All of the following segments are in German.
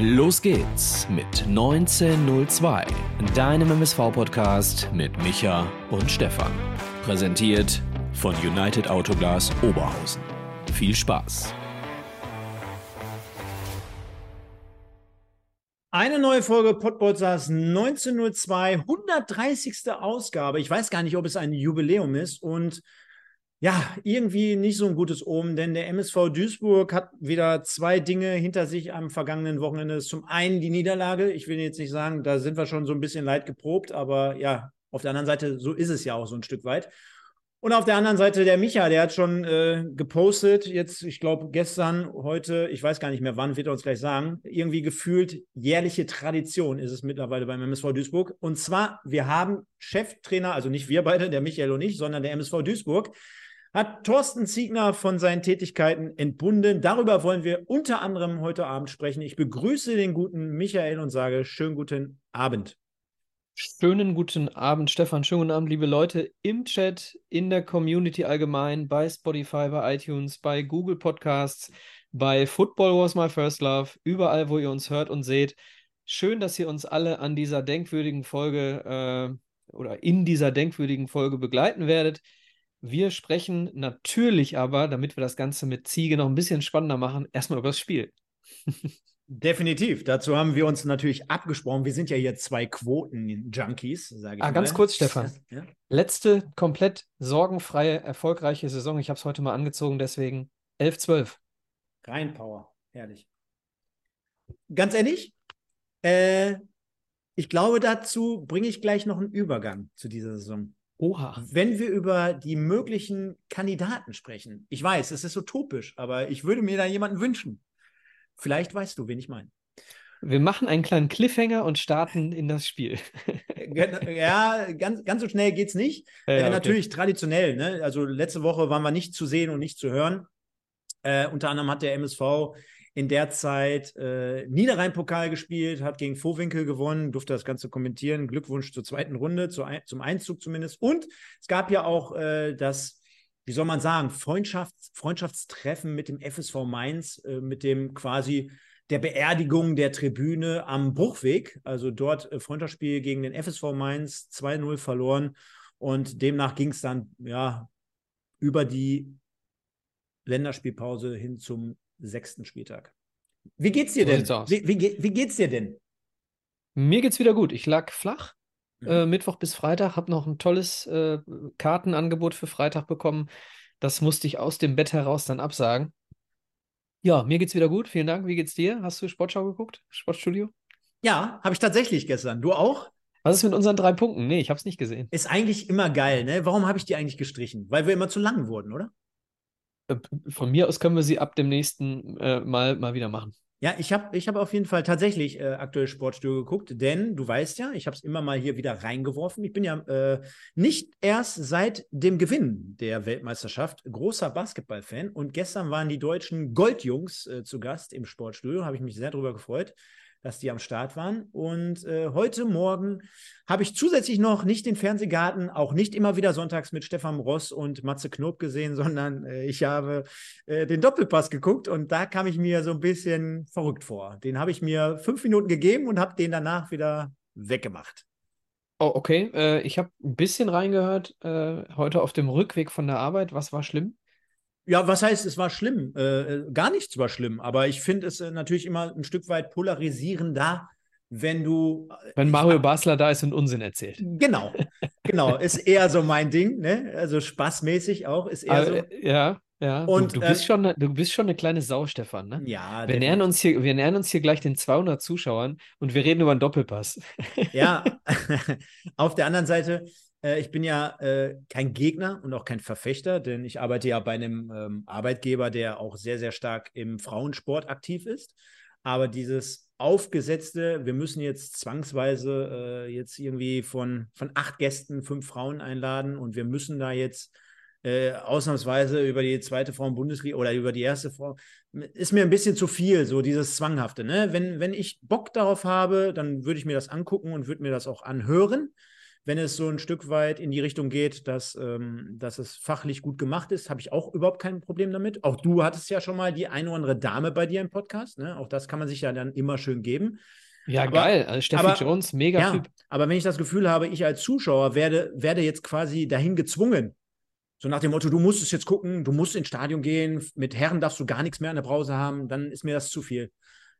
Los geht's mit 1902, deinem MSV-Podcast mit Micha und Stefan. Präsentiert von United Autoglas Oberhausen. Viel Spaß! Eine neue Folge Podbolzers 1902, 130. Ausgabe. Ich weiß gar nicht, ob es ein Jubiläum ist und ja, irgendwie nicht so ein gutes Omen, denn der MSV Duisburg hat wieder zwei Dinge hinter sich am vergangenen Wochenende. Zum einen die Niederlage. Ich will jetzt nicht sagen, da sind wir schon so ein bisschen leid geprobt, aber ja, auf der anderen Seite, so ist es ja auch so ein Stück weit. Und auf der anderen Seite der Micha, der hat schon äh, gepostet, jetzt, ich glaube, gestern, heute, ich weiß gar nicht mehr wann, wird er uns gleich sagen, irgendwie gefühlt jährliche Tradition ist es mittlerweile beim MSV Duisburg. Und zwar, wir haben Cheftrainer, also nicht wir beide, der Michael und ich, sondern der MSV Duisburg, hat Thorsten Ziegner von seinen Tätigkeiten entbunden. Darüber wollen wir unter anderem heute Abend sprechen. Ich begrüße den guten Michael und sage schönen guten Abend. Schönen guten Abend, Stefan. Schönen guten Abend, liebe Leute im Chat, in der Community allgemein, bei Spotify, bei iTunes, bei Google Podcasts, bei Football Was My First Love, überall, wo ihr uns hört und seht. Schön, dass ihr uns alle an dieser denkwürdigen Folge äh, oder in dieser denkwürdigen Folge begleiten werdet. Wir sprechen natürlich aber, damit wir das Ganze mit Ziege noch ein bisschen spannender machen, erstmal über das Spiel. Definitiv. Dazu haben wir uns natürlich abgesprochen. Wir sind ja hier zwei Quoten-Junkies, sage ich ah, mal. Ganz kurz, Stefan. Ja? Letzte komplett sorgenfreie, erfolgreiche Saison. Ich habe es heute mal angezogen, deswegen 11-12. Rein Power. Herrlich. Ganz ehrlich, äh, ich glaube, dazu bringe ich gleich noch einen Übergang zu dieser Saison. Oha. Wenn wir über die möglichen Kandidaten sprechen, ich weiß, es ist utopisch, aber ich würde mir da jemanden wünschen. Vielleicht weißt du, wen ich meine. Wir machen einen kleinen Cliffhanger und starten in das Spiel. ja, ganz, ganz so schnell geht es nicht. Ja, äh, okay. Natürlich traditionell. Ne? Also letzte Woche waren wir nicht zu sehen und nicht zu hören. Äh, unter anderem hat der MSV in der Zeit äh, Niederrhein-Pokal gespielt, hat gegen Vohwinkel gewonnen, durfte das Ganze kommentieren. Glückwunsch zur zweiten Runde, zu ein, zum Einzug zumindest. Und es gab ja auch äh, das, wie soll man sagen, Freundschafts-, Freundschaftstreffen mit dem FSV Mainz, äh, mit dem quasi der Beerdigung der Tribüne am Bruchweg. Also dort äh, Freundschaftsspiel gegen den FSV Mainz 2-0 verloren. Und demnach ging es dann ja über die Länderspielpause hin zum sechsten Spieltag. Wie geht's dir denn? Wie, wie, wie, geht's dir denn? Mir geht's wieder gut. Ich lag flach. Mhm. Äh, Mittwoch bis Freitag, habe noch ein tolles äh, Kartenangebot für Freitag bekommen. Das musste ich aus dem Bett heraus dann absagen. Ja, mir geht's wieder gut. Vielen Dank. Wie geht's dir? Hast du Sportschau geguckt? Sportstudio? Ja, habe ich tatsächlich gestern. Du auch? Was ist mit unseren drei Punkten? Nee, ich habe es nicht gesehen. Ist eigentlich immer geil, ne? Warum habe ich die eigentlich gestrichen? Weil wir immer zu lang wurden, oder? Äh, von mir aus können wir sie ab dem nächsten äh, Mal mal wieder machen. Ja, ich habe ich hab auf jeden Fall tatsächlich äh, aktuell Sportstudio geguckt, denn du weißt ja, ich habe es immer mal hier wieder reingeworfen. Ich bin ja äh, nicht erst seit dem Gewinn der Weltmeisterschaft großer Basketballfan und gestern waren die deutschen Goldjungs äh, zu Gast im Sportstudio, habe ich mich sehr darüber gefreut dass die am Start waren. Und äh, heute Morgen habe ich zusätzlich noch nicht den Fernsehgarten, auch nicht immer wieder sonntags mit Stefan Ross und Matze Knob gesehen, sondern äh, ich habe äh, den Doppelpass geguckt und da kam ich mir so ein bisschen verrückt vor. Den habe ich mir fünf Minuten gegeben und habe den danach wieder weggemacht. Oh, okay. Äh, ich habe ein bisschen reingehört äh, heute auf dem Rückweg von der Arbeit. Was war schlimm? Ja, was heißt, es war schlimm? Äh, äh gar nichts war schlimm, aber ich finde es äh, natürlich immer ein Stück weit polarisierender, wenn du. Äh, wenn Mario Basler da ist und Unsinn erzählt. Genau, genau, ist eher so mein Ding, ne? Also spaßmäßig auch, ist eher aber, so. Ja, ja. Und, du, du bist äh, schon, du bist schon eine kleine Sau, Stefan, ne? Ja. Wir nähern, uns hier, wir nähern uns hier gleich den 200 Zuschauern und wir reden über einen Doppelpass. Ja, auf der anderen Seite ich bin ja äh, kein Gegner und auch kein Verfechter, denn ich arbeite ja bei einem ähm, Arbeitgeber, der auch sehr, sehr stark im Frauensport aktiv ist. Aber dieses aufgesetzte, wir müssen jetzt zwangsweise äh, jetzt irgendwie von, von acht Gästen fünf Frauen einladen und wir müssen da jetzt äh, ausnahmsweise über die zweite Frauen-Bundesliga oder über die erste Frau, ist mir ein bisschen zu viel, so dieses Zwanghafte. Ne? Wenn, wenn ich Bock darauf habe, dann würde ich mir das angucken und würde mir das auch anhören. Wenn es so ein Stück weit in die Richtung geht, dass, ähm, dass es fachlich gut gemacht ist, habe ich auch überhaupt kein Problem damit. Auch du hattest ja schon mal die eine oder andere Dame bei dir im Podcast. Ne? Auch das kann man sich ja dann immer schön geben. Ja, aber, geil. Also Steffi aber, Jones, mega ja, Typ. Aber wenn ich das Gefühl habe, ich als Zuschauer werde, werde jetzt quasi dahin gezwungen, so nach dem Motto, du musst es jetzt gucken, du musst ins Stadion gehen, mit Herren darfst du gar nichts mehr an der Brause haben, dann ist mir das zu viel.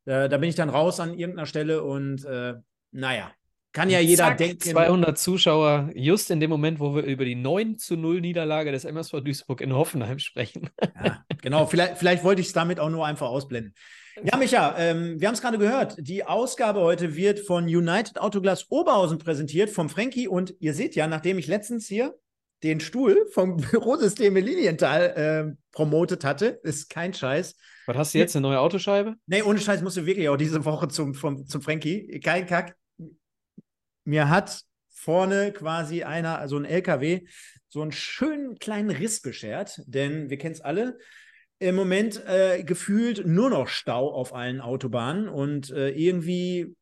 Äh, da bin ich dann raus an irgendeiner Stelle und äh, naja, kann ja jeder Zack, denken. 200 Zuschauer, just in dem Moment, wo wir über die 9 zu 0 Niederlage des MSV Duisburg in Hoffenheim sprechen. Ja, genau, vielleicht, vielleicht wollte ich es damit auch nur einfach ausblenden. Ja, Micha, ähm, wir haben es gerade gehört. Die Ausgabe heute wird von United Autoglas Oberhausen präsentiert, vom Frankie. Und ihr seht ja, nachdem ich letztens hier den Stuhl vom Bürosystem in Lilienthal äh, promotet hatte. Ist kein Scheiß. Was hast du jetzt, eine neue Autoscheibe? Nee, ohne Scheiß musste wirklich auch diese Woche zum, vom, zum Frankie. Kein Kack. Mir hat vorne quasi einer, also ein LKW, so einen schönen kleinen Riss beschert, denn wir kennen es alle. Im Moment äh, gefühlt nur noch Stau auf allen Autobahnen und äh, irgendwie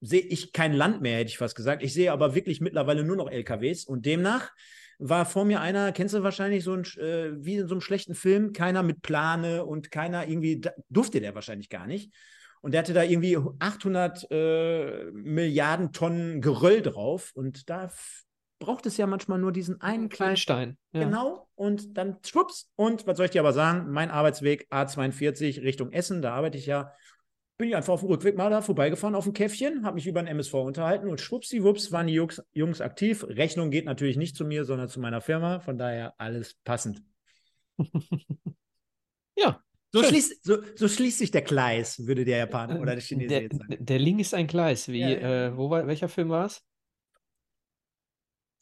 sehe ich kein Land mehr, hätte ich fast gesagt. Ich sehe aber wirklich mittlerweile nur noch LKWs und demnach war vor mir einer, kennst du wahrscheinlich so ein, äh, wie in so einem schlechten Film, keiner mit Plane und keiner irgendwie, durfte der wahrscheinlich gar nicht. Und der hatte da irgendwie 800 äh, Milliarden Tonnen Geröll drauf. Und da braucht es ja manchmal nur diesen einen kleinen Stein. Ja. Genau. Und dann schwupps. Und was soll ich dir aber sagen? Mein Arbeitsweg A42 Richtung Essen, da arbeite ich ja bin ich einfach auf dem Rückweg mal da vorbeigefahren auf dem Käffchen, habe mich über den MSV unterhalten und schwuppsiwupps waren die Jungs, Jungs aktiv. Rechnung geht natürlich nicht zu mir, sondern zu meiner Firma. Von daher alles passend. ja. So schließt, so, so schließt, sich der Gleis, würde der Japaner oder der Chinese der, jetzt sagen. Der Link ist ein Gleis. Wie, ja, ja. Äh, wo war, welcher Film war es?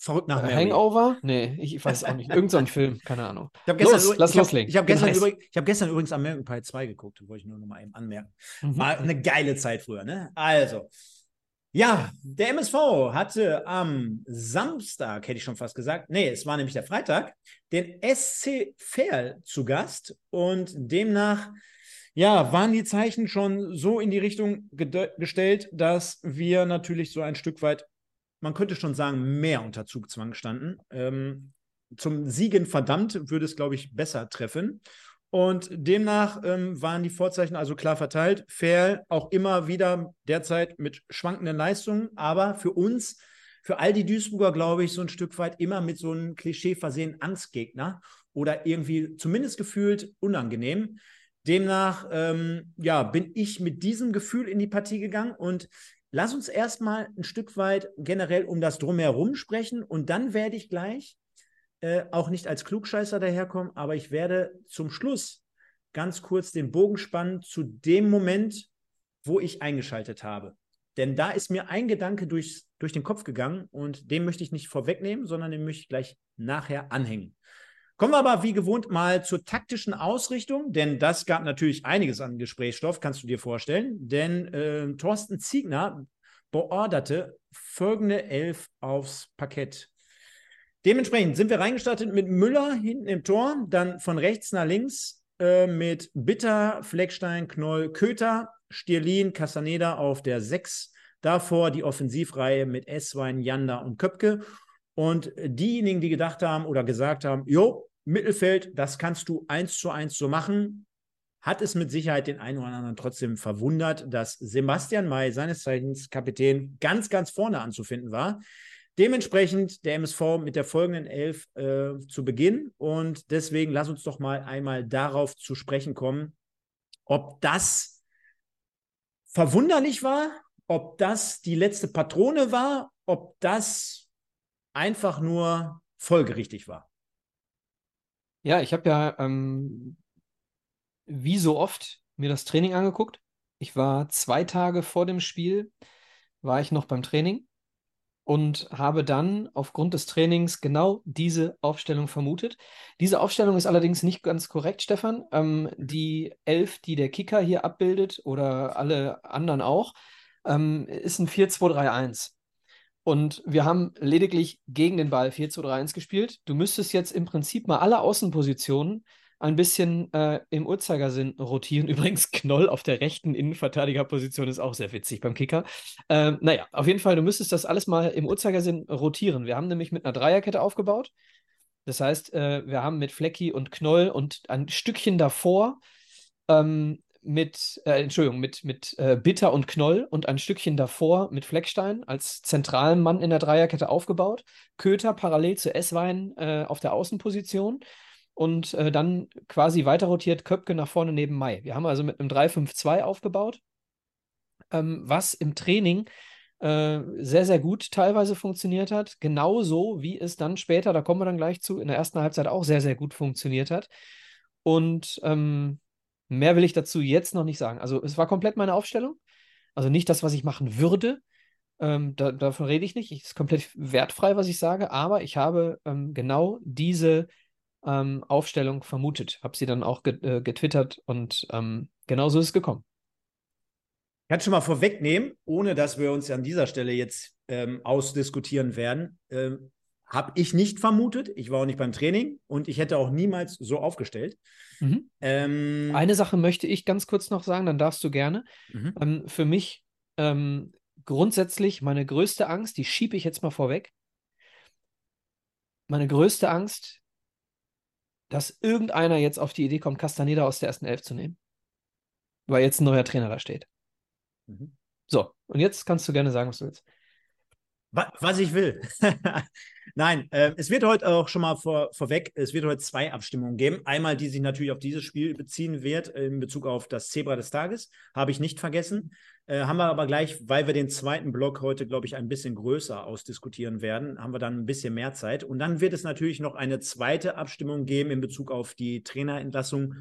Verrückt nach Mary. Hangover? Nee, ich weiß auch nicht. Irgend so ein Film, keine Ahnung. Ich gestern, Los, lass ich loslegen. Hab, ich habe gestern, übrig, hab gestern übrigens American Pie 2 geguckt, wollte ich nur noch mal eben anmerken. Mhm. War eine geile Zeit früher, ne? Also, ja, der MSV hatte am Samstag, hätte ich schon fast gesagt, nee, es war nämlich der Freitag, den SC Verl zu Gast und demnach ja, waren die Zeichen schon so in die Richtung gestellt, dass wir natürlich so ein Stück weit man könnte schon sagen, mehr unter Zugzwang standen. Ähm, zum Siegen verdammt würde es, glaube ich, besser treffen. Und demnach ähm, waren die Vorzeichen also klar verteilt. Fair auch immer wieder derzeit mit schwankenden Leistungen, aber für uns, für all die Duisburger, glaube ich, so ein Stück weit immer mit so einem Klischee versehen Angstgegner oder irgendwie zumindest gefühlt unangenehm. Demnach, ähm, ja, bin ich mit diesem Gefühl in die Partie gegangen und Lass uns erstmal ein Stück weit generell um das Drumherum sprechen und dann werde ich gleich äh, auch nicht als Klugscheißer daherkommen, aber ich werde zum Schluss ganz kurz den Bogen spannen zu dem Moment, wo ich eingeschaltet habe. Denn da ist mir ein Gedanke durch, durch den Kopf gegangen und den möchte ich nicht vorwegnehmen, sondern den möchte ich gleich nachher anhängen. Kommen wir aber wie gewohnt mal zur taktischen Ausrichtung, denn das gab natürlich einiges an Gesprächsstoff, kannst du dir vorstellen. Denn äh, Thorsten Ziegner beorderte folgende Elf aufs Parkett. Dementsprechend sind wir reingestartet mit Müller hinten im Tor, dann von rechts nach links äh, mit Bitter, Fleckstein, Knoll, Köter, Stierlin, Castaneda auf der 6. Davor die Offensivreihe mit Esswein, Janda und Köpke. Und diejenigen, die gedacht haben oder gesagt haben, jo, Mittelfeld, das kannst du eins zu eins so machen. Hat es mit Sicherheit den einen oder anderen trotzdem verwundert, dass Sebastian May, seines Zeichens Kapitän, ganz, ganz vorne anzufinden war. Dementsprechend der MSV mit der folgenden Elf äh, zu Beginn. Und deswegen lass uns doch mal einmal darauf zu sprechen kommen, ob das verwunderlich war, ob das die letzte Patrone war, ob das einfach nur folgerichtig war. Ja, ich habe ja ähm, wie so oft mir das Training angeguckt. Ich war zwei Tage vor dem Spiel, war ich noch beim Training und habe dann aufgrund des Trainings genau diese Aufstellung vermutet. Diese Aufstellung ist allerdings nicht ganz korrekt, Stefan. Ähm, die Elf, die der Kicker hier abbildet oder alle anderen auch, ähm, ist ein 4-2-3-1. Und wir haben lediglich gegen den Ball 4 zu 3 1 gespielt. Du müsstest jetzt im Prinzip mal alle Außenpositionen ein bisschen äh, im Uhrzeigersinn rotieren. Übrigens, Knoll auf der rechten Innenverteidigerposition ist auch sehr witzig beim Kicker. Ähm, naja, auf jeden Fall, du müsstest das alles mal im Uhrzeigersinn rotieren. Wir haben nämlich mit einer Dreierkette aufgebaut. Das heißt, äh, wir haben mit Flecki und Knoll und ein Stückchen davor ähm, mit, äh, Entschuldigung, mit, mit äh, Bitter und Knoll und ein Stückchen davor mit Fleckstein als zentralen Mann in der Dreierkette aufgebaut. Köter parallel zu Esswein äh, auf der Außenposition und äh, dann quasi weiter rotiert Köpke nach vorne neben Mai. Wir haben also mit einem 3-5-2 aufgebaut, ähm, was im Training äh, sehr, sehr gut teilweise funktioniert hat. Genauso wie es dann später, da kommen wir dann gleich zu, in der ersten Halbzeit auch sehr, sehr gut funktioniert hat. Und ähm, mehr will ich dazu jetzt noch nicht sagen. Also es war komplett meine Aufstellung. Also nicht das, was ich machen würde. Ähm, da, davon rede ich nicht. Es ist komplett wertfrei, was ich sage. Aber ich habe ähm, genau diese ähm, Aufstellung vermutet. Habe sie dann auch äh, getwittert und ähm, genau so ist es gekommen. Ich kann schon mal vorwegnehmen, ohne dass wir uns an dieser Stelle jetzt ähm, ausdiskutieren werden, ähm, habe ich nicht vermutet. Ich war auch nicht beim Training und ich hätte auch niemals so aufgestellt. Mhm. Ähm, Eine Sache möchte ich ganz kurz noch sagen, dann darfst du gerne. Mhm. Ähm, für mich ähm, grundsätzlich meine größte Angst, die schiebe ich jetzt mal vorweg. Meine größte Angst dass irgendeiner jetzt auf die Idee kommt, Castaneda aus der ersten Elf zu nehmen. Weil jetzt ein neuer Trainer da steht. Mhm. So, und jetzt kannst du gerne sagen, was du willst. Was ich will. Nein, äh, es wird heute auch schon mal vor, vorweg, es wird heute zwei Abstimmungen geben. Einmal, die sich natürlich auf dieses Spiel beziehen wird, in Bezug auf das Zebra des Tages. Habe ich nicht vergessen. Äh, haben wir aber gleich, weil wir den zweiten Block heute, glaube ich, ein bisschen größer ausdiskutieren werden, haben wir dann ein bisschen mehr Zeit. Und dann wird es natürlich noch eine zweite Abstimmung geben in Bezug auf die Trainerentlassung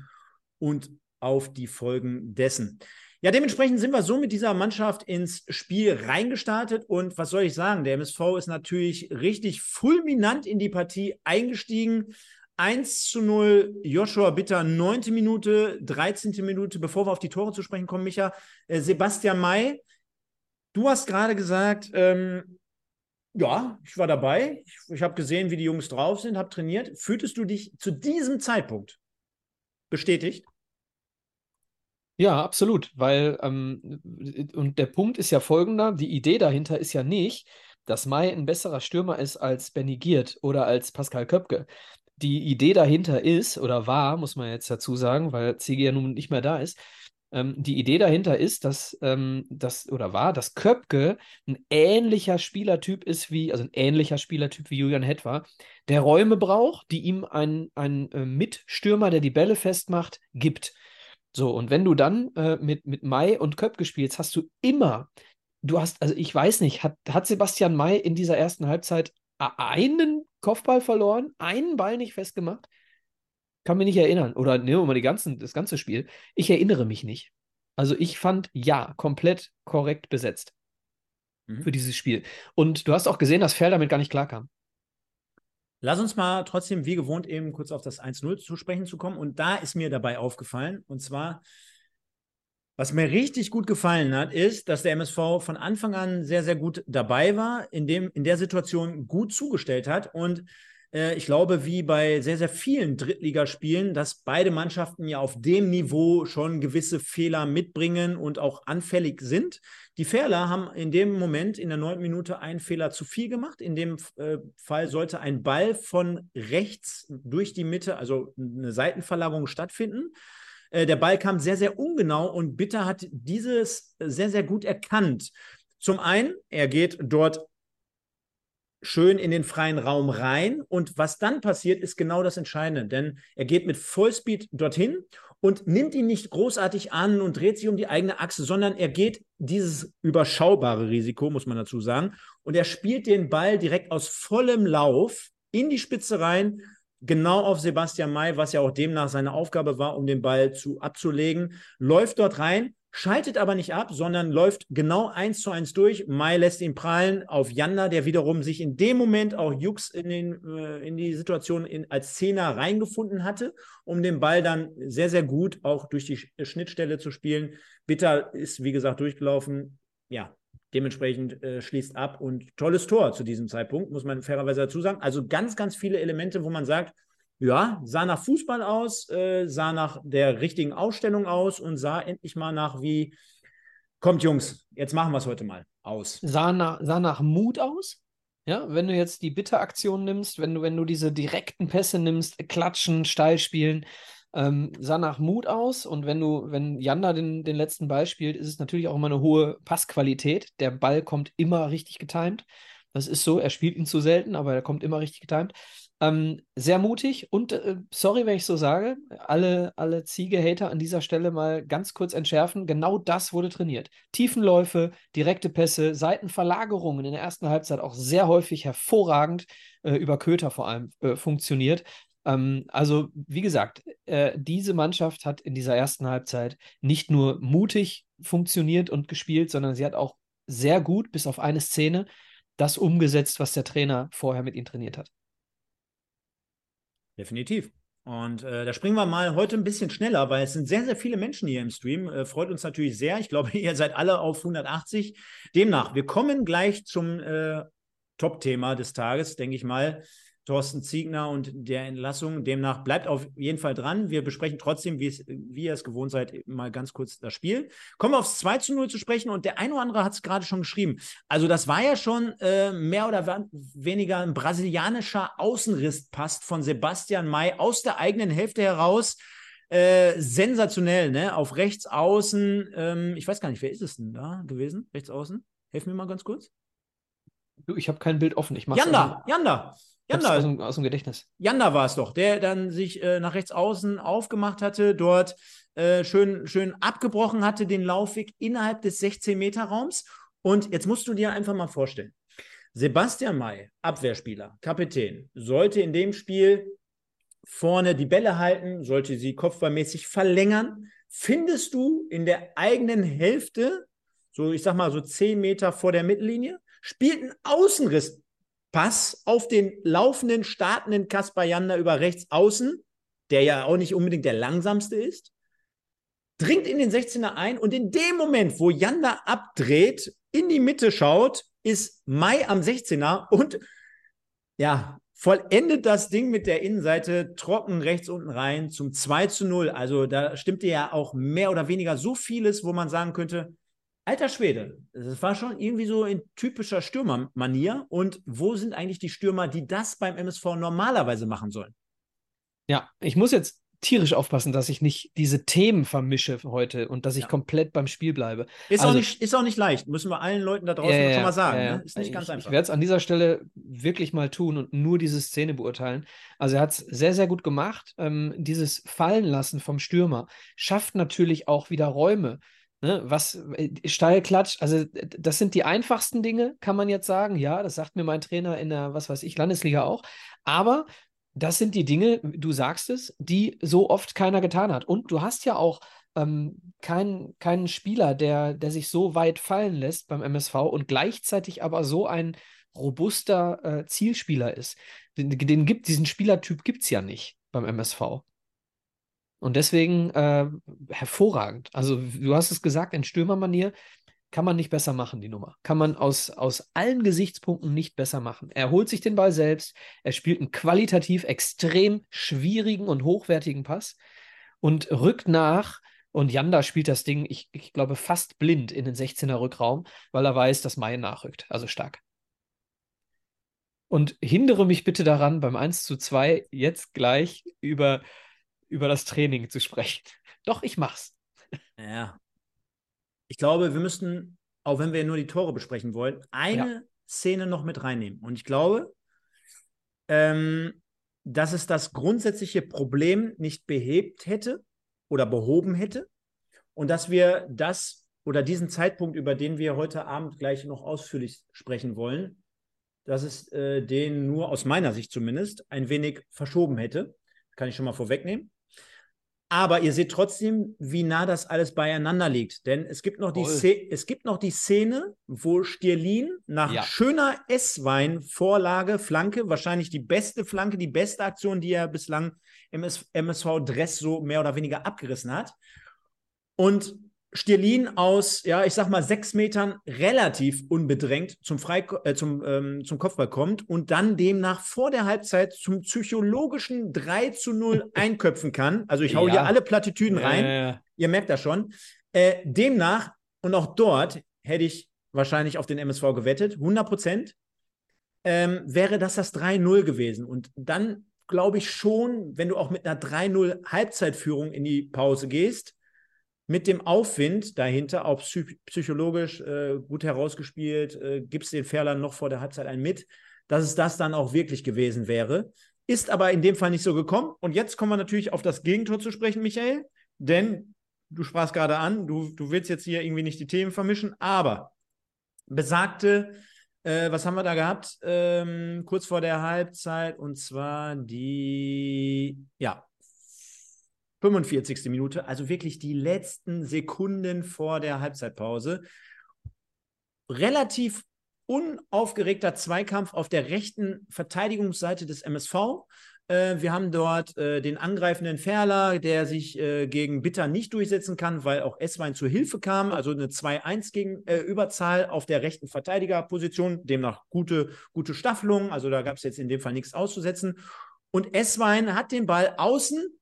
und auf die Folgen dessen. Ja, dementsprechend sind wir so mit dieser Mannschaft ins Spiel reingestartet und was soll ich sagen? Der MSV ist natürlich richtig fulminant in die Partie eingestiegen. 1 zu 0, Joshua Bitter, 9. Minute, 13. Minute, bevor wir auf die Tore zu sprechen kommen, Micha. Äh, Sebastian May, du hast gerade gesagt, ähm, ja, ich war dabei. Ich, ich habe gesehen, wie die Jungs drauf sind, habe trainiert. Fühltest du dich zu diesem Zeitpunkt bestätigt? Ja, absolut, weil, ähm, und der Punkt ist ja folgender, die Idee dahinter ist ja nicht, dass Mai ein besserer Stürmer ist als Benny Giert oder als Pascal Köpke. Die Idee dahinter ist, oder war, muss man jetzt dazu sagen, weil Ziege ja nun nicht mehr da ist, ähm, die Idee dahinter ist, dass ähm, das, oder war, dass Köpke ein ähnlicher Spielertyp ist wie, also ein ähnlicher Spielertyp wie Julian Hetwa, der Räume braucht, die ihm ein, ein äh, Mitstürmer, der die Bälle festmacht, gibt. So, und wenn du dann äh, mit, mit Mai und Köpke spielst, hast du immer, du hast, also ich weiß nicht, hat, hat Sebastian Mai in dieser ersten Halbzeit einen Kopfball verloren, einen Ball nicht festgemacht? Kann mich nicht erinnern. Oder nehmen wir mal die ganzen, das ganze Spiel. Ich erinnere mich nicht. Also ich fand ja komplett korrekt besetzt mhm. für dieses Spiel. Und du hast auch gesehen, dass Ferl damit gar nicht klarkam. Lass uns mal trotzdem, wie gewohnt, eben kurz auf das 1-0 zu sprechen zu kommen. Und da ist mir dabei aufgefallen, und zwar, was mir richtig gut gefallen hat, ist, dass der MSV von Anfang an sehr, sehr gut dabei war, in, dem, in der Situation gut zugestellt hat und äh, ich glaube, wie bei sehr, sehr vielen Drittligaspielen, dass beide Mannschaften ja auf dem Niveau schon gewisse Fehler mitbringen und auch anfällig sind. Die Ferler haben in dem Moment in der neunten Minute einen Fehler zu viel gemacht. In dem äh, Fall sollte ein Ball von rechts durch die Mitte, also eine Seitenverlagerung stattfinden. Äh, der Ball kam sehr, sehr ungenau und Bitter hat dieses sehr, sehr gut erkannt. Zum einen, er geht dort schön in den freien Raum rein. Und was dann passiert, ist genau das Entscheidende, denn er geht mit Vollspeed dorthin und nimmt ihn nicht großartig an und dreht sich um die eigene Achse, sondern er geht dieses überschaubare Risiko, muss man dazu sagen, und er spielt den Ball direkt aus vollem Lauf in die Spitze rein, genau auf Sebastian May, was ja auch demnach seine Aufgabe war, um den Ball zu abzulegen, läuft dort rein, schaltet aber nicht ab, sondern läuft genau eins zu eins durch. Mai lässt ihn prallen auf Janda, der wiederum sich in dem Moment auch Jux in, den, äh, in die Situation in, als Zehner reingefunden hatte, um den Ball dann sehr, sehr gut auch durch die Schnittstelle zu spielen. Bitter ist, wie gesagt, durchgelaufen. Ja, dementsprechend äh, schließt ab und tolles Tor zu diesem Zeitpunkt, muss man fairerweise dazu sagen. Also ganz, ganz viele Elemente, wo man sagt, ja, sah nach Fußball aus, äh, sah nach der richtigen Ausstellung aus und sah endlich mal nach wie, kommt Jungs, jetzt machen wir es heute mal aus. Sah nach, sah nach Mut aus. Ja, wenn du jetzt die Bitte-Aktion nimmst, wenn du, wenn du diese direkten Pässe nimmst, klatschen, steil spielen, ähm, sah nach Mut aus. Und wenn du, wenn Janda den, den letzten Ball spielt, ist es natürlich auch immer eine hohe Passqualität. Der Ball kommt immer richtig getimt. Das ist so, er spielt ihn zu selten, aber er kommt immer richtig getimt. Ähm, sehr mutig und äh, sorry, wenn ich so sage, alle, alle Ziege-Hater an dieser Stelle mal ganz kurz entschärfen. Genau das wurde trainiert. Tiefenläufe, direkte Pässe, Seitenverlagerungen in der ersten Halbzeit auch sehr häufig hervorragend äh, über Köter vor allem äh, funktioniert. Ähm, also, wie gesagt, äh, diese Mannschaft hat in dieser ersten Halbzeit nicht nur mutig funktioniert und gespielt, sondern sie hat auch sehr gut, bis auf eine Szene, das umgesetzt, was der Trainer vorher mit ihnen trainiert hat. Definitiv. Und äh, da springen wir mal heute ein bisschen schneller, weil es sind sehr, sehr viele Menschen hier im Stream. Äh, freut uns natürlich sehr. Ich glaube, ihr seid alle auf 180. Demnach, wir kommen gleich zum äh, Top-Thema des Tages, denke ich mal. Thorsten Ziegner und der Entlassung. Demnach bleibt auf jeden Fall dran. Wir besprechen trotzdem, wie, es, wie ihr es gewohnt seid, mal ganz kurz das Spiel. Kommen wir aufs 2 zu 0 zu sprechen und der eine oder andere hat es gerade schon geschrieben. Also, das war ja schon äh, mehr oder weniger ein brasilianischer Außenrisspass von Sebastian May aus der eigenen Hälfte heraus. Äh, sensationell, ne? Auf rechts außen. Ähm, ich weiß gar nicht, wer ist es denn da gewesen? Rechts außen? Helf mir mal ganz kurz. Du, ich habe kein Bild offen. Ich Janda, Janda. Janda, aus dem, aus dem Gedächtnis. Janda war es doch, der dann sich äh, nach rechts außen aufgemacht hatte, dort äh, schön, schön abgebrochen hatte, den Laufweg innerhalb des 16-Meter-Raums. Und jetzt musst du dir einfach mal vorstellen, Sebastian May, Abwehrspieler, Kapitän, sollte in dem Spiel vorne die Bälle halten, sollte sie kopfballmäßig verlängern. Findest du in der eigenen Hälfte, so ich sag mal so 10 Meter vor der Mittellinie, spielt ein Außenriss Pass auf den laufenden, startenden Kaspar Janda über rechts außen, der ja auch nicht unbedingt der langsamste ist, dringt in den 16er ein und in dem Moment, wo Janda abdreht, in die Mitte schaut, ist Mai am 16er und ja, vollendet das Ding mit der Innenseite trocken rechts unten rein zum 2 zu 0. Also da stimmte ja auch mehr oder weniger so vieles, wo man sagen könnte, Alter Schwede, das war schon irgendwie so in typischer Stürmermanier. Und wo sind eigentlich die Stürmer, die das beim MSV normalerweise machen sollen? Ja, ich muss jetzt tierisch aufpassen, dass ich nicht diese Themen vermische heute und dass ich ja. komplett beim Spiel bleibe. Ist, also, auch nicht, ist auch nicht leicht, müssen wir allen Leuten da draußen ja, schon mal sagen. Ne? Ist nicht ganz ich, einfach. Ich werde es an dieser Stelle wirklich mal tun und nur diese Szene beurteilen. Also er hat es sehr, sehr gut gemacht. Ähm, dieses Fallenlassen vom Stürmer schafft natürlich auch wieder Räume Ne, was äh, Steilklatsch, also das sind die einfachsten Dinge, kann man jetzt sagen. Ja, das sagt mir mein Trainer in der, was weiß ich, Landesliga auch. Aber das sind die Dinge, du sagst es, die so oft keiner getan hat. Und du hast ja auch ähm, keinen, keinen Spieler, der, der sich so weit fallen lässt beim MSV und gleichzeitig aber so ein robuster äh, Zielspieler ist. Den, den gibt, diesen Spielertyp gibt es ja nicht beim MSV. Und deswegen äh, hervorragend. Also, du hast es gesagt, in Stürmermanier kann man nicht besser machen, die Nummer. Kann man aus, aus allen Gesichtspunkten nicht besser machen. Er holt sich den Ball selbst, er spielt einen qualitativ extrem schwierigen und hochwertigen Pass und rückt nach. Und Janda spielt das Ding, ich, ich glaube, fast blind in den 16er Rückraum, weil er weiß, dass Mai nachrückt. Also stark. Und hindere mich bitte daran, beim 1 zu 2 jetzt gleich über über das Training zu sprechen. Doch, ich mach's. Ja. Ich glaube, wir müssten, auch wenn wir nur die Tore besprechen wollen, eine ja. Szene noch mit reinnehmen. Und ich glaube, ähm, dass es das grundsätzliche Problem nicht behebt hätte oder behoben hätte und dass wir das oder diesen Zeitpunkt, über den wir heute Abend gleich noch ausführlich sprechen wollen, dass es äh, den nur aus meiner Sicht zumindest ein wenig verschoben hätte. Kann ich schon mal vorwegnehmen. Aber ihr seht trotzdem, wie nah das alles beieinander liegt. Denn es gibt noch, die, es gibt noch die Szene, wo Stierlin nach ja. schöner S-Wein-Vorlage, Flanke, wahrscheinlich die beste Flanke, die beste Aktion, die er bislang im MSV-Dress so mehr oder weniger abgerissen hat. Und Stirlin aus, ja, ich sag mal, sechs Metern relativ unbedrängt zum, Frei äh, zum, ähm, zum Kopfball kommt und dann demnach vor der Halbzeit zum psychologischen 3 zu 0 einköpfen kann. Also ich hau ja. hier alle Plattitüden rein. Ja, Ihr merkt das schon. Äh, demnach, und auch dort hätte ich wahrscheinlich auf den MSV gewettet, 100 Prozent, ähm, wäre das das 3-0 gewesen. Und dann glaube ich schon, wenn du auch mit einer 3-0 Halbzeitführung in die Pause gehst, mit dem Aufwind dahinter, auch psychologisch äh, gut herausgespielt, äh, gibst den Ferlern noch vor der Halbzeit ein mit, dass es das dann auch wirklich gewesen wäre. Ist aber in dem Fall nicht so gekommen. Und jetzt kommen wir natürlich auf das Gegentor zu sprechen, Michael. Denn du sprachst gerade an, du, du willst jetzt hier irgendwie nicht die Themen vermischen, aber besagte, äh, was haben wir da gehabt? Ähm, kurz vor der Halbzeit und zwar die, ja, 45. Minute, also wirklich die letzten Sekunden vor der Halbzeitpause. Relativ unaufgeregter Zweikampf auf der rechten Verteidigungsseite des MSV. Äh, wir haben dort äh, den angreifenden Ferler, der sich äh, gegen Bitter nicht durchsetzen kann, weil auch Esswein zur Hilfe kam. Also eine 2-1 gegen äh, Überzahl auf der rechten Verteidigerposition. Demnach gute, gute Staffelung. Also da gab es jetzt in dem Fall nichts auszusetzen. Und Esswein hat den Ball außen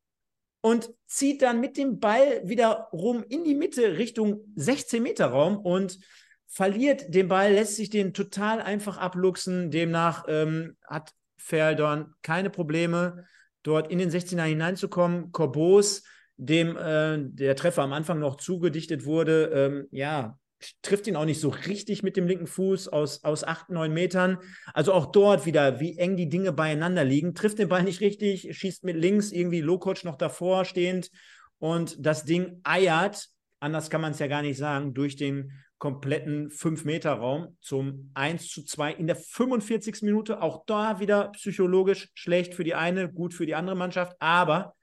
und zieht dann mit dem Ball wieder rum in die Mitte Richtung 16 Meter Raum und verliert den Ball, lässt sich den total einfach abluchsen. Demnach ähm, hat Feldorn keine Probleme, dort in den 16er hineinzukommen. Corbos, dem äh, der Treffer am Anfang noch zugedichtet wurde, ähm, ja, trifft ihn auch nicht so richtig mit dem linken Fuß aus, aus acht, neun Metern. Also auch dort wieder, wie eng die Dinge beieinander liegen. Trifft den Ball nicht richtig, schießt mit links irgendwie Lokoc noch davor stehend und das Ding eiert, anders kann man es ja gar nicht sagen, durch den kompletten 5-Meter-Raum zum 1 zu 2 in der 45. Minute. Auch da wieder psychologisch schlecht für die eine, gut für die andere Mannschaft. Aber,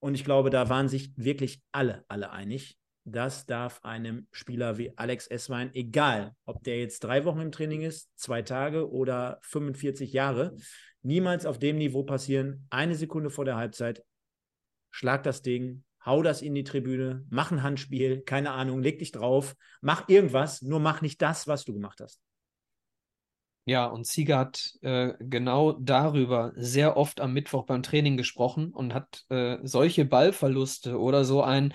und ich glaube, da waren sich wirklich alle, alle einig, das darf einem Spieler wie Alex Esswein, egal ob der jetzt drei Wochen im Training ist, zwei Tage oder 45 Jahre, niemals auf dem Niveau passieren. Eine Sekunde vor der Halbzeit, schlag das Ding, hau das in die Tribüne, mach ein Handspiel, keine Ahnung, leg dich drauf, mach irgendwas, nur mach nicht das, was du gemacht hast. Ja, und Sieger hat äh, genau darüber sehr oft am Mittwoch beim Training gesprochen und hat äh, solche Ballverluste oder so ein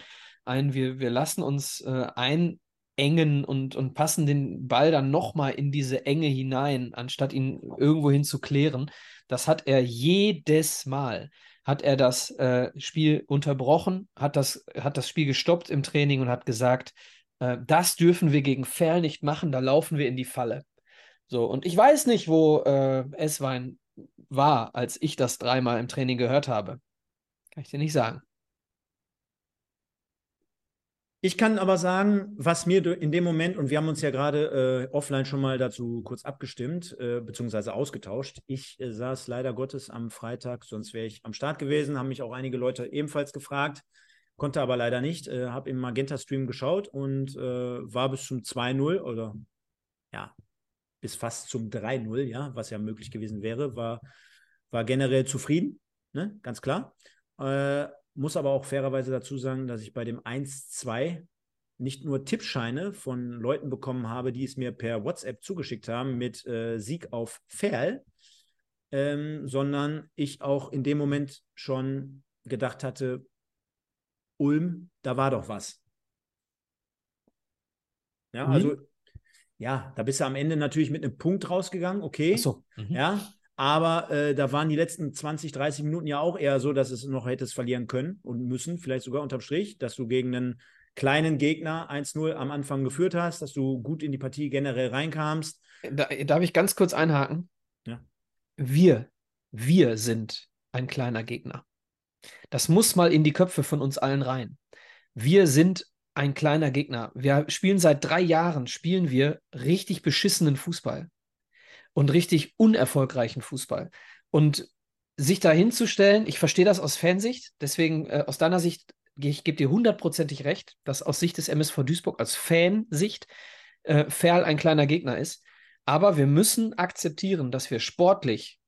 ein, wir, wir lassen uns äh, einengen und, und passen den Ball dann nochmal in diese Enge hinein, anstatt ihn irgendwohin zu klären. Das hat er jedes Mal. Hat er das äh, Spiel unterbrochen, hat das, hat das Spiel gestoppt im Training und hat gesagt, äh, das dürfen wir gegen Ferl nicht machen, da laufen wir in die Falle. So, und ich weiß nicht, wo äh, Esswein war, als ich das dreimal im Training gehört habe. Kann ich dir nicht sagen. Ich kann aber sagen, was mir in dem Moment, und wir haben uns ja gerade äh, offline schon mal dazu kurz abgestimmt, äh, beziehungsweise ausgetauscht. Ich äh, saß leider Gottes am Freitag, sonst wäre ich am Start gewesen, haben mich auch einige Leute ebenfalls gefragt, konnte aber leider nicht, äh, habe im Magenta-Stream geschaut und äh, war bis zum 2-0 oder ja, bis fast zum 3-0, ja, was ja möglich gewesen wäre, war, war generell zufrieden, ne? ganz klar. Äh, muss aber auch fairerweise dazu sagen, dass ich bei dem 1-2 nicht nur Tippscheine von Leuten bekommen habe, die es mir per WhatsApp zugeschickt haben mit äh, Sieg auf Ferl, ähm, sondern ich auch in dem Moment schon gedacht hatte, Ulm, da war doch was. Ja, mhm. also ja, da bist du am Ende natürlich mit einem Punkt rausgegangen, okay. Ach so. Mhm. Ja, aber äh, da waren die letzten 20, 30 Minuten ja auch eher so, dass es noch hättest verlieren können und müssen, vielleicht sogar unterm Strich, dass du gegen einen kleinen Gegner 1-0 am Anfang geführt hast, dass du gut in die Partie generell reinkamst. Da, darf ich ganz kurz einhaken? Ja. Wir, wir sind ein kleiner Gegner. Das muss mal in die Köpfe von uns allen rein. Wir sind ein kleiner Gegner. Wir spielen seit drei Jahren, spielen wir richtig beschissenen Fußball und richtig unerfolgreichen Fußball. Und sich da hinzustellen, ich verstehe das aus Fansicht, deswegen äh, aus deiner Sicht, ich gebe dir hundertprozentig recht, dass aus Sicht des MSV Duisburg, als Fansicht, äh, Ferl ein kleiner Gegner ist. Aber wir müssen akzeptieren, dass wir sportlich,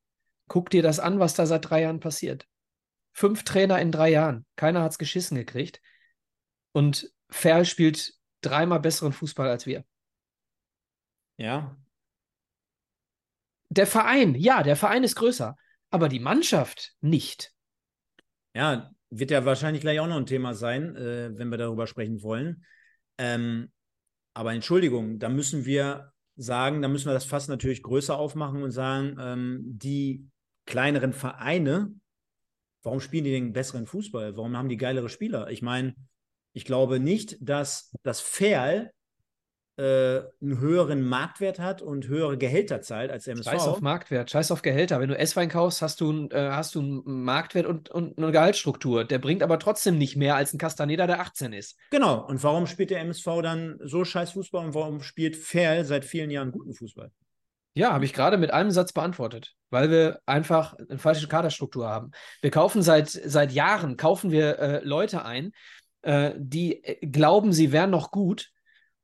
guck dir das an, was da seit drei Jahren passiert. Fünf Trainer in drei Jahren, keiner hat es geschissen gekriegt. Und Ferl spielt dreimal besseren Fußball als wir. Ja. Der Verein, ja, der Verein ist größer, aber die Mannschaft nicht. Ja, wird ja wahrscheinlich gleich auch noch ein Thema sein, äh, wenn wir darüber sprechen wollen. Ähm, aber Entschuldigung, da müssen wir sagen, da müssen wir das Fass natürlich größer aufmachen und sagen, ähm, die kleineren Vereine, warum spielen die den besseren Fußball? Warum haben die geilere Spieler? Ich meine, ich glaube nicht, dass das Ferl einen höheren Marktwert hat und höhere Gehälter zahlt als der MSV. Scheiß auf Marktwert, scheiß auf Gehälter. Wenn du S-Wein kaufst, hast du, äh, hast du einen Marktwert und, und eine Gehaltsstruktur. Der bringt aber trotzdem nicht mehr als ein Castaneda, der 18 ist. Genau. Und warum spielt der MSV dann so scheiß Fußball und warum spielt Ferl seit vielen Jahren guten Fußball? Ja, habe ich gerade mit einem Satz beantwortet, weil wir einfach eine falsche Kaderstruktur haben. Wir kaufen seit, seit Jahren, kaufen wir äh, Leute ein, äh, die äh, glauben, sie wären noch gut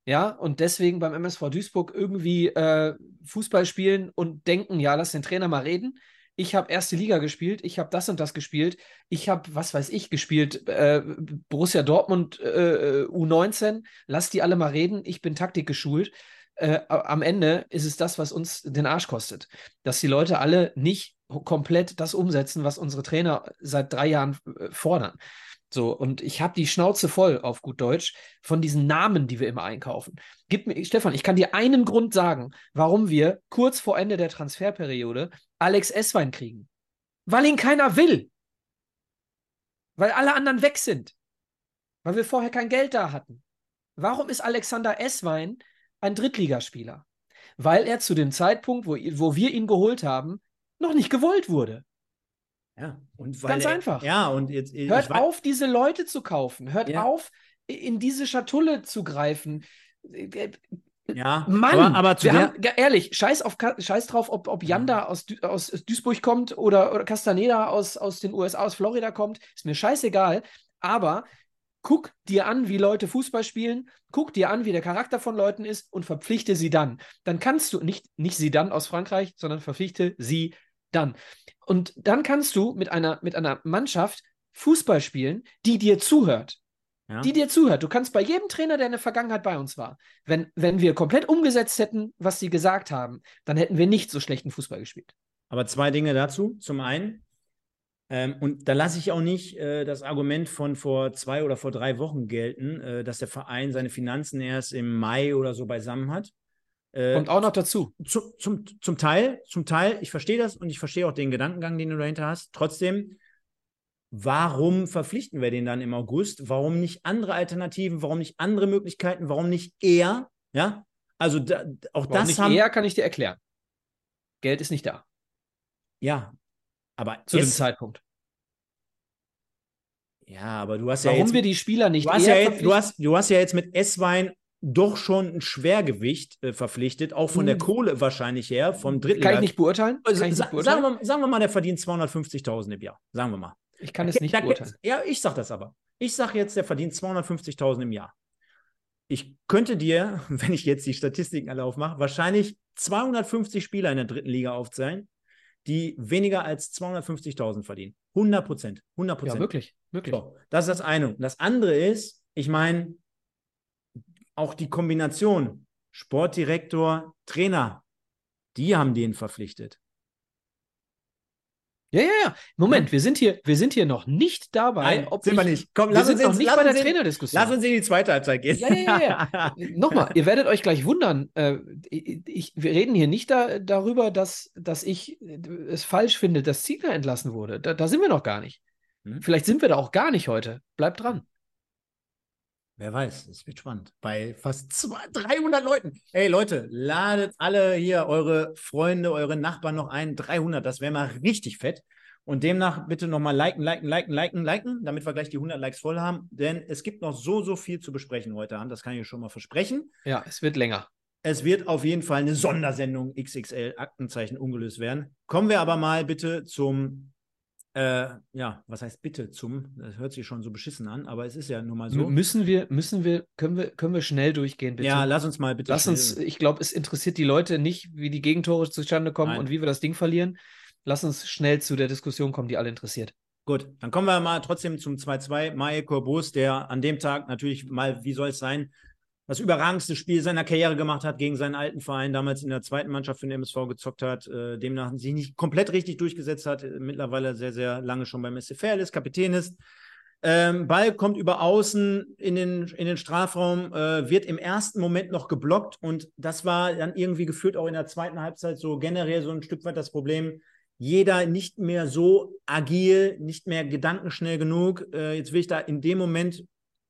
ja, und deswegen beim MSV Duisburg irgendwie äh, Fußball spielen und denken, ja, lass den Trainer mal reden. Ich habe erste Liga gespielt, ich habe das und das gespielt, ich habe, was weiß ich, gespielt, äh, Borussia Dortmund äh, U19, lass die alle mal reden, ich bin Taktik geschult. Äh, am Ende ist es das, was uns den Arsch kostet. Dass die Leute alle nicht komplett das umsetzen, was unsere Trainer seit drei Jahren äh, fordern. So, und ich habe die Schnauze voll, auf gut Deutsch, von diesen Namen, die wir immer einkaufen. Gib mir, Stefan, ich kann dir einen Grund sagen, warum wir kurz vor Ende der Transferperiode Alex Esswein kriegen. Weil ihn keiner will. Weil alle anderen weg sind. Weil wir vorher kein Geld da hatten. Warum ist Alexander Esswein ein Drittligaspieler? Weil er zu dem Zeitpunkt, wo, wo wir ihn geholt haben, noch nicht gewollt wurde. Ja, und Ganz er, einfach. Ja, und jetzt. Hört auf, diese Leute zu kaufen. Hört ja. auf, in diese Schatulle zu greifen. Ja, Mann, aber, aber zu wir haben, ehrlich, scheiß, auf, scheiß drauf, ob, ob Janda aus, aus Duisburg kommt oder, oder Castaneda aus, aus den USA, aus Florida kommt, ist mir scheißegal. Aber guck dir an, wie Leute Fußball spielen, guck dir an, wie der Charakter von Leuten ist und verpflichte sie dann. Dann kannst du, nicht, nicht sie dann aus Frankreich, sondern verpflichte sie dann. Und dann kannst du mit einer, mit einer Mannschaft Fußball spielen, die dir zuhört. Ja. Die dir zuhört. Du kannst bei jedem Trainer, der in der Vergangenheit bei uns war, wenn, wenn wir komplett umgesetzt hätten, was sie gesagt haben, dann hätten wir nicht so schlechten Fußball gespielt. Aber zwei Dinge dazu. Zum einen, ähm, und da lasse ich auch nicht äh, das Argument von vor zwei oder vor drei Wochen gelten, äh, dass der Verein seine Finanzen erst im Mai oder so beisammen hat. Äh, Kommt auch noch dazu. Zu, zum, zum Teil, zum Teil, ich verstehe das und ich verstehe auch den Gedankengang, den du dahinter hast. Trotzdem, warum verpflichten wir den dann im August? Warum nicht andere Alternativen? Warum nicht andere Möglichkeiten? Warum nicht eher? Ja, also da, auch warum das nicht haben. Eher kann ich dir erklären. Geld ist nicht da. Ja, aber zu dem Zeitpunkt. Ja, aber du hast Warum ja jetzt, wir die Spieler nicht du hast, ja jetzt, du, hast, du hast ja jetzt mit S-Wein doch schon ein Schwergewicht äh, verpflichtet, auch von der hm. Kohle wahrscheinlich her, vom Drittel. Kann ich nicht beurteilen? Also, ich sa beurteilen? Sagen, wir, sagen, wir, mal, der verdient 250.000 im Jahr. Sagen wir mal. Ich kann es nicht da, beurteilen. Ja, ich sag das aber. Ich sage jetzt, der verdient 250.000 im Jahr. Ich könnte dir, wenn ich jetzt die Statistiken alle aufmache, wahrscheinlich 250 Spieler in der dritten Liga aufzeigen, die weniger als 250.000 verdienen. 100 Prozent. 100 Prozent. Ja, wirklich. wirklich. So, das ist das eine. Und das andere ist, ich meine, auch die Kombination Sportdirektor, Trainer, die haben den verpflichtet. Ja, ja, ja. Moment, ja. wir sind hier, wir sind hier noch nicht dabei. Nein, sind ich, wir nicht. Komm, wir sind noch nicht bei der Trainerdiskussion. Lass uns in die zweite Halbzeit gehen. Ja, ja, ja. ja. Nochmal, ihr werdet euch gleich wundern. Äh, ich, wir reden hier nicht da, darüber, dass, dass ich es falsch finde, dass Ziegler entlassen wurde. Da, da sind wir noch gar nicht. Hm? Vielleicht sind wir da auch gar nicht heute. Bleibt dran. Wer weiß, es wird spannend. Bei fast 200, 300 Leuten. Hey Leute, ladet alle hier eure Freunde, eure Nachbarn noch ein. 300, das wäre mal richtig fett. Und demnach bitte nochmal liken, liken, liken, liken, liken, damit wir gleich die 100 Likes voll haben. Denn es gibt noch so, so viel zu besprechen heute Abend. Das kann ich euch schon mal versprechen. Ja, es wird länger. Es wird auf jeden Fall eine Sondersendung XXL Aktenzeichen ungelöst werden. Kommen wir aber mal bitte zum äh, ja, was heißt bitte zum? Das hört sich schon so beschissen an, aber es ist ja nun mal so. Müssen wir, müssen wir, können wir, können wir schnell durchgehen, bitte? Ja, lass uns mal bitte. Lass uns, ich glaube, es interessiert die Leute nicht, wie die Gegentore zustande kommen Nein. und wie wir das Ding verlieren. Lass uns schnell zu der Diskussion kommen, die alle interessiert. Gut, dann kommen wir mal trotzdem zum 2-2. Mae Corbus, der an dem Tag natürlich mal, wie soll es sein, das überragendste Spiel seiner Karriere gemacht hat gegen seinen alten Verein, damals in der zweiten Mannschaft für den MSV gezockt hat, äh, demnach sich nicht komplett richtig durchgesetzt hat, äh, mittlerweile sehr, sehr lange schon beim SCFL ist, Kapitän ist. Ähm, Ball kommt über außen in den, in den Strafraum, äh, wird im ersten Moment noch geblockt und das war dann irgendwie geführt auch in der zweiten Halbzeit so generell so ein Stück weit das Problem. Jeder nicht mehr so agil, nicht mehr gedankenschnell genug. Äh, jetzt will ich da in dem Moment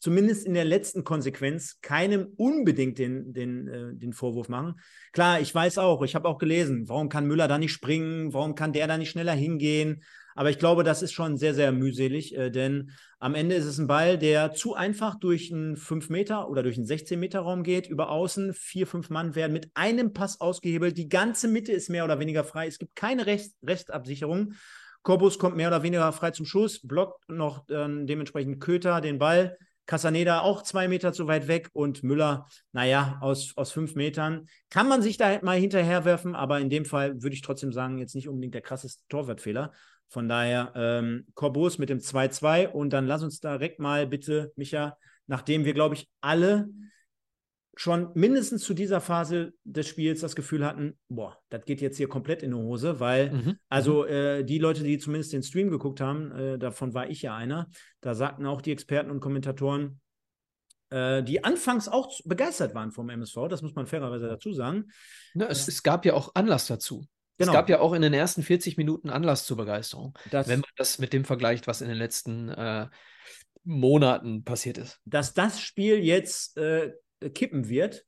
zumindest in der letzten Konsequenz keinem unbedingt den, den, äh, den Vorwurf machen. Klar, ich weiß auch, ich habe auch gelesen, warum kann Müller da nicht springen, warum kann der da nicht schneller hingehen. Aber ich glaube, das ist schon sehr, sehr mühselig, äh, denn am Ende ist es ein Ball, der zu einfach durch einen 5 Meter oder durch einen 16 Meter Raum geht, über außen. Vier, fünf Mann werden mit einem Pass ausgehebelt. Die ganze Mitte ist mehr oder weniger frei. Es gibt keine Rest, Restabsicherung. Corbus kommt mehr oder weniger frei zum Schuss, blockt noch äh, dementsprechend Köter den Ball. Casaneda auch zwei Meter zu weit weg und Müller, naja, aus, aus fünf Metern. Kann man sich da mal hinterherwerfen, aber in dem Fall würde ich trotzdem sagen, jetzt nicht unbedingt der krasseste Torwartfehler. Von daher ähm, Corbus mit dem 2-2 und dann lass uns direkt mal bitte, Micha, nachdem wir, glaube ich, alle schon mindestens zu dieser Phase des Spiels das Gefühl hatten, boah, das geht jetzt hier komplett in die Hose, weil, mhm. also mhm. äh, die Leute, die zumindest den Stream geguckt haben, äh, davon war ich ja einer, da sagten auch die Experten und Kommentatoren, äh, die anfangs auch begeistert waren vom MSV, das muss man fairerweise dazu sagen. Na, es, es gab ja auch Anlass dazu. Genau. Es gab ja auch in den ersten 40 Minuten Anlass zur Begeisterung, das, wenn man das mit dem vergleicht, was in den letzten äh, Monaten passiert ist. Dass das Spiel jetzt äh, kippen wird.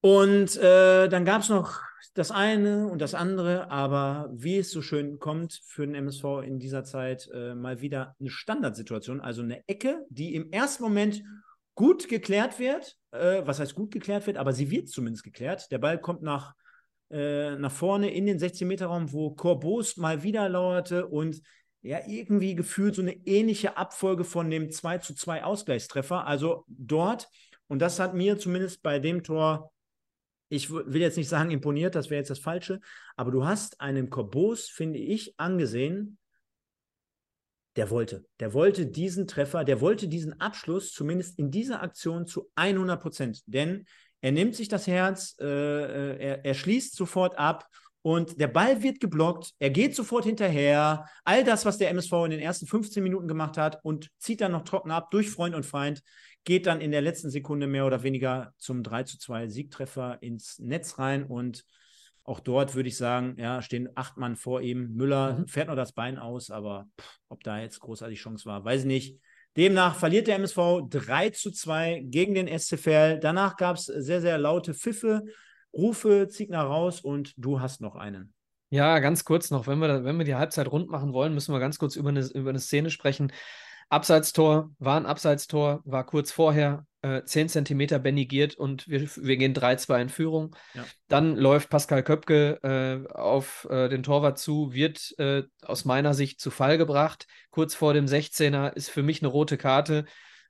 Und äh, dann gab es noch das eine und das andere, aber wie es so schön kommt für den MSV in dieser Zeit, äh, mal wieder eine Standardsituation, also eine Ecke, die im ersten Moment gut geklärt wird. Äh, was heißt gut geklärt wird, aber sie wird zumindest geklärt. Der Ball kommt nach, äh, nach vorne in den 16-Meter-Raum, wo Corbos mal wieder lauerte und ja, irgendwie gefühlt so eine ähnliche Abfolge von dem 2 zu 2 Ausgleichstreffer. Also dort und das hat mir zumindest bei dem Tor, ich will jetzt nicht sagen imponiert, das wäre jetzt das Falsche, aber du hast einen Korbos, finde ich, angesehen, der wollte. Der wollte diesen Treffer, der wollte diesen Abschluss, zumindest in dieser Aktion zu 100 Prozent. Denn er nimmt sich das Herz, äh, äh, er, er schließt sofort ab und der Ball wird geblockt, er geht sofort hinterher. All das, was der MSV in den ersten 15 Minuten gemacht hat und zieht dann noch trocken ab durch Freund und Feind, geht dann in der letzten Sekunde mehr oder weniger zum 3 zu 2 Siegtreffer ins Netz rein und auch dort würde ich sagen, ja, stehen acht Mann vor ihm. Müller mhm. fährt noch das Bein aus, aber pff, ob da jetzt großartig Chance war, weiß ich nicht. Demnach verliert der MSV 3 zu 2 gegen den SCFL. Danach gab es sehr, sehr laute Pfiffe. Rufe, Ziegner raus und du hast noch einen. Ja, ganz kurz noch, wenn wir, wenn wir die Halbzeit rund machen wollen, müssen wir ganz kurz über eine, über eine Szene sprechen. Abseitstor, war ein Abseitstor, war kurz vorher, äh, 10 cm benigiert und wir, wir gehen 3-2 in Führung. Ja. Dann läuft Pascal Köpke äh, auf äh, den Torwart zu, wird äh, aus meiner Sicht zu Fall gebracht. Kurz vor dem 16er ist für mich eine rote Karte.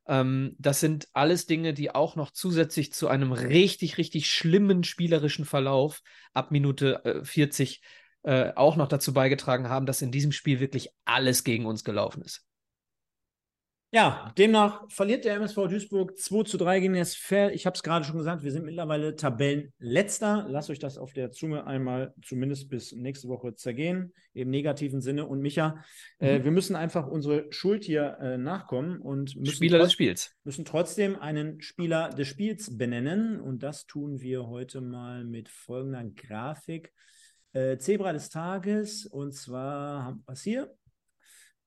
Ähm, das sind alles Dinge, die auch noch zusätzlich zu einem richtig, richtig schlimmen spielerischen Verlauf ab Minute äh, 40 äh, auch noch dazu beigetragen haben, dass in diesem Spiel wirklich alles gegen uns gelaufen ist. Ja, demnach verliert der MSV Duisburg 2 zu 3 gegen das SFL. Ich habe es gerade schon gesagt, wir sind mittlerweile Tabellenletzter. Lasst euch das auf der Zunge einmal zumindest bis nächste Woche zergehen, im negativen Sinne. Und Micha, äh, mhm. äh, wir müssen einfach unsere Schuld hier äh, nachkommen und müssen, Spieler des Spiels. müssen trotzdem einen Spieler des Spiels benennen. Und das tun wir heute mal mit folgender Grafik. Äh, Zebra des Tages, und zwar haben wir es hier.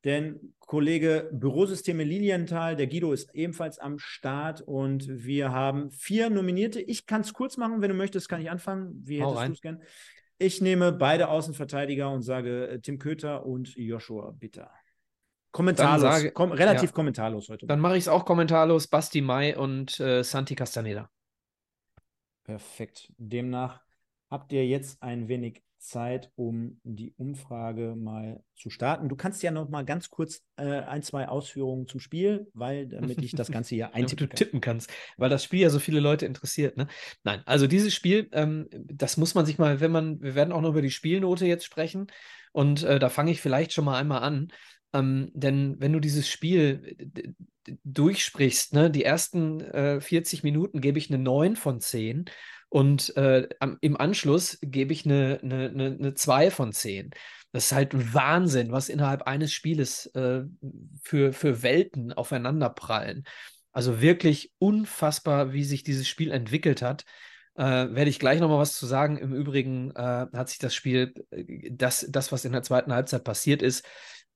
Denn Kollege Bürosysteme Lilienthal, der Guido ist ebenfalls am Start und wir haben vier Nominierte. Ich kann es kurz machen, wenn du möchtest, kann ich anfangen. Wie hättest du es gern? Ich nehme beide Außenverteidiger und sage äh, Tim Köter und Joshua Bitter. Kommentarlos, sage, kom relativ ja. kommentarlos heute. Dann mache ich es auch kommentarlos. Basti Mai und äh, Santi Castaneda. Perfekt. Demnach habt ihr jetzt ein wenig Zeit, um die Umfrage mal zu starten. Du kannst ja noch mal ganz kurz äh, ein, zwei Ausführungen zum Spiel, weil damit ich das Ganze hier eintippen du tippen kannst, weil das Spiel ja so viele Leute interessiert. Ne? Nein, also dieses Spiel, ähm, das muss man sich mal, wenn man, wir werden auch noch über die Spielnote jetzt sprechen und äh, da fange ich vielleicht schon mal einmal an. Ähm, denn wenn du dieses Spiel durchsprichst, ne, die ersten äh, 40 Minuten gebe ich eine 9 von 10 und äh, am, im Anschluss gebe ich eine, eine, eine, eine 2 von 10. Das ist halt Wahnsinn, was innerhalb eines Spieles äh, für, für Welten aufeinanderprallen. Also wirklich unfassbar, wie sich dieses Spiel entwickelt hat. Äh, werde ich gleich nochmal was zu sagen. Im Übrigen äh, hat sich das Spiel, das, das, was in der zweiten Halbzeit passiert ist,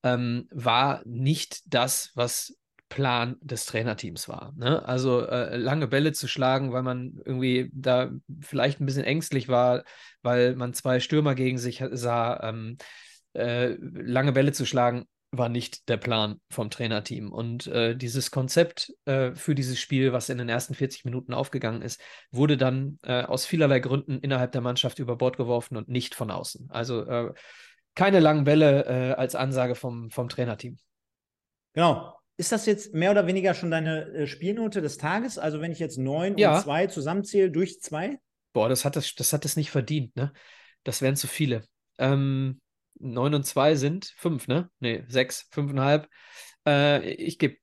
ähm, war nicht das, was Plan des Trainerteams war. Ne? Also äh, lange Bälle zu schlagen, weil man irgendwie da vielleicht ein bisschen ängstlich war, weil man zwei Stürmer gegen sich sah. Ähm, äh, lange Bälle zu schlagen, war nicht der Plan vom Trainerteam. Und äh, dieses Konzept äh, für dieses Spiel, was in den ersten 40 Minuten aufgegangen ist, wurde dann äh, aus vielerlei Gründen innerhalb der Mannschaft über Bord geworfen und nicht von außen. Also äh, keine langen Bälle als Ansage vom, vom Trainerteam. Genau. Ist das jetzt mehr oder weniger schon deine äh, Spielnote des Tages? Also wenn ich jetzt neun ja. und zwei zusammenzähle durch zwei? Boah, das hat das, das hat es nicht verdient, ne? Das wären zu viele. Ähm, neun und zwei sind fünf, ne? Nee, sechs, fünfeinhalb. Äh, ich gebe,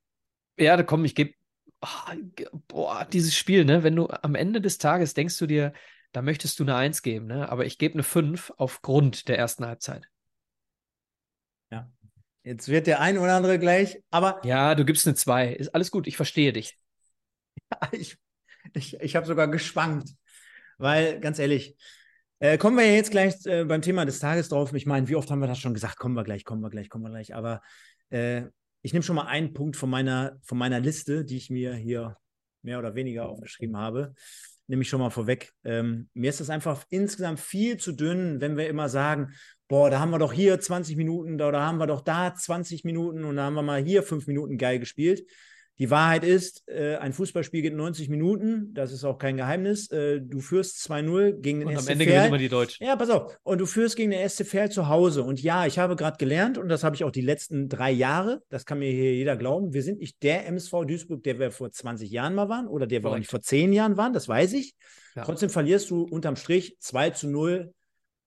ja, komm, ich gebe, oh, boah, dieses Spiel, ne? Wenn du am Ende des Tages denkst du dir, da möchtest du eine Eins geben, ne? Aber ich gebe eine fünf aufgrund der ersten Halbzeit. Jetzt wird der ein oder andere gleich, aber. Ja, du gibst eine 2. Ist alles gut, ich verstehe dich. Ja, ich ich, ich habe sogar geschwankt. Weil, ganz ehrlich, äh, kommen wir ja jetzt gleich äh, beim Thema des Tages drauf. Ich meine, wie oft haben wir das schon gesagt? Kommen wir gleich, kommen wir gleich, kommen wir gleich. Aber äh, ich nehme schon mal einen Punkt von meiner, von meiner Liste, die ich mir hier mehr oder weniger aufgeschrieben habe. Nehme ich schon mal vorweg. Ähm, mir ist das einfach insgesamt viel zu dünn, wenn wir immer sagen, boah, da haben wir doch hier 20 Minuten, da, da haben wir doch da 20 Minuten und da haben wir mal hier fünf Minuten geil gespielt. Die Wahrheit ist, äh, ein Fußballspiel geht 90 Minuten, das ist auch kein Geheimnis. Äh, du führst 2-0 gegen den und SC am Ende gewinnen immer die Deutschen. Ja, pass auf. Und du führst gegen den SC Verl zu Hause. Und ja, ich habe gerade gelernt, und das habe ich auch die letzten drei Jahre, das kann mir hier jeder glauben, wir sind nicht der MSV Duisburg, der wir vor 20 Jahren mal waren oder der wir auch nicht vor 10 Jahren waren, das weiß ich. Ja. Trotzdem verlierst du unterm Strich 2 zu 0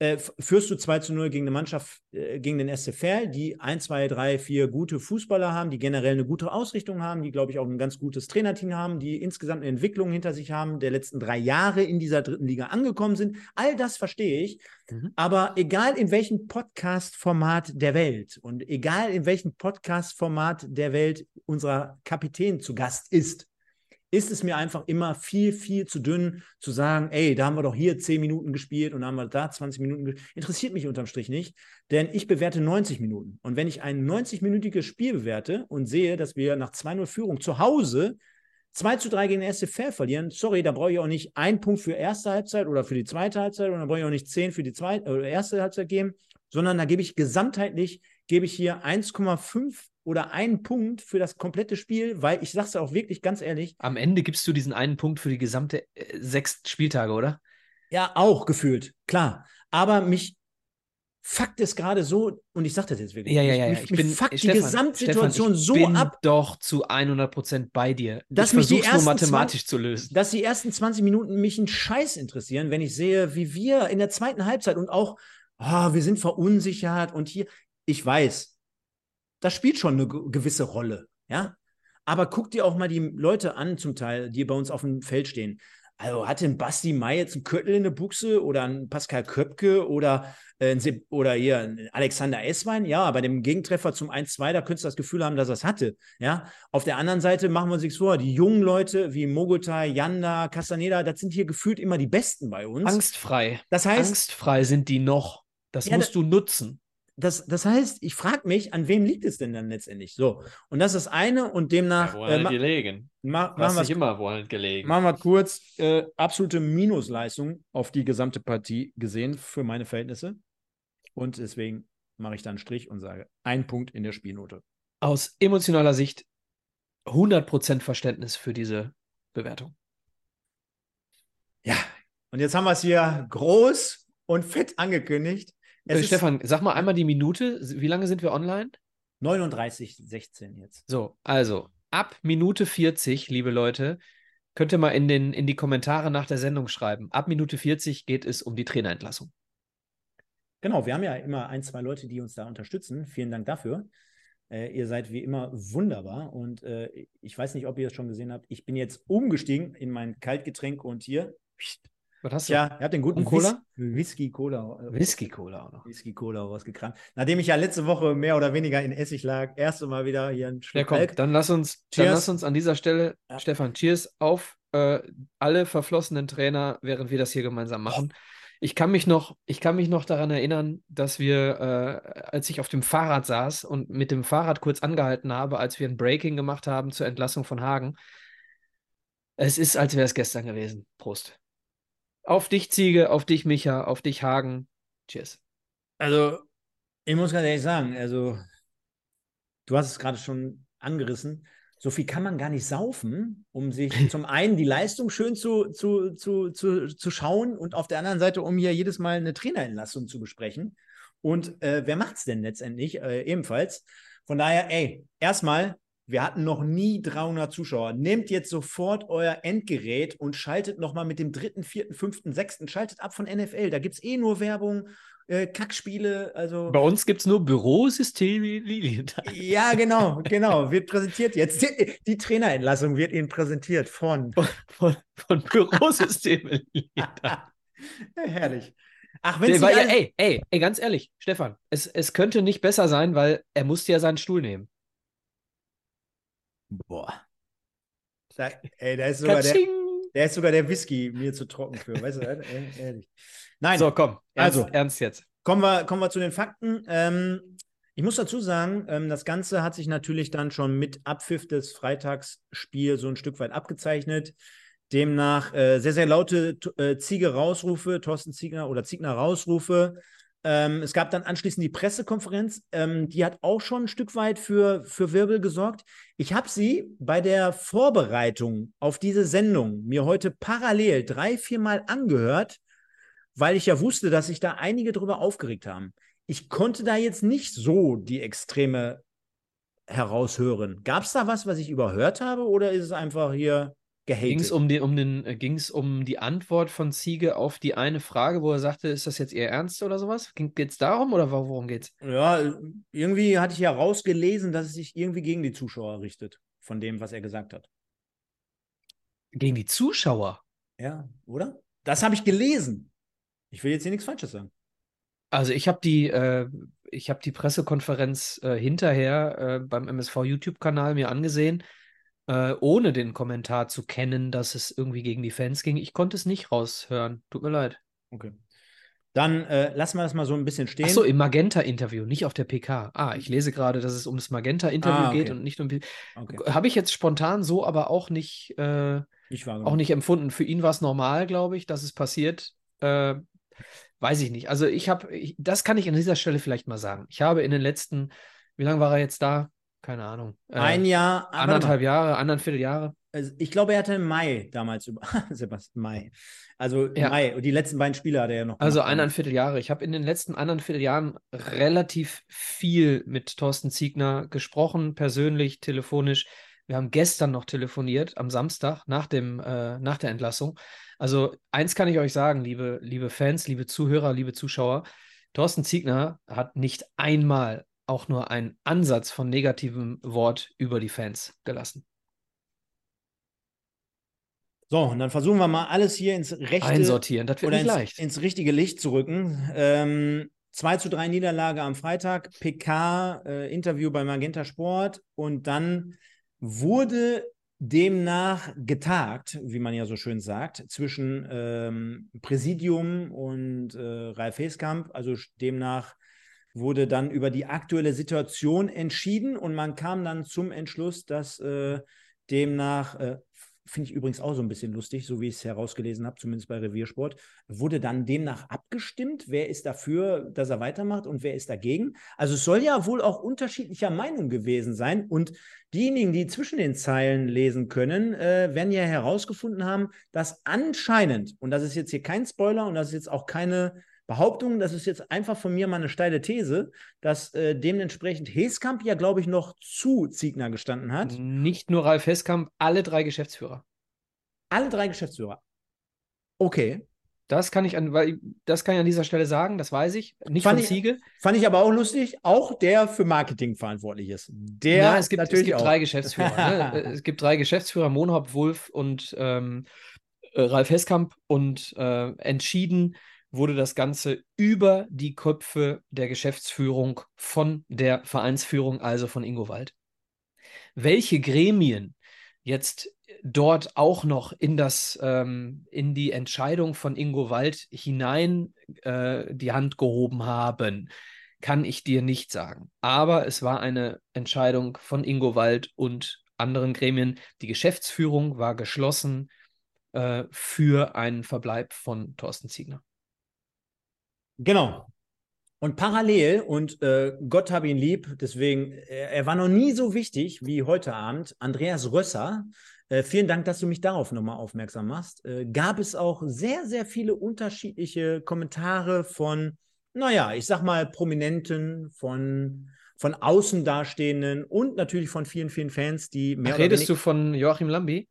äh, führst du 2 zu 0 gegen eine Mannschaft, äh, gegen den SC Verl, die 1, 2, 3, 4 gute Fußballer haben, die generell eine gute Ausrichtung haben, die, glaube ich, auch ein ganz gutes Trainerteam haben, die insgesamt eine Entwicklung hinter sich haben, der letzten drei Jahre in dieser dritten Liga angekommen sind. All das verstehe ich. Mhm. Aber egal in welchem Podcast-Format der Welt und egal in welchem Podcast-Format der Welt unser Kapitän zu Gast ist, ist es mir einfach immer viel, viel zu dünn zu sagen, ey, da haben wir doch hier 10 Minuten gespielt und da haben wir da 20 Minuten gespielt. Interessiert mich unterm Strich nicht, denn ich bewerte 90 Minuten. Und wenn ich ein 90-minütiges Spiel bewerte und sehe, dass wir nach 2-0 Führung zu Hause 2 zu 3 gegen den Fair verlieren, sorry, da brauche ich auch nicht einen Punkt für erste Halbzeit oder für die zweite Halbzeit und da brauche ich auch nicht 10 für die zweite oder erste Halbzeit geben, sondern da gebe ich gesamtheitlich, gebe ich hier 1,5 oder einen Punkt für das komplette Spiel, weil ich sage es auch wirklich ganz ehrlich. Am Ende gibst du diesen einen Punkt für die gesamte äh, sechs Spieltage, oder? Ja, auch gefühlt, klar. Aber mich fuckt es gerade so, und ich sage das jetzt wirklich. Ja, ja, ja. Mich, ich mich bin, fuckt Stefan, die Gesamtsituation Stefan, so bin ab. doch zu 100% bei dir. Dass ich mich die nur mathematisch 20, zu lösen. Dass die ersten 20 Minuten mich einen Scheiß interessieren, wenn ich sehe, wie wir in der zweiten Halbzeit und auch, oh, wir sind verunsichert und hier, ich weiß, das spielt schon eine gewisse Rolle, ja. Aber guck dir auch mal die Leute an, zum Teil, die bei uns auf dem Feld stehen. Also hat denn Basti Mai jetzt einen Köttel in der Buchse oder ein Pascal Köpke oder, äh, ein oder hier ein Alexander Esswein? Ja, bei dem Gegentreffer zum 1-2, da könntest du das Gefühl haben, dass er es hatte. Ja, auf der anderen Seite machen wir uns nichts vor. Die jungen Leute wie Mogotai, Yanda, Castaneda, das sind hier gefühlt immer die Besten bei uns. Angstfrei. Das heißt, Angstfrei sind die noch. Das ja, musst du nutzen das, das heißt, ich frage mich, an wem liegt es denn dann letztendlich? So, und das ist das eine und demnach. Ja, wo halt äh, gelegen. Ma machen wir immer wo halt gelegen. Machen wir kurz äh, absolute Minusleistung auf die gesamte Partie gesehen für meine Verhältnisse. Und deswegen mache ich dann einen Strich und sage, ein Punkt in der Spielnote. Aus emotionaler Sicht 100% Verständnis für diese Bewertung. Ja, und jetzt haben wir es hier groß und fett angekündigt. Äh, Stefan, sag mal einmal die Minute. Wie lange sind wir online? 39, 16 jetzt. So, also ab Minute 40, liebe Leute, könnt ihr mal in, den, in die Kommentare nach der Sendung schreiben. Ab Minute 40 geht es um die Trainerentlassung. Genau, wir haben ja immer ein, zwei Leute, die uns da unterstützen. Vielen Dank dafür. Äh, ihr seid wie immer wunderbar und äh, ich weiß nicht, ob ihr es schon gesehen habt. Ich bin jetzt umgestiegen in mein Kaltgetränk und hier. Was hast du? Ja, er hat den guten Cola? Whis Whisky Cola. äh, Whisky Cola auch noch. Whisky Cola rausgekramt. Nachdem ich ja letzte Woche mehr oder weniger in Essig lag, erste Mal wieder hier ein Schluck Ja, komm, Kalk. dann lass uns, dann Cheers. lass uns an dieser Stelle, Ja. Stefan, cheers auf äh, alle verflossenen Trainer, während wir das hier gemeinsam machen. Ich kann mich noch, ich kann mich noch daran erinnern, dass wir, äh, als ich auf dem Fahrrad saß und mit dem Fahrrad kurz angehalten habe, als wir ein Breaking gemacht haben zur Entlassung von Hagen. Es ist, als wäre es gestern gewesen. Prost. Auf dich, Ziege, auf dich, Micha, auf dich, Hagen. Cheers. Also, ich muss ganz ehrlich sagen, also, du hast es gerade schon angerissen. So viel kann man gar nicht saufen, um sich zum einen die Leistung schön zu, zu, zu, zu, zu schauen und auf der anderen Seite, um hier jedes Mal eine Trainerentlassung zu besprechen. Und äh, wer macht es denn letztendlich? Äh, ebenfalls. Von daher, ey, erstmal, wir hatten noch nie 300 Zuschauer. Nehmt jetzt sofort euer Endgerät und schaltet nochmal mit dem dritten, vierten, fünften, sechsten, schaltet ab von NFL. Da gibt es eh nur Werbung, äh, Kackspiele, also. Bei uns gibt es nur Bürosysteme Lilienthal. Ja, genau, genau. Wird präsentiert jetzt. Die, die Trainerentlassung wird Ihnen präsentiert von. Von, von Bürosysteme Lilienthal. Herrlich. Ach, wenn ja, alle- ey, ey, ey, ganz ehrlich, Stefan, es, es könnte nicht besser sein, weil er musste ja seinen Stuhl nehmen. Boah. Da, ey, da ist sogar der, der ist sogar der Whisky mir zu trocken für. Weißt du, ehrlich. Nein, So, komm, ernst, Also. ernst jetzt. Kommen wir, kommen wir zu den Fakten. Ähm, ich muss dazu sagen, ähm, das Ganze hat sich natürlich dann schon mit Abpfiff des Freitagsspiels so ein Stück weit abgezeichnet. Demnach äh, sehr, sehr laute äh, Ziege-Rausrufe, Thorsten Ziegner oder Ziegner-Rausrufe. Ähm, es gab dann anschließend die Pressekonferenz, ähm, die hat auch schon ein Stück weit für, für Wirbel gesorgt. Ich habe sie bei der Vorbereitung auf diese Sendung mir heute parallel drei, viermal angehört weil ich ja wusste, dass sich da einige drüber aufgeregt haben. Ich konnte da jetzt nicht so die Extreme heraushören. Gab es da was, was ich überhört habe, oder ist es einfach hier gehatet? Ging es um, die, um, den, äh, ging's um die Antwort von Ziege auf die eine Frage, wo er sagte, ist das jetzt Ihr Ernst oder sowas? Geht es darum oder wo- worum geht's? Ja, irgendwie hatte ich ja rausgelesen, dass es sich irgendwie gegen die Zuschauer richtet, von dem, was er gesagt hat. Gegen die Zuschauer. Ja, oder? Das habe ich gelesen. Ich will jetzt hier nichts Falsches sagen. Also ich habe die, äh, ich habe die Pressekonferenz äh, hinterher äh, beim MSV YouTube-Kanal mir angesehen, äh, ohne den Kommentar zu kennen, dass es irgendwie gegen die Fans ging. Ich konnte es nicht raushören. Tut mir leid. Okay. Dann äh, lassen wir das mal so ein bisschen stehen. Ach so, im Magenta-Interview, nicht auf der PK. Ah, ich lese gerade, dass es ums Magenta-Interview Ah, okay. geht und nicht um. okay. Habe ich jetzt spontan so, aber auch nicht, äh, Ich war auch nicht empfunden. Für ihn war es normal, glaube ich, dass es passiert. Äh, weiß ich nicht. Also ich habe, das kann ich an dieser Stelle vielleicht mal sagen. Ich habe in den letzten, wie lange war er jetzt da? Keine Ahnung. Äh, Ein Jahr, ah, anderthalb Jahre, anderthalb Jahre. Also ich glaube, er hatte im Mai damals über. Sebastian Mai. Also Ja. Mai. Und die letzten beiden Spiele hat er ja noch. Also gemacht. eineinviertel Jahre. Ich habe in den letzten eineinviertel Jahren relativ viel mit Thorsten Ziegner gesprochen, persönlich, telefonisch. Wir haben gestern noch telefoniert, am Samstag, nach, dem, äh, nach der Entlassung. Also eins kann ich euch sagen, liebe, liebe Fans, liebe Zuhörer, liebe Zuschauer. Thorsten Ziegner hat nicht einmal auch nur einen Ansatz von negativem Wort über die Fans gelassen. So, und dann versuchen wir mal alles hier ins rechte Einsortieren, das wird oder nicht ins, leicht. ins richtige Licht zu rücken. Ähm, 2 zu 3 Niederlage am Freitag, PK, äh, Interview bei Magenta Sport und dann wurde demnach getagt, wie man ja so schön sagt, zwischen ähm, Präsidium und äh, Ralf Heskamp. Also demnach wurde dann über die aktuelle Situation entschieden und man kam dann zum Entschluss, dass äh, demnach, äh, finde ich übrigens auch so ein bisschen lustig, so wie ich es herausgelesen habe, zumindest bei Reviersport, wurde dann demnach abgestimmt, wer ist dafür, dass er weitermacht und wer ist dagegen. Also es soll ja wohl auch unterschiedlicher Meinung gewesen sein und diejenigen, die zwischen den Zeilen lesen können, äh, werden ja herausgefunden haben, dass anscheinend, und das ist jetzt hier kein Spoiler und das ist jetzt auch keine Behauptung, das ist jetzt einfach von mir mal eine steile These, dass äh, dementsprechend Heskamp ja, glaube ich, noch zu Ziegner gestanden hat. Nicht nur Ralf Heskamp, alle drei Geschäftsführer. Alle drei Geschäftsführer. Okay. Das kann ich an, weil das kann ich an dieser Stelle sagen, das weiß ich. Nicht Fand von ich- Ziege. Fand ich aber auch lustig, auch der für Marketing verantwortlich ist. Der ja, es gibt, es natürlich gibt auch. drei Geschäftsführer. ne? Äh, Es gibt drei Geschäftsführer, Monhop, Wulf und ähm, äh, Ralf Heskamp. Und äh, entschieden wurde das Ganze über die Köpfe der Geschäftsführung von der Vereinsführung, also von Ingo Wald. Welche Gremien jetzt dort auch noch in das, ähm, in die Entscheidung von Ingo Wald hinein äh, die Hand gehoben haben, kann ich dir nicht sagen. Aber es war eine Entscheidung von Ingo Wald und anderen Gremien. Die Geschäftsführung war geschlossen äh, für einen Verbleib von Thorsten Ziegner. Genau. Und parallel, und äh, Gott hab ihn lieb, deswegen, er, er war noch nie so wichtig wie heute Abend, Andreas Rösser. Äh, vielen Dank, dass du mich darauf nochmal aufmerksam machst. Äh, gab es auch sehr, sehr viele unterschiedliche Kommentare von, naja, ich sag mal, Prominenten, von, von Außendastehenden und natürlich von vielen, vielen Fans, die mehr redest du von Joachim Lambi?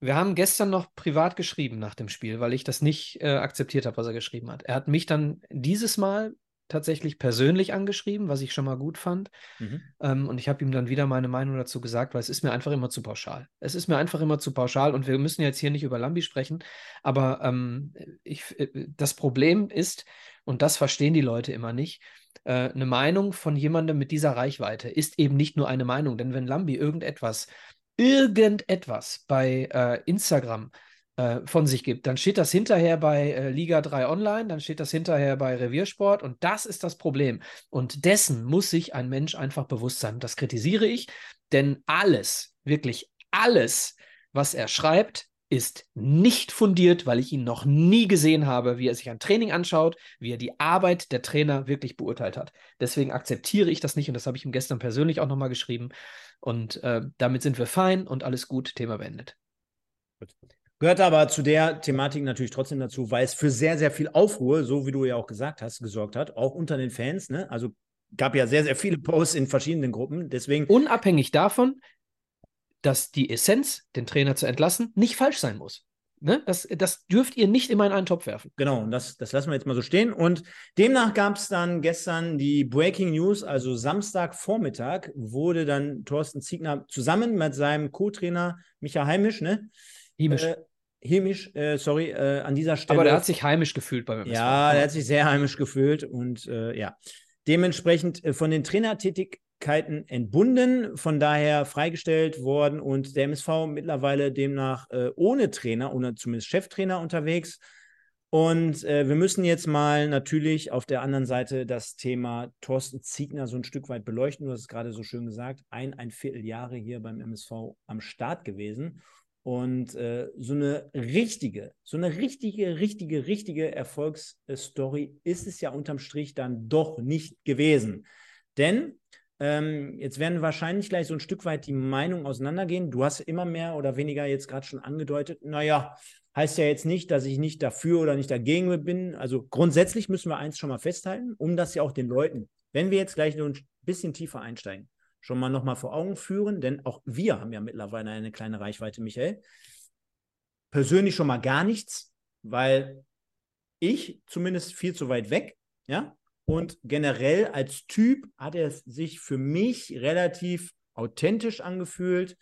Wir haben gestern noch privat geschrieben nach dem Spiel, weil ich das nicht äh, akzeptiert habe, was er geschrieben hat. Er hat mich dann dieses Mal tatsächlich persönlich angeschrieben, was ich schon mal gut fand. Mhm. Ähm, und ich habe ihm dann wieder meine Meinung dazu gesagt, weil es ist mir einfach immer zu pauschal. Es ist mir einfach immer zu pauschal und wir müssen jetzt hier nicht über Lambi sprechen, aber ähm, ich, äh, das Problem ist, und das verstehen die Leute immer nicht, äh, eine Meinung von jemandem mit dieser Reichweite ist eben nicht nur eine Meinung, denn wenn Lambi irgendetwas, irgendetwas bei äh, Instagram äh, von sich gibt, dann steht das hinterher bei äh, Liga 3 Online, dann steht das hinterher bei Reviersport und das ist das Problem. Und dessen muss sich ein Mensch einfach bewusst sein. Das kritisiere ich, denn alles, wirklich alles, was er schreibt, ist nicht fundiert, weil ich ihn noch nie gesehen habe, wie er sich ein Training anschaut, wie er die Arbeit der Trainer wirklich beurteilt hat. Deswegen akzeptiere ich das nicht und das habe ich ihm gestern persönlich auch nochmal geschrieben. Und äh, damit sind wir fein und alles gut, Thema beendet. Gehört aber zu der Thematik natürlich trotzdem dazu, weil es für sehr, sehr viel Aufruhr, so wie du ja auch gesagt hast, gesorgt hat, auch unter den Fans. Ne? Also gab ja sehr, sehr viele Posts in verschiedenen Gruppen. Deswegen, Unabhängig davon, dass die Essenz, den Trainer zu entlassen, nicht falsch sein muss. Ne? Das, das dürft ihr nicht immer in einen Topf werfen. genau, und das, das lassen wir jetzt mal so stehen. Und demnach gab es dann gestern die Breaking News, also Samstagvormittag wurde dann Thorsten Ziegner zusammen mit seinem Co-Trainer Micha Heimisch, ne? Hiemisch. Äh, Hemisch, äh, sorry, äh, an dieser Stelle. Aber der hat sich heimisch gefühlt beim MSV. Ja, der hat sich sehr heimisch gefühlt und äh, ja, dementsprechend äh, von den Trainertätigkeiten entbunden, von daher freigestellt worden und der MSV mittlerweile demnach äh, ohne Trainer, ohne zumindest Cheftrainer unterwegs. Und äh, wir müssen jetzt mal natürlich auf der anderen Seite das Thema Thorsten Ziegner so ein Stück weit beleuchten. Du hast es gerade so schön gesagt, ein, ein Vierteljahre hier beim MSV am Start gewesen. Und äh, so eine richtige, so eine richtige, richtige, richtige Erfolgsstory ist es ja unterm Strich dann doch nicht gewesen. Denn ähm, jetzt werden wahrscheinlich gleich so ein Stück weit die Meinungen auseinandergehen. Du hast immer mehr oder weniger jetzt gerade schon angedeutet, naja, heißt ja jetzt nicht, dass ich nicht dafür oder nicht dagegen bin. Also grundsätzlich müssen wir eins schon mal festhalten, um das ja auch den Leuten, wenn wir jetzt gleich nur ein bisschen tiefer einsteigen, schon mal nochmal vor Augen führen, denn auch wir haben ja mittlerweile eine kleine Reichweite, Michael. Persönlich schon mal gar nichts, weil ich zumindest viel zu weit weg, ja. Und generell als Typ hat er sich für mich relativ authentisch angefühlt,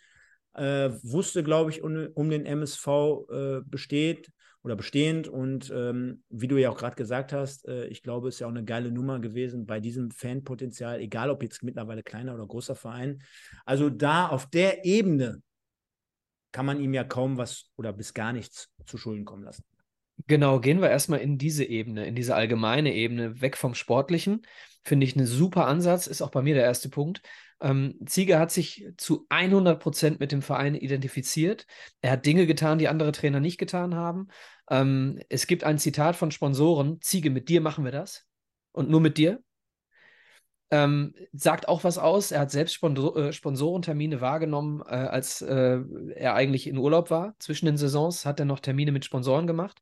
äh, wusste, glaube ich, um, um, den MSV äh, besteht oder bestehend. Und ähm, wie du ja auch gerade gesagt hast, äh, ich glaube, es ist ja auch eine geile Nummer gewesen bei diesem Fanpotenzial, egal ob jetzt mittlerweile kleiner oder großer Verein. Also da auf der Ebene kann man ihm ja kaum was oder bis gar nichts zu Schulden kommen lassen. Genau, gehen wir erstmal in diese Ebene, in diese allgemeine Ebene, weg vom Sportlichen. Finde ich einen super Ansatz, ist auch bei mir der erste Punkt. Ähm, Ziege hat sich zu 100 Prozent mit dem Verein identifiziert. Er hat Dinge getan, die andere Trainer nicht getan haben. Ähm, es gibt ein Zitat von Sponsoren: Ziege, mit dir machen wir das und nur mit dir. Ähm, sagt auch was aus. Er hat selbst Sponsor äh, Sponsorentermine wahrgenommen, äh, als äh, er eigentlich in Urlaub war. Zwischen den Saisons hat er noch Termine mit Sponsoren gemacht.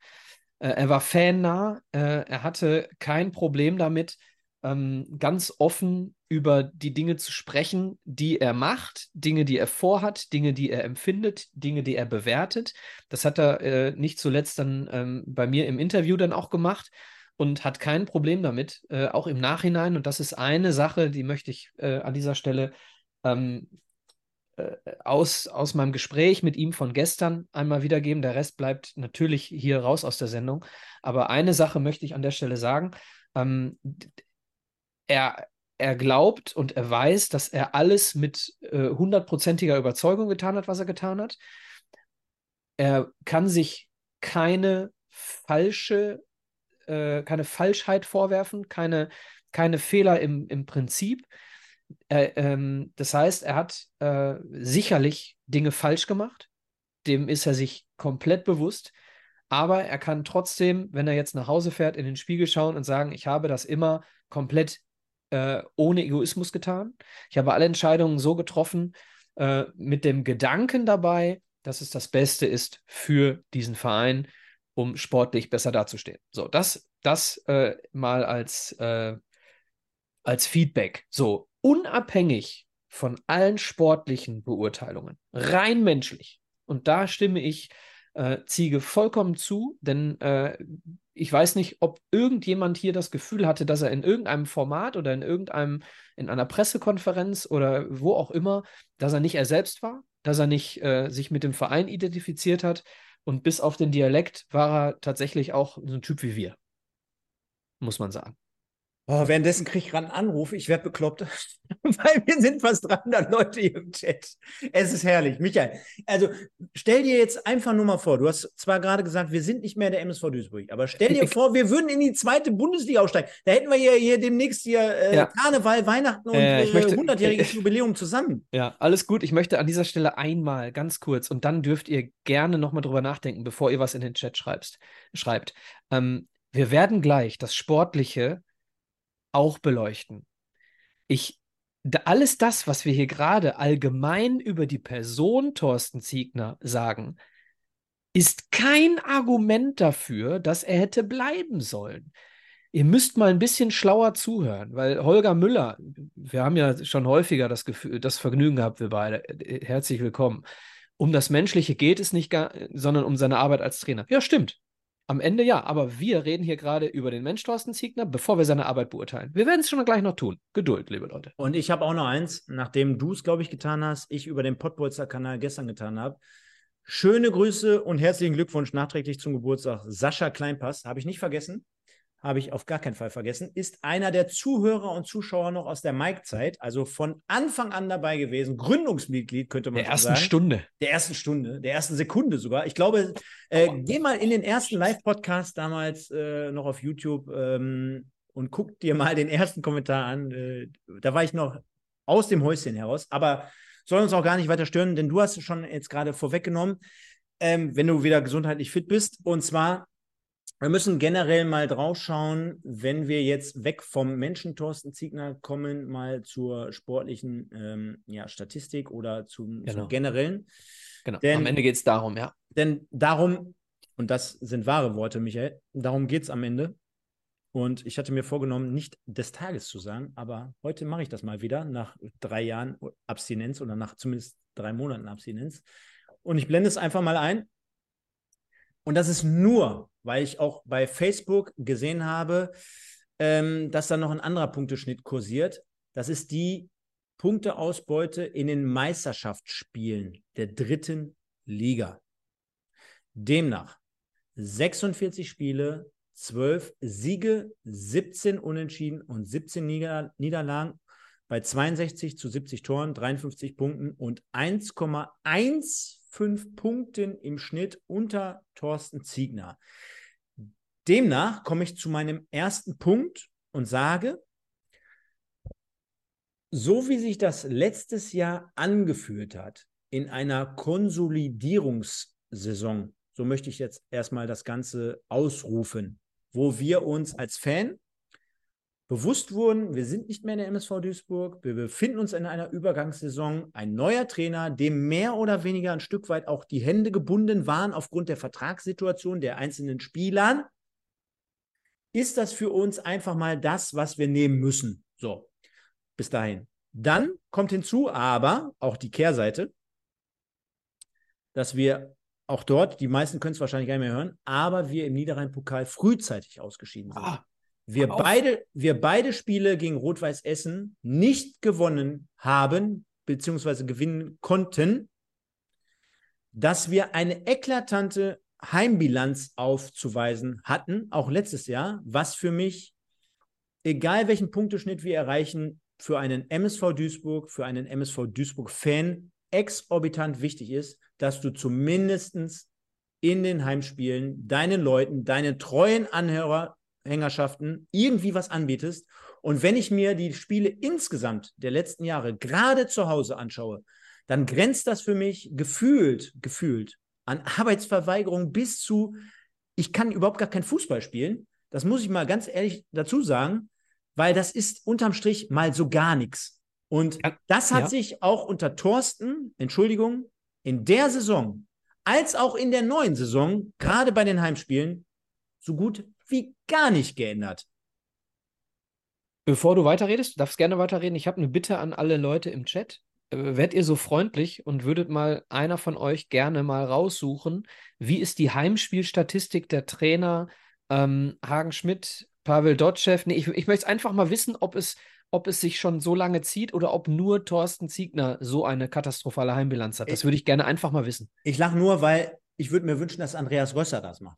Äh, er war fannah. Äh, er hatte kein Problem damit, ähm, ganz offen über die Dinge zu sprechen, die er macht, Dinge, die er vorhat, Dinge, die er empfindet, Dinge, die er bewertet. Das hat er äh, nicht zuletzt dann ähm, bei mir im Interview dann auch gemacht und hat kein Problem damit, äh, auch im Nachhinein. Und das ist eine Sache, die möchte ich äh, an dieser Stelle ähm, äh, aus, aus meinem Gespräch mit ihm von gestern einmal wiedergeben. Der Rest bleibt natürlich hier raus aus der Sendung. Aber eine Sache möchte ich an der Stelle sagen. Ähm, er, er glaubt und er weiß, dass er alles mit äh, hundertprozentiger äh, Überzeugung getan hat, was er getan hat. Er kann sich keine falsche, äh, keine Falschheit vorwerfen, keine, keine Fehler im, im Prinzip. Äh, ähm, das heißt, er hat äh, sicherlich Dinge falsch gemacht. Dem ist er sich komplett bewusst. Aber er kann trotzdem, wenn er jetzt nach Hause fährt, in den Spiegel schauen und sagen, ich habe das immer komplett äh, ohne Egoismus getan. Ich habe alle Entscheidungen so getroffen, äh, mit dem Gedanken dabei, dass es das Beste ist für diesen Verein, um sportlich besser dazustehen. So, das, das äh, mal als, äh, als Feedback. So, unabhängig von allen sportlichen Beurteilungen, rein menschlich. Und da stimme ich äh, Ziege vollkommen zu, denn äh, ich weiß nicht, ob irgendjemand hier das Gefühl hatte, dass er in irgendeinem Format oder in irgendeinem, in einer Pressekonferenz oder wo auch immer, dass er nicht er selbst war, dass er nicht äh, sich mit dem Verein identifiziert hat. Und bis auf den Dialekt war er tatsächlich auch so ein Typ wie wir, muss man sagen. Oh, währenddessen kriege ich gerade einen Anruf, ich werde bekloppt, weil wir sind fast 300 Leute hier im Chat. Es ist herrlich. Michael, also stell dir jetzt einfach nur mal vor, du hast zwar gerade gesagt, wir sind nicht mehr der MSV Duisburg, aber stell dir vor, wir würden in die zweite Bundesliga aufsteigen. Da hätten wir hier, hier demnächst hier äh, ja. Karneval, Weihnachten und äh, äh, 100-jähriges Jubiläum zusammen. Ja, alles gut. Ich möchte an dieser Stelle einmal ganz kurz und dann dürft ihr gerne nochmal drüber nachdenken, bevor ihr was in den Chat schreibst, schreibt. Ähm, wir werden gleich das Sportliche auch beleuchten. Ich, alles das, was wir hier gerade allgemein über die Person Thorsten Ziegner sagen, ist kein Argument dafür, dass er hätte bleiben sollen. Ihr müsst mal ein bisschen schlauer zuhören, weil Holger Müller, wir haben ja schon häufiger das, Gefühl, das Vergnügen gehabt, wir beide. Herzlich willkommen. Um das Menschliche geht es nicht, gar, sondern um seine Arbeit als Trainer. Ja, stimmt. Am Ende ja, aber wir reden hier gerade über den Mensch Thorsten Ziegner, bevor wir seine Arbeit beurteilen. Wir werden es schon gleich noch tun. Geduld, liebe Leute. Und ich habe auch noch eins, nachdem du es, glaube ich, getan hast, ich über den Pottbolzer-Kanal gestern getan habe. Schöne Grüße und herzlichen Glückwunsch nachträglich zum Geburtstag. Sascha Kleinpass, habe ich nicht vergessen habe ich auf gar keinen Fall vergessen, ist einer der Zuhörer und Zuschauer noch aus der Mike-Zeit, also von Anfang an dabei gewesen, Gründungsmitglied, könnte man der ersten sagen. Stunde. Der ersten Stunde, der ersten Sekunde sogar. Ich glaube, äh, geh mal in den ersten Live-Podcast damals äh, noch auf YouTube ähm, und guck dir mal den ersten Kommentar an. Äh, da war ich noch aus dem Häuschen heraus, aber soll uns auch gar nicht weiter stören, denn du hast es schon jetzt gerade vorweggenommen, ähm, wenn du wieder gesundheitlich fit bist. Und zwar wir müssen generell mal drauf schauen, wenn wir jetzt weg vom Menschen Thorsten Ziegner kommen, mal zur sportlichen ähm, ja, Statistik oder zum, genau. zum generellen. Genau, denn, am Ende geht es darum, ja. Denn darum, und das sind wahre Worte, Michael, darum geht es am Ende. Und ich hatte mir vorgenommen, nicht des Tages zu sagen, aber heute mache ich das mal wieder, nach drei Jahren Abstinenz oder nach zumindest drei Monaten Abstinenz. Und ich blende es einfach mal ein. Und das ist nur, weil ich auch bei Facebook gesehen habe, ähm, dass da noch ein anderer Punkteschnitt kursiert. Das ist die Punkteausbeute in den Meisterschaftsspielen der dritten Liga. Demnach 46 Spiele, 12 Siege, 17 Unentschieden und 17 Nieder Niederlagen bei 62 zu 70 Toren, 53 Punkten und 1,1 fünf Punkten im Schnitt unter Thorsten Ziegner. Demnach komme ich zu meinem ersten Punkt und sage, so wie sich das letztes Jahr angefühlt hat, in einer Konsolidierungssaison, so möchte ich jetzt erstmal das Ganze ausrufen, wo wir uns als Fan bewusst wurden, wir sind nicht mehr in der MSV Duisburg, wir befinden uns in einer Übergangssaison, ein neuer Trainer, dem mehr oder weniger ein Stück weit auch die Hände gebunden waren aufgrund der Vertragssituation der einzelnen Spieler. Ist das für uns einfach mal das, was wir nehmen müssen. So, bis dahin. Dann kommt hinzu aber auch die Kehrseite, dass wir auch dort, die meisten können es wahrscheinlich gar nicht mehr hören, aber wir im Niederrhein-Pokal frühzeitig ausgeschieden sind. Ah, wir, beide, wir beide Spiele gegen Rot-Weiß Essen nicht gewonnen haben, beziehungsweise gewinnen konnten, dass wir eine eklatante Heimbilanz aufzuweisen hatten, auch letztes Jahr, was für mich, egal welchen Punkteschnitt wir erreichen, für einen MSV Duisburg, für einen MSV Duisburg-Fan exorbitant wichtig ist, dass du zumindest in den Heimspielen deinen Leuten, deinen treuen Anhängerschaften irgendwie was anbietest. Und wenn ich mir die Spiele insgesamt der letzten Jahre gerade zu Hause anschaue, dann grenzt das für mich gefühlt, gefühlt an Arbeitsverweigerung bis zu, ich kann überhaupt gar kein Fußball spielen. Das muss ich mal ganz ehrlich dazu sagen, weil das ist unterm Strich mal so gar nichts. Und das hat ja. sich auch unter Thorsten, Entschuldigung, in der Saison als auch in der neuen Saison, gerade bei den Heimspielen, so gut wie gar nicht geändert. Bevor du weiterredest, du darfst gerne weiterreden. Ich habe eine Bitte an alle Leute im Chat. Wärt ihr so freundlich und würdet mal einer von euch gerne mal raussuchen, wie ist die Heimspielstatistik der Trainer ähm, Hagen Schmidt, Pavel Dotschew? Nee, ich, ich möchte einfach mal wissen, ob es, ob es sich schon so lange zieht oder ob nur Thorsten Ziegner so eine katastrophale Heimbilanz hat. Das würde ich gerne einfach mal wissen. Ich lache nur, weil ich würde mir wünschen, dass Andreas Rösser das macht.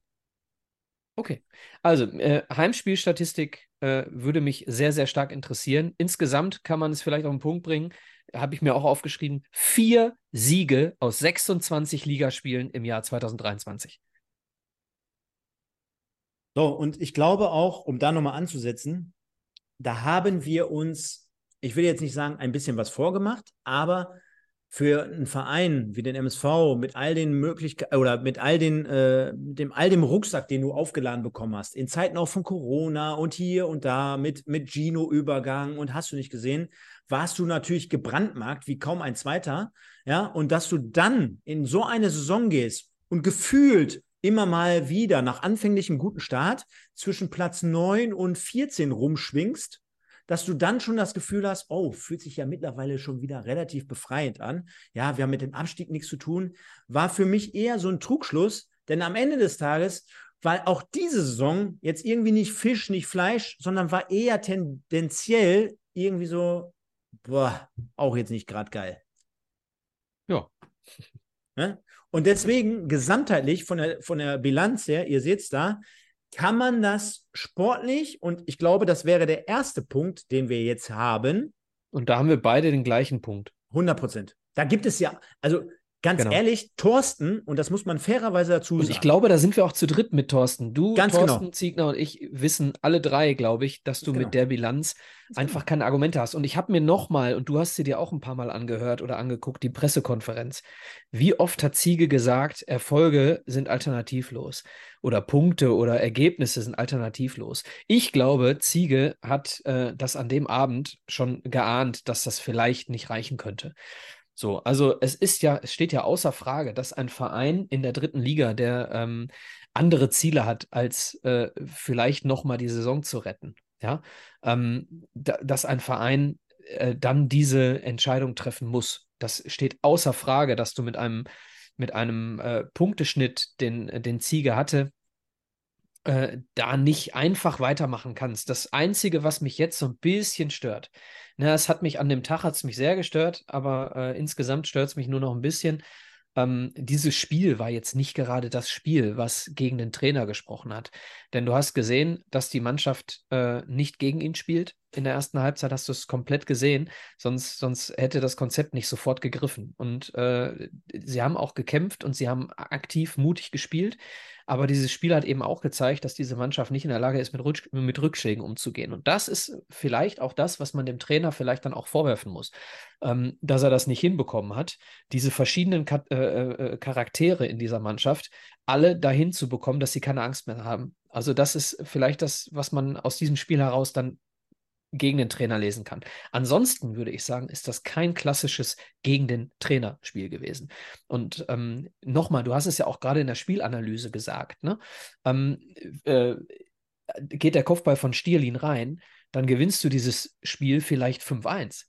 Okay, also äh, Heimspielstatistik äh, würde mich sehr, sehr stark interessieren. Insgesamt kann man es vielleicht auf den Punkt bringen habe ich mir auch aufgeschrieben, vier Siege aus 26 Ligaspielen im Jahr 2023. So, und ich glaube auch, um da nochmal anzusetzen, da haben wir uns, ich will jetzt nicht sagen, ein bisschen was vorgemacht, aber für einen Verein wie den MSV mit all den Möglichkeiten oder mit all den, äh, dem, all dem Rucksack, den du aufgeladen bekommen hast, in Zeiten auch von Corona und hier und da mit, mit Gino-Übergang und hast du nicht gesehen, warst du natürlich gebrandmarkt wie kaum ein zweiter. Ja, und dass du dann in so eine Saison gehst und gefühlt immer mal wieder nach anfänglichem guten Start zwischen Platz 9 und 14 rumschwingst dass du dann schon das Gefühl hast, oh, fühlt sich ja mittlerweile schon wieder relativ befreiend an. Ja, wir haben mit dem Abstieg nichts zu tun. War für mich eher so ein Trugschluss, denn am Ende des Tages war auch diese Saison jetzt irgendwie nicht Fisch, nicht Fleisch, sondern war eher tendenziell irgendwie so, boah, auch jetzt nicht gerade geil. Ja. Ne? Und deswegen gesamtheitlich von der, von der Bilanz her, ihr seht es da, kann man das sportlich, und ich glaube, das wäre der erste Punkt, den wir jetzt haben. Und da haben wir beide den gleichen Punkt. 100 Prozent. Da gibt es ja, also Ganz genau. ehrlich, Thorsten, und das muss man fairerweise dazu sagen. Und ich glaube, da sind wir auch zu dritt mit Thorsten. Du, Ganz Thorsten, genau. Ziegner und ich wissen alle drei, glaube ich, dass du genau. mit der Bilanz Ganz einfach genau. keine Argumente hast. Und ich habe mir nochmal, und du hast sie dir auch ein paar Mal angehört oder angeguckt, die Pressekonferenz. Wie oft hat Ziege gesagt, Erfolge sind alternativlos oder Punkte oder Ergebnisse sind alternativlos? Ich glaube, Ziege hat äh, das an dem Abend schon geahnt, dass das vielleicht nicht reichen könnte. So, also es ist ja, es steht ja außer Frage, dass ein Verein in der dritten Liga, der ähm, andere Ziele hat, als äh, vielleicht nochmal die Saison zu retten, ja, ähm, da, dass ein Verein äh, dann diese Entscheidung treffen muss. Das steht außer Frage, dass du mit einem, mit einem äh, Punkteschnitt, den, den Ziege hatte, äh, da nicht einfach weitermachen kannst. Das Einzige, was mich jetzt so ein bisschen stört, na, es hat mich an dem Tag hat's mich sehr gestört, aber äh, insgesamt stört es mich nur noch ein bisschen. Ähm, dieses Spiel war jetzt nicht gerade das Spiel, was gegen den Trainer gesprochen hat. Denn du hast gesehen, dass die Mannschaft äh, nicht gegen ihn spielt. In der ersten Halbzeit hast du es komplett gesehen, sonst, sonst hätte das Konzept nicht sofort gegriffen. Und äh, sie haben auch gekämpft und sie haben aktiv mutig gespielt. Aber dieses Spiel hat eben auch gezeigt, dass diese Mannschaft nicht in der Lage ist, mit, Rutsch mit Rückschlägen umzugehen. Und das ist vielleicht auch das, was man dem Trainer vielleicht dann auch vorwerfen muss, ähm, dass er das nicht hinbekommen hat, diese verschiedenen Ka äh, äh, Charaktere in dieser Mannschaft alle dahin zu bekommen, dass sie keine Angst mehr haben. Also das ist vielleicht das, was man aus diesem Spiel heraus dann gegen den Trainer lesen kann. Ansonsten würde ich sagen, ist das kein klassisches gegen den Trainer-Spiel gewesen. Und ähm, nochmal, du hast es ja auch gerade in der Spielanalyse gesagt, ne? Ähm, äh, geht der Kopfball von Stierlin rein, dann gewinnst du dieses Spiel vielleicht 5-1.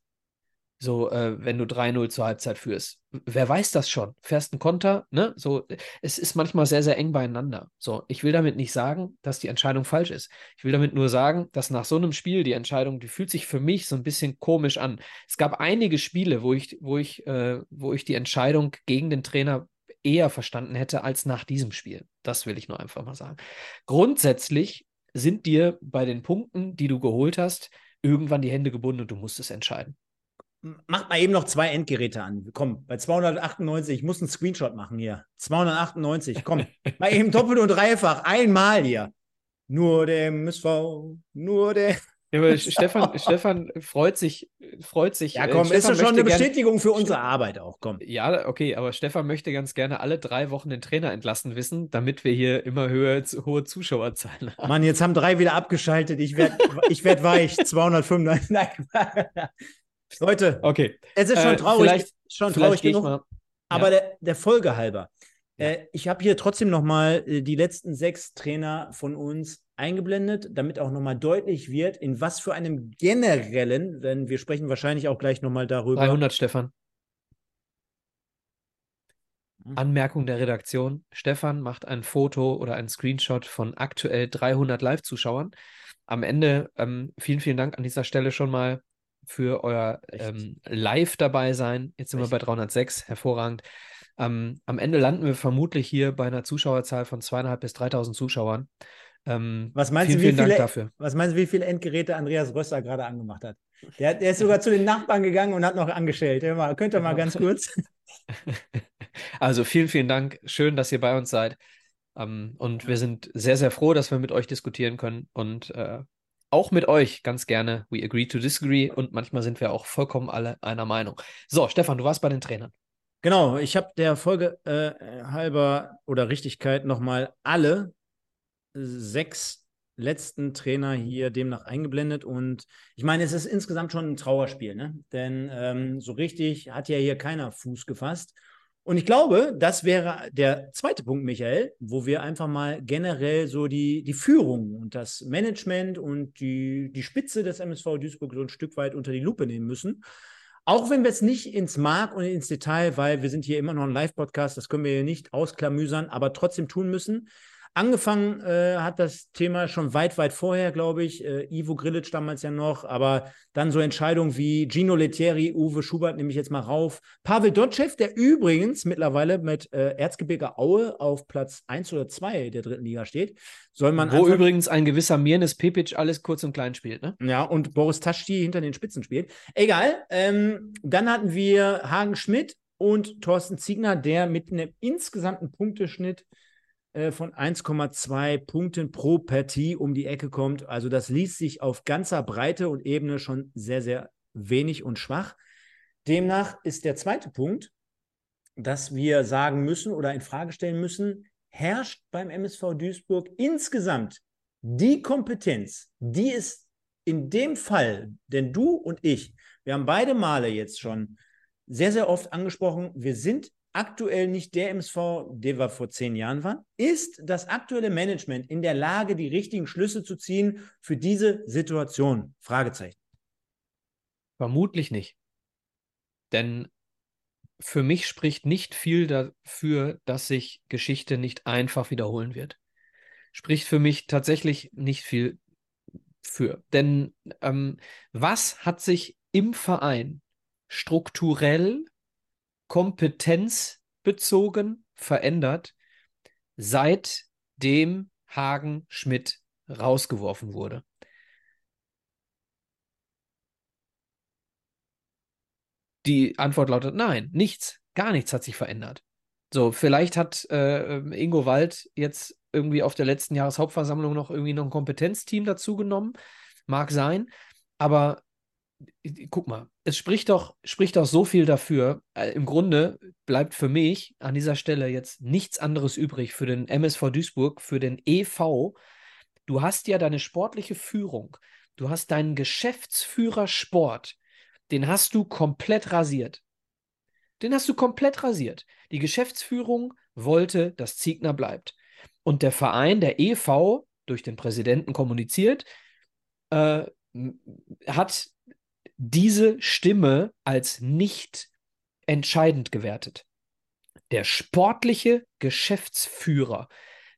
So, äh, wenn du 3-0 zur Halbzeit führst. Wer weiß das schon? Fährst einen Konter, ne? So, es ist manchmal sehr, sehr eng beieinander. So, ich will damit nicht sagen, dass die Entscheidung falsch ist. Ich will damit nur sagen, dass nach so einem Spiel die Entscheidung, die fühlt sich für mich so ein bisschen komisch an. Es gab einige Spiele, wo ich, wo ich, äh, wo ich die Entscheidung gegen den Trainer eher verstanden hätte als nach diesem Spiel. Das will ich nur einfach mal sagen. Grundsätzlich sind dir bei den Punkten, die du geholt hast, irgendwann die Hände gebunden und du musst es entscheiden. Macht mal eben noch zwei Endgeräte an. Komm, bei 298, ich muss einen Screenshot machen hier. 298, komm. mal eben doppelt und dreifach, einmal hier. Nur der MSV, nur der. Ja, aber Stefan, Stefan freut sich, freut sich. Ja, komm, äh, ist ja schon eine möchte gern- Bestätigung für unsere Arbeit auch, komm. Ja, okay, aber Stefan möchte ganz gerne alle drei Wochen den Trainer entlassen wissen, damit wir hier immer höher, hohe Zuschauerzahlen haben. Mann, jetzt haben drei wieder abgeschaltet. Ich werde ich werd weich. 295. Nein. Leute, Okay, es ist schon Äh, traurig. vielleicht- schon traurig genug. mal. Aber Ja. der, der Folge halber. Ja. Äh, ich habe hier trotzdem nochmal äh, die letzten sechs Trainer von uns eingeblendet, damit auch nochmal deutlich wird, in was für einem generellen, denn wir sprechen wahrscheinlich auch gleich nochmal darüber. 300, Stefan. Hm. Anmerkung der Redaktion. Stefan macht ein Foto oder ein Screenshot von aktuell 300 Live-Zuschauern. Am Ende ähm, vielen, vielen Dank an dieser Stelle schon mal für euer ähm, Live dabei sein. Jetzt sind Echt? wir bei 306, hervorragend. Ähm, am Ende landen wir vermutlich hier bei einer Zuschauerzahl von zweieinhalb bis 3.000 Zuschauern. Ähm, Was meinst vielen, du, wie vielen Dank viele, dafür. was meinst du, wie viele Endgeräte Andreas Rösser gerade angemacht hat? Der, der ist sogar zu den Nachbarn gegangen und hat noch angestellt. Hör mal, Könnt ihr mal ganz kurz? Also vielen, vielen Dank. Schön, dass ihr bei uns seid. Ähm, und wir sind sehr, sehr froh, dass wir mit euch diskutieren können und äh, auch mit euch ganz gerne. We agree to disagree und manchmal sind wir auch vollkommen alle einer Meinung. So, Stefan, du warst bei den Trainern. Genau, ich habe der Folge äh, halber oder Richtigkeit nochmal alle sechs letzten Trainer hier demnach eingeblendet. Und ich meine, es ist insgesamt schon ein Trauerspiel, ne? Denn ähm, so richtig hat ja hier keiner Fuß gefasst. Und ich glaube, das wäre der zweite Punkt, Michael, wo wir einfach mal generell so die, die Führung und das Management und die, die Spitze des MSV Duisburg so ein Stück weit unter die Lupe nehmen müssen. Auch wenn wir es nicht ins Mark und ins Detail, weil wir sind hier immer noch ein Live-Podcast, das können wir hier nicht ausklamüsern, aber trotzdem tun müssen. Angefangen äh, hat das Thema schon weit, weit vorher, glaube ich. Äh, Ivo Grilic damals ja noch, aber dann so Entscheidungen wie Gino Lettieri, Uwe Schubert nehme ich jetzt mal rauf. Pavel Dotschew, der übrigens mittlerweile mit äh, Erzgebirge Aue auf Platz 1 oder 2 der dritten Liga steht. Soll man Wo übrigens ein gewisser Mirnes Pepic alles kurz und klein spielt, ne? ja, und Boris Taschi hinter den Spitzen spielt. Egal. Ähm, dann hatten wir Hagen Schmidt und Thorsten Ziegner, der mit einem insgesamten Punkteschnitt äh, von 1,2 Punkten pro Partie um die Ecke kommt. Also das liest sich auf ganzer Breite und Ebene schon sehr, sehr wenig und schwach. Demnach ist der zweite Punkt, dass wir sagen müssen oder in Frage stellen müssen, herrscht beim MSV Duisburg insgesamt die Kompetenz, die es in dem Fall, denn du und ich, wir haben beide Male jetzt schon sehr, sehr oft angesprochen, wir sind aktuell nicht der MSV, der wir vor zehn Jahren waren. Ist das aktuelle Management in der Lage, die richtigen Schlüsse zu ziehen für diese Situation? Fragezeichen. Vermutlich nicht. Denn für mich spricht nicht viel dafür, dass sich Geschichte nicht einfach wiederholen wird. Spricht für mich tatsächlich nicht viel für. Denn ähm, was hat sich im Verein strukturell, kompetenzbezogen verändert, seitdem Hagen Schmidt rausgeworfen wurde? Die Antwort lautet nein, nichts, gar nichts hat sich verändert. So, vielleicht hat äh, Ingo Wald jetzt irgendwie auf der letzten Jahreshauptversammlung noch irgendwie noch ein Kompetenzteam dazu genommen. Mag sein, aber guck mal, es spricht doch, spricht doch so viel dafür. Äh, Im Grunde bleibt für mich an dieser Stelle jetzt nichts anderes übrig für den MSV Duisburg, für den EV. Du hast ja deine sportliche Führung, du hast deinen Geschäftsführer Sport, den hast du komplett rasiert. Den hast du komplett rasiert. Die Geschäftsführung wollte, dass Ziegner bleibt. Und der Verein, der EV, durch den Präsidenten kommuniziert, äh, hat diese Stimme als nicht entscheidend gewertet. Der sportliche Geschäftsführer,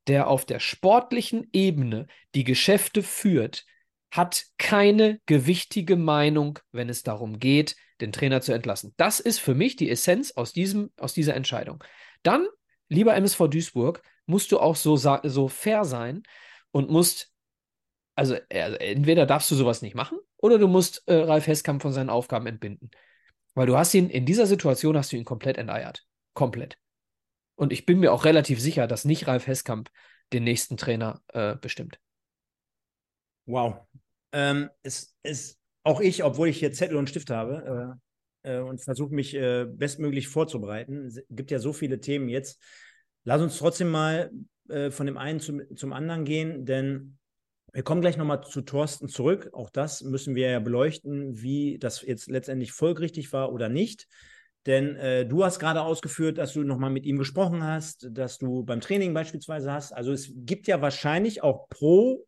der auf der sportlichen Ebene die Geschäfte führt, hat keine gewichtige Meinung, wenn es darum geht, den Trainer zu entlassen. Das ist für mich die Essenz aus, diesem, aus dieser Entscheidung. Dann, lieber MSV Duisburg, musst du auch so, so fair sein und musst, also entweder darfst du sowas nicht machen oder du musst äh, Ralf Heskamp von seinen Aufgaben entbinden. Weil du hast ihn, in dieser Situation hast du ihn komplett enteiert. Komplett. Und ich bin mir auch relativ sicher, dass nicht Ralf Heskamp den nächsten Trainer äh, bestimmt. Wow. Ähm, es ist auch ich, obwohl ich hier Zettel und Stift habe äh, äh, und versuche mich äh, bestmöglich vorzubereiten, es gibt ja so viele Themen jetzt. Lass uns trotzdem mal äh, von dem einen zum, zum anderen gehen, denn wir kommen gleich nochmal zu Thorsten zurück. Auch das müssen wir ja beleuchten, wie das jetzt letztendlich folgerichtig war oder nicht. Denn äh, du hast gerade ausgeführt, dass du nochmal mit ihm gesprochen hast, dass du beim Training beispielsweise hast. Also es gibt ja wahrscheinlich auch Pro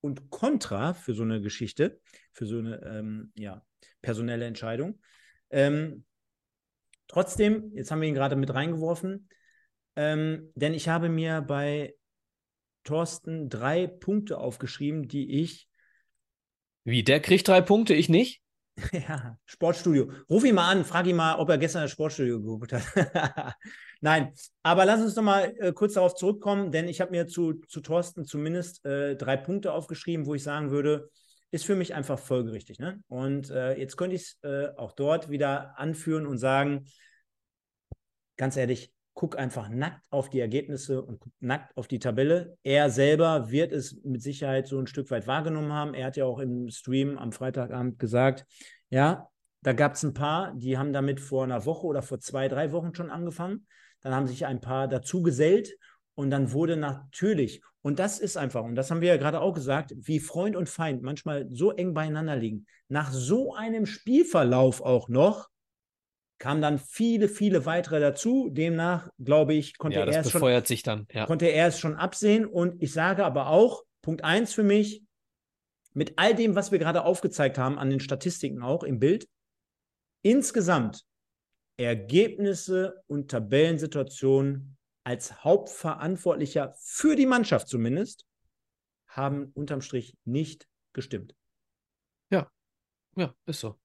und Contra für so eine Geschichte, für so eine ähm, ja, personelle Entscheidung. Ähm, trotzdem, jetzt haben wir ihn gerade mit reingeworfen, ähm, denn ich habe mir bei Thorsten drei Punkte aufgeschrieben, die ich. Wie, der kriegt drei Punkte, ich nicht? ja, Sportstudio. Ruf ihn mal an, frag ihn mal, ob er gestern das Sportstudio geguckt hat. Nein, aber lass uns noch mal äh, kurz darauf zurückkommen, denn ich habe mir zu, zu Thorsten zumindest äh, drei Punkte aufgeschrieben, wo ich sagen würde, ist für mich einfach folgerichtig. Ne? Und äh, jetzt könnte ich es äh, auch dort wieder anführen und sagen, ganz ehrlich, guck einfach nackt auf die Ergebnisse und guck nackt auf die Tabelle. Er selber wird es mit Sicherheit so ein Stück weit wahrgenommen haben. Er hat ja auch im Stream am Freitagabend gesagt, ja, da gab es ein paar, die haben damit vor einer Woche oder vor zwei, drei Wochen schon angefangen. Dann haben sich ein paar dazu gesellt und dann wurde natürlich, und das ist einfach, und das haben wir ja gerade auch gesagt, wie Freund und Feind manchmal so eng beieinander liegen. Nach so einem Spielverlauf auch noch, kamen dann viele, viele weitere dazu. Demnach, glaube ich, konnte, ja, er, es schon, ja. konnte er es schon absehen. Und ich sage aber auch, Punkt 1 für mich, mit all dem, was wir gerade aufgezeigt haben, an den Statistiken auch im Bild, insgesamt Ergebnisse und Tabellensituationen als Hauptverantwortlicher für die Mannschaft zumindest, haben unterm Strich nicht gestimmt. Ja, ja, ist so.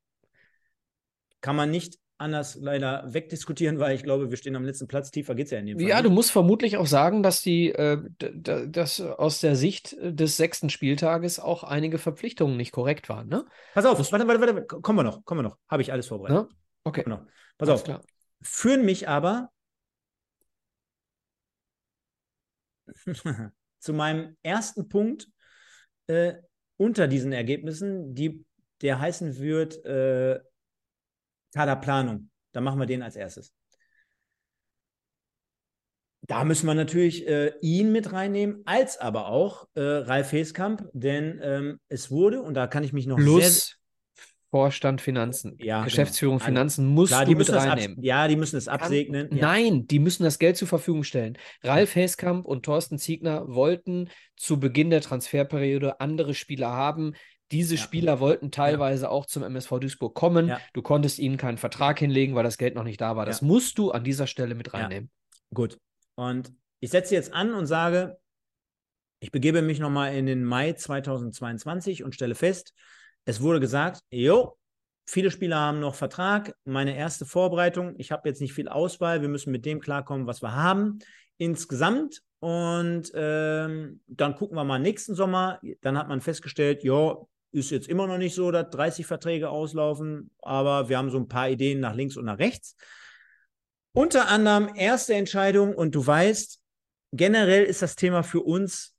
Kann man nicht anders leider wegdiskutieren, weil ich glaube, wir stehen am letzten Platz. Tiefer geht es ja in dem Fall. Ja, nicht. du musst vermutlich auch sagen, dass die, äh, dass aus der Sicht des sechsten Spieltages auch einige Verpflichtungen nicht korrekt waren. Ne? Pass auf, warte, warte, warte, kommen wir noch, kommen wir noch. Habe ich alles vorbereitet. Ja? Okay. Noch. Pass alles auf. Klar. Führen mich aber zu meinem ersten Punkt äh, unter diesen Ergebnissen, die, der heißen wird, äh, Kaderplanung. Dann machen wir den als erstes. Da müssen wir natürlich äh, ihn mit reinnehmen, als aber auch äh, Ralf Heskamp, denn ähm, es wurde, und da kann ich mich noch Plus sehr, Vorstand Finanzen, ja, genau. Geschäftsführung genau. Finanzen musst Klar, du mit reinnehmen. Ab, ja, die müssen es absegnen. Kann, ja. Nein, die müssen das Geld zur Verfügung stellen. Ralf Heskamp und Thorsten Ziegner wollten zu Beginn der Transferperiode andere Spieler haben, diese ja. Spieler wollten teilweise ja. auch zum MSV Duisburg kommen. Ja. Du konntest ihnen keinen Vertrag hinlegen, weil das Geld noch nicht da war. Das musst du an dieser Stelle mit reinnehmen. Gut. Und ich setze jetzt an und sage, ich begebe mich nochmal in den Mai 2022 und stelle fest, es wurde gesagt, jo, viele Spieler haben noch Vertrag. Meine erste Vorbereitung, ich habe jetzt nicht viel Auswahl, wir müssen mit dem klarkommen, was wir haben. Insgesamt und ähm, dann gucken wir mal nächsten Sommer. Dann hat man festgestellt, ja, ist jetzt immer noch nicht so, dass 30 Verträge auslaufen, aber wir haben so ein paar Ideen nach links und nach rechts. Unter anderem erste Entscheidung und du weißt, generell ist das Thema für uns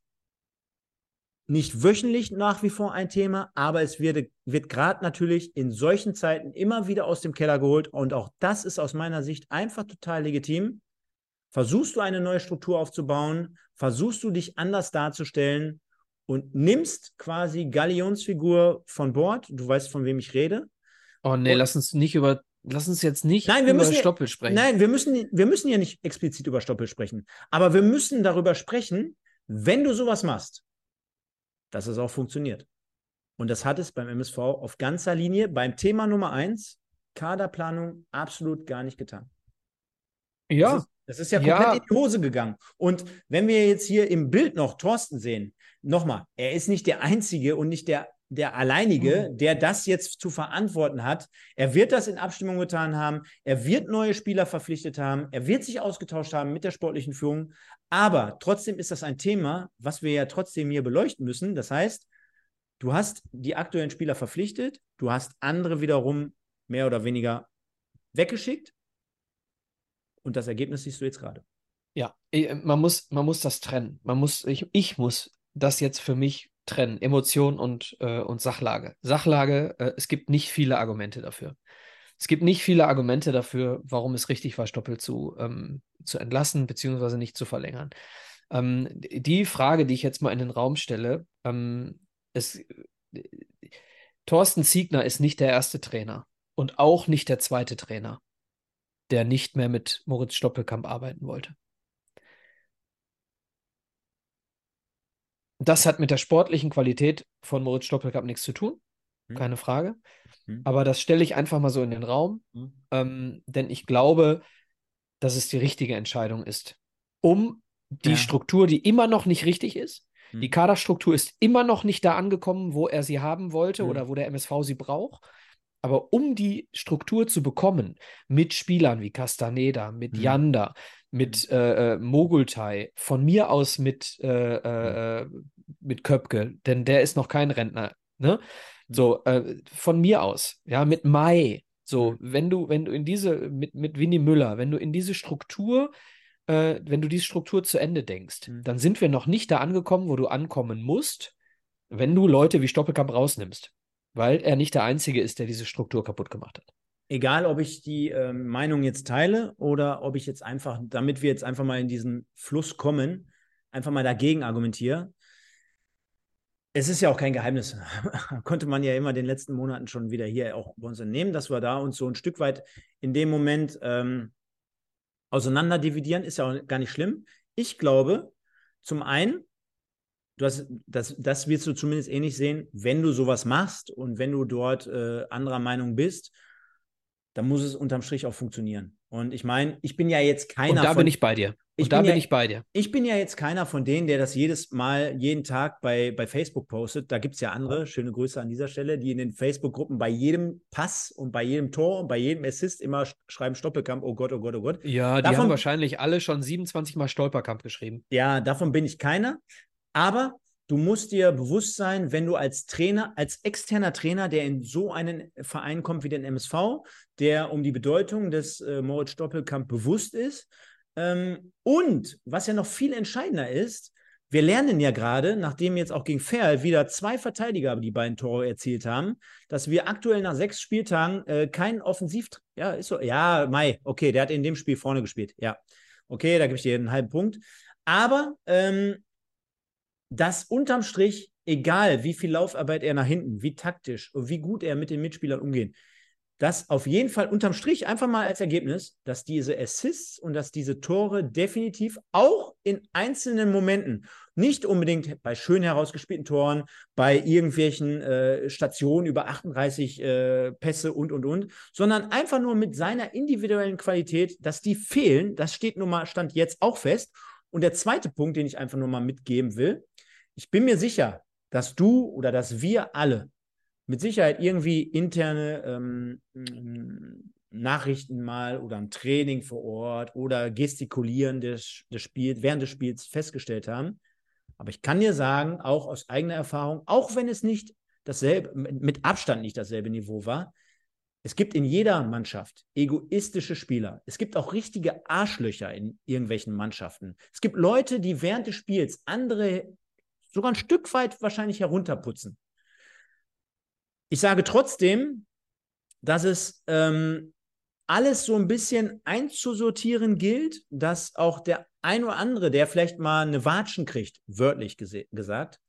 nicht wöchentlich nach wie vor ein Thema, aber es wird, wird gerade natürlich in solchen Zeiten immer wieder aus dem Keller geholt und auch das ist aus meiner Sicht einfach total legitim. Versuchst du eine neue Struktur aufzubauen, versuchst du dich anders darzustellen und nimmst quasi Galionsfigur von Bord. Du weißt, von wem ich rede. Oh nee, und, lass uns nicht über, lass uns jetzt nicht nein, wir über müssen Stoppel sprechen. Nein, wir müssen, wir müssen ja nicht explizit über Stoppel sprechen. Aber wir müssen darüber sprechen, wenn du sowas machst, dass es auch funktioniert. Und das hat es beim MSV auf ganzer Linie beim Thema Nummer eins, Kaderplanung, absolut gar nicht getan. Ja. Das ist, ja komplett Ja. in die Hose gegangen. Und wenn wir jetzt hier im Bild noch Thorsten sehen, nochmal, er ist nicht der Einzige und nicht der, der Alleinige, Mhm. der das jetzt zu verantworten hat. Er wird das in Abstimmung getan haben. Er wird neue Spieler verpflichtet haben. Er wird sich ausgetauscht haben mit der sportlichen Führung. Aber trotzdem ist das ein Thema, was wir ja trotzdem hier beleuchten müssen. Das heißt, du hast die aktuellen Spieler verpflichtet, du hast andere wiederum mehr oder weniger weggeschickt. Und das Ergebnis siehst du jetzt gerade. Ja, eh, man muss, man muss das trennen. Man muss, ich, ich muss das jetzt für mich trennen. Emotion und, äh, und Sachlage. Sachlage, äh, es gibt nicht viele Argumente dafür. Es gibt nicht viele Argumente dafür, warum es richtig war, Stoppel zu, ähm, zu entlassen, beziehungsweise nicht zu verlängern. Ähm, die Frage, die ich jetzt mal in den Raum stelle, ähm, es, äh, Thorsten Ziegner ist nicht der erste Trainer und auch nicht der zweite Trainer, der nicht mehr mit Moritz Stoppelkamp arbeiten wollte. Das hat mit der sportlichen Qualität von Moritz Stoppelkamp nichts zu tun, Hm. keine Frage. Hm. Aber das stelle ich einfach mal so in den Raum, Hm. ähm, denn ich glaube, dass es die richtige Entscheidung ist, um die Ja. Struktur, die immer noch nicht richtig ist, die Hm. Kaderstruktur ist immer noch nicht da angekommen, wo er sie haben wollte Hm. oder wo der MSV sie braucht. Aber um die Struktur zu bekommen, mit Spielern wie Castaneda, mit Hm. Janda, mit äh, äh, Mogultai, von mir aus mit, äh, äh, äh, mit Köpke, denn der ist noch kein Rentner, ne? So, äh, von mir aus, ja, mit Mai. So, Mhm. wenn du, wenn du in diese, mit, mit Winnie Müller, wenn du in diese Struktur, wenn du diese Struktur zu Ende denkst, Mhm. dann sind wir noch nicht da angekommen, wo du ankommen musst, wenn du Leute wie Stoppelkamp rausnimmst. Weil er nicht der Einzige ist, der diese Struktur kaputt gemacht hat. Egal, ob ich die ähm, Meinung jetzt teile oder ob ich jetzt einfach, damit wir jetzt einfach mal in diesen Fluss kommen, einfach mal dagegen argumentiere. Es ist ja auch kein Geheimnis. Konnte man ja immer in den letzten Monaten schon wieder hier auch bei uns entnehmen, dass wir da uns so ein Stück weit in dem Moment ähm, auseinander dividieren, ist ja auch gar nicht schlimm. Ich glaube, zum einen, du hast, das, das wirst du zumindest ähnlich sehen, wenn du sowas machst und wenn du dort äh, anderer Meinung bist, dann muss es unterm Strich auch funktionieren. Und ich meine, ich bin ja jetzt keiner Und da von, bin ich bei dir. Ich Und da bin bin ja- ich bei dir. ich bin ja jetzt keiner von denen, der das jedes Mal, jeden Tag bei, bei Facebook postet. Da gibt es ja andere, schöne Grüße an dieser Stelle, die in den Facebook-Gruppen bei jedem Pass und bei jedem Tor und bei jedem Assist immer sch- schreiben Stoppelkamp, oh Gott, oh Gott, oh Gott. Ja, die Davon- haben wahrscheinlich alle schon 27 Mal Stolperkamp geschrieben. Ja, davon bin ich keiner. Aber du musst dir bewusst sein, wenn du als Trainer, als externer Trainer, der in so einen Verein kommt wie den MSV, der um die Bedeutung des äh, Moritz Stoppelkamp bewusst ist. Ähm, und was ja noch viel entscheidender ist, wir lernen ja gerade, nachdem jetzt auch gegen Ferl wieder zwei Verteidiger die beiden Tore erzielt haben, dass wir aktuell nach sechs Spieltagen äh, keinen Offensiv... Ja, ist so. Ja, Mai, okay, der hat in dem Spiel vorne gespielt. Ja, okay, da gebe ich dir einen halben Punkt. Aber ähm, dass unterm Strich, egal wie viel Laufarbeit er nach hinten, wie taktisch und wie gut er mit den Mitspielern umgeht, dass auf jeden Fall unterm Strich einfach mal als Ergebnis, dass diese Assists und dass diese Tore definitiv auch in einzelnen Momenten, nicht unbedingt bei schön herausgespielten Toren, bei irgendwelchen äh, Stationen über 38 äh, Pässe und, und, und, sondern einfach nur mit seiner individuellen Qualität, dass die fehlen, das steht nun mal, stand jetzt auch fest. Und der zweite Punkt, den ich einfach nur mal mitgeben will, ich bin mir sicher, dass du oder dass wir alle mit Sicherheit irgendwie interne ähm, m, Nachrichten mal oder ein Training vor Ort oder Gestikulieren des, des Spiels, während des Spiels festgestellt haben. Aber ich kann dir sagen, auch aus eigener Erfahrung, auch wenn es nicht dasselbe, mit Abstand nicht dasselbe Niveau war, es gibt in jeder Mannschaft egoistische Spieler. Es gibt auch richtige Arschlöcher in irgendwelchen Mannschaften. Es gibt Leute, die während des Spiels andere sogar ein Stück weit wahrscheinlich herunterputzen. Ich sage trotzdem, dass es ähm, alles so ein bisschen einzusortieren gilt, dass auch der ein oder andere, der vielleicht mal eine Watschen kriegt, wörtlich gesagt,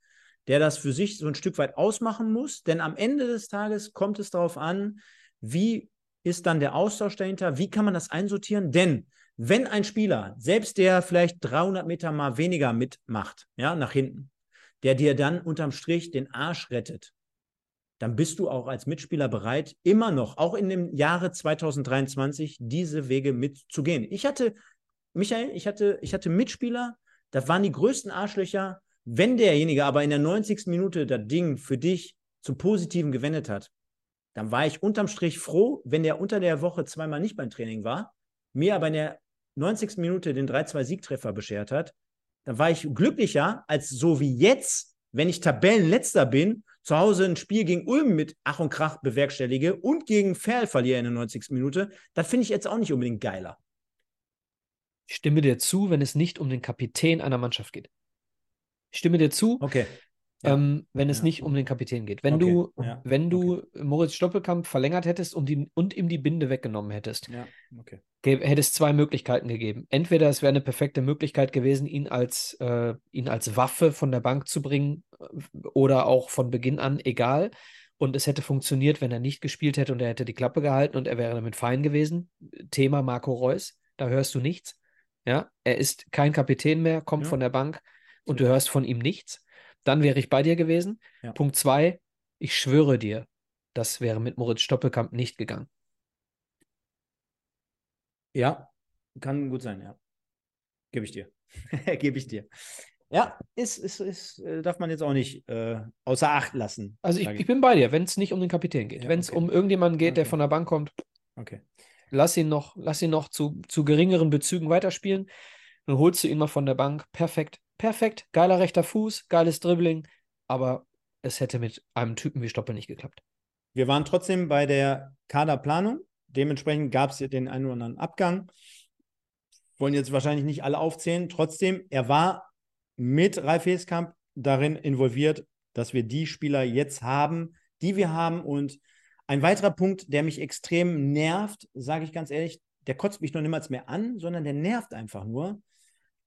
der das für sich so ein Stück weit ausmachen muss. Denn am Ende des Tages kommt es darauf an, wie ist dann der Austausch dahinter, wie kann man das einsortieren? Denn wenn ein Spieler, selbst der vielleicht 300 Meter mal weniger mitmacht, ja, nach hinten, der dir dann unterm Strich den Arsch rettet, dann bist du auch als Mitspieler bereit, immer noch, auch in dem Jahre 2023, diese Wege mitzugehen. Ich hatte, Michael, ich hatte, ich hatte Mitspieler, das waren die größten Arschlöcher. Wenn derjenige aber in der 90. Minute das Ding für dich zum Positiven gewendet hat, dann war ich unterm Strich froh, wenn der unter der Woche zweimal nicht beim Training war, mir aber in der 90. Minute den 3-2-Siegtreffer beschert hat, dann war ich glücklicher, als so wie jetzt, wenn ich Tabellenletzter bin, zu Hause ein Spiel gegen Ulm mit Ach und Krach bewerkstellige und gegen Ferl verliere in der 90. Minute. Das finde ich jetzt auch nicht unbedingt geiler. Ich stimme dir zu, wenn es nicht um den Kapitän einer Mannschaft geht. Ich stimme dir zu, Okay. Ähm, wenn es Ja. nicht um den Kapitän geht. Wenn Okay. du, Ja. wenn du Moritz Stoppelkamp verlängert hättest und, die, und ihm die Binde weggenommen hättest, Ja, okay. hätte es zwei Möglichkeiten gegeben. Entweder es wäre eine perfekte Möglichkeit gewesen, ihn als, äh, ihn als Waffe von der Bank zu bringen äh, oder auch von Beginn an egal. Und es hätte funktioniert, wenn er nicht gespielt hätte und er hätte die Klappe gehalten und er wäre damit fein gewesen. Thema Marco Reus, da hörst du nichts. Ja, er ist kein Kapitän mehr, kommt Ja. von der Bank und du hörst von ihm nichts. Dann wäre ich bei dir gewesen. Ja. Punkt zwei, ich schwöre dir, das wäre mit Moritz Stoppelkamp nicht gegangen. Ja, kann gut sein, ja. Gebe ich dir. Gebe ich dir. Ja, ist, ist, ist, äh, darf man jetzt auch nicht äh, außer Acht lassen. Also ich, ich bin bei dir, wenn es nicht um den Kapitän geht. Ja, wenn es okay. um irgendjemanden geht, der Okay. von der Bank kommt, Okay. lass ihn noch, lass ihn noch zu, zu geringeren Bezügen weiterspielen. Dann holst du ihn mal von der Bank. Perfekt, perfekt. Geiler rechter Fuß, geiles Dribbling. Aber es hätte mit einem Typen wie Stoppel nicht geklappt. Wir waren trotzdem bei der Kaderplanung. Dementsprechend gab es den einen oder anderen Abgang. Wollen jetzt wahrscheinlich nicht alle aufzählen. Trotzdem, er war mit Ralf Heskamp darin involviert, dass wir die Spieler jetzt haben, die wir haben. Und ein weiterer Punkt, der mich extrem nervt, sage ich ganz ehrlich, der kotzt mich noch niemals mehr an, sondern der nervt einfach nur.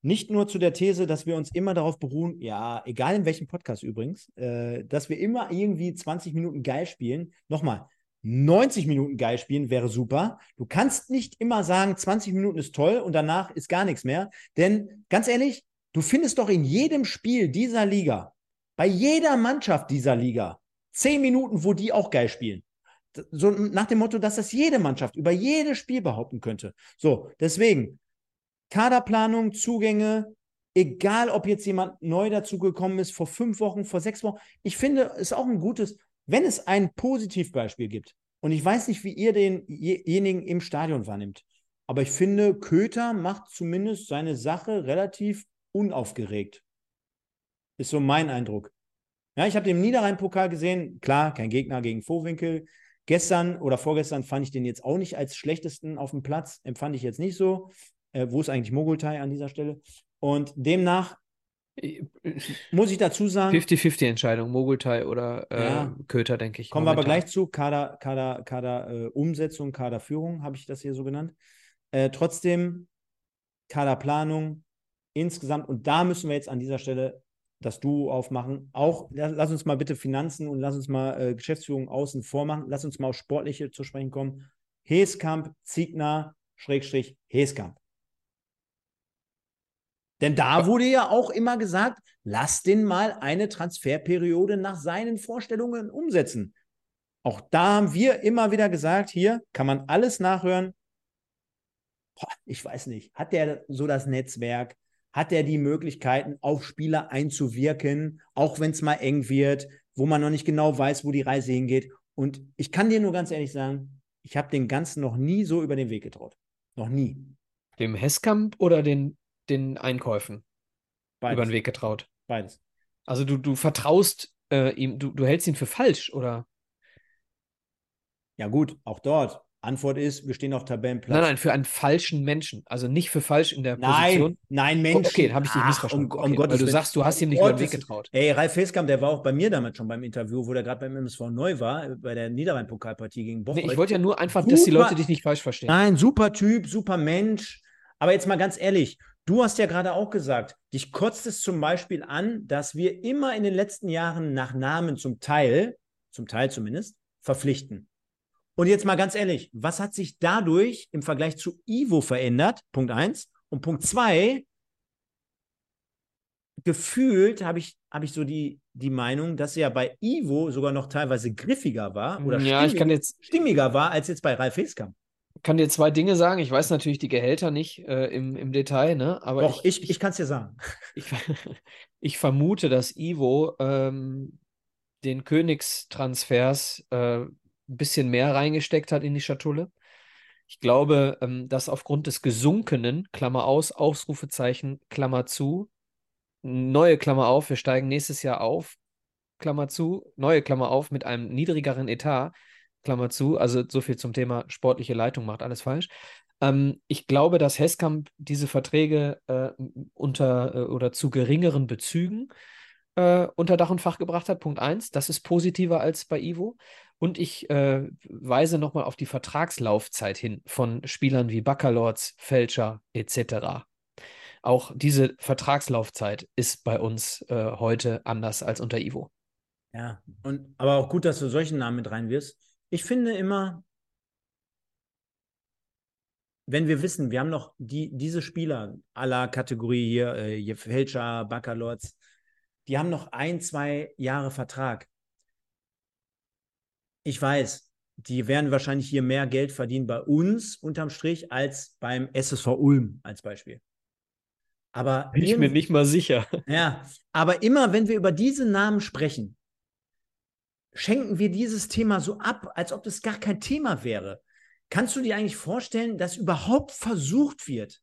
Nicht nur zu der These, dass wir uns immer darauf beruhen, ja, egal in welchem Podcast übrigens, äh, dass wir immer irgendwie 20 Minuten geil spielen. Nochmal, 90 Minuten geil spielen wäre super. Du kannst nicht immer sagen, 20 Minuten ist toll und danach ist gar nichts mehr. Denn ganz ehrlich, du findest doch in jedem Spiel dieser Liga, bei jeder Mannschaft dieser Liga, 10 Minuten, wo die auch geil spielen. So nach dem Motto, dass das jede Mannschaft über jedes Spiel behaupten könnte. So, deswegen, Kaderplanung, Zugänge, egal ob jetzt jemand neu dazugekommen ist, vor fünf Wochen, vor sechs Wochen. Ich finde, es ist auch ein gutes, wenn es ein Positivbeispiel gibt. Und ich weiß nicht, wie ihr denjenigen im Stadion wahrnimmt. Aber ich finde, Köter macht zumindest seine Sache relativ unaufgeregt. Ist so mein Eindruck. Ja, ich habe den Niederrhein-Pokal gesehen. Klar, kein Gegner gegen Vohwinkel. Gestern oder vorgestern fand ich den jetzt auch nicht als schlechtesten auf dem Platz. Empfand ich jetzt nicht so. Äh, wo ist eigentlich Mogultai an dieser Stelle? Und demnach muss ich dazu sagen. 50-50-Entscheidung, Mogultai oder äh, Ja. Köter, denke ich. Kommen wir aber momentan. gleich zu. Kader, Kader, Kader äh, Umsetzung, Kaderführung, habe ich das hier so genannt. Äh, trotzdem, Kaderplanung insgesamt, und da müssen wir jetzt an dieser Stelle das Duo aufmachen. Auch, la- lass uns mal bitte Finanzen und lass uns mal äh, Geschäftsführung außen vor machen. Lass uns mal auf Sportliche zu sprechen kommen. Heeskamp, Ziegner, Schrägstrich, Heeskamp. Denn da wurde ja auch immer gesagt, lass den mal eine Transferperiode nach seinen Vorstellungen umsetzen. Auch da haben wir immer wieder gesagt, hier kann man alles nachhören. Boah, ich weiß nicht, hat der so das Netzwerk? Hat er die Möglichkeiten, auf Spieler einzuwirken, auch wenn es mal eng wird, wo man noch nicht genau weiß, wo die Reise hingeht? Und ich kann dir nur ganz ehrlich sagen, ich habe den Ganzen noch nie so über den Weg getraut. Noch nie. Dem Hesskamp oder den, den Einkäufen Beides. über den Weg getraut? Beides. Also du, du vertraust äh, ihm, du, du hältst ihn für falsch, oder? Ja, gut, auch dort. Antwort ist, wir stehen auf Tabellenplatz. Nein, nein, für einen falschen Menschen. Also nicht für falsch in der Position. nein, Mensch. Okay, habe ich dich missverstanden. Um, um okay, Gottes weil du sagst, du hast ihm nicht Um über den Weg Gottes- getraut. Ey, Ralf Heskamp, der war auch bei mir damals schon beim Interview, wo der gerade beim MSV neu war, bei der Niederrhein-Pokalpartie gegen Bocholt. Nee, ich wollte ja nur einfach, dass die Super. Leute dich nicht falsch verstehen. Nein, super Typ, super Mensch. Aber jetzt mal ganz ehrlich, du hast ja gerade auch gesagt, dich kotzt es zum Beispiel an, dass wir immer in den letzten Jahren nach Namen zum Teil, zum Teil zumindest, verpflichten. Und jetzt mal ganz ehrlich, was hat sich dadurch im Vergleich zu Ivo verändert? Punkt eins. Und Punkt zwei, gefühlt habe ich, hab ich so die, die Meinung, dass er bei Ivo sogar noch teilweise griffiger war oder Ja, ich kann stimmiger, jetzt, stimmiger war als jetzt bei Ralf Heskamp. Kann dir zwei Dinge sagen. Ich weiß natürlich die Gehälter nicht äh, im, im Detail, ne? Aber Doch, ich, ich, ich, kann es dir sagen. ich, ich vermute, dass Ivo ähm, den Königstransfers äh, ein bisschen mehr reingesteckt hat in die Schatulle. Ich glaube, ähm, dass aufgrund des gesunkenen, Klammer aus, Ausrufezeichen, Klammer zu, neue Klammer auf, wir steigen nächstes Jahr auf, Klammer zu, neue Klammer auf mit einem niedrigeren Etat, Klammer zu, also so viel zum Thema sportliche Leitung macht alles falsch. Ähm, ich glaube, dass Heskamp diese Verträge äh, unter äh, oder zu geringeren Bezügen äh, unter Dach und Fach gebracht hat. Punkt eins, das ist positiver als bei Ivo. Und ich äh, weise nochmal auf die Vertragslaufzeit hin von Spielern wie Baccalords, Fälscher etc. Auch diese Vertragslaufzeit ist bei uns äh, heute anders als unter Ivo. Ja, und aber auch gut, dass du solchen Namen mit reinwirfst. Ich finde immer, wenn wir wissen, wir haben noch die, diese Spieler aller Kategorie hier, äh, hier Baccalords, die haben noch ein, zwei Jahre Vertrag. Ich weiß, die werden wahrscheinlich hier mehr Geld verdienen bei uns unterm Strich als beim SSV Ulm als Beispiel. Aber Bin ich mir nicht mal sicher. Ja, aber immer wenn wir über diese Namen sprechen, schenken wir dieses Thema so ab, als ob das gar kein Thema wäre. Kannst du dir eigentlich vorstellen, dass überhaupt versucht wird,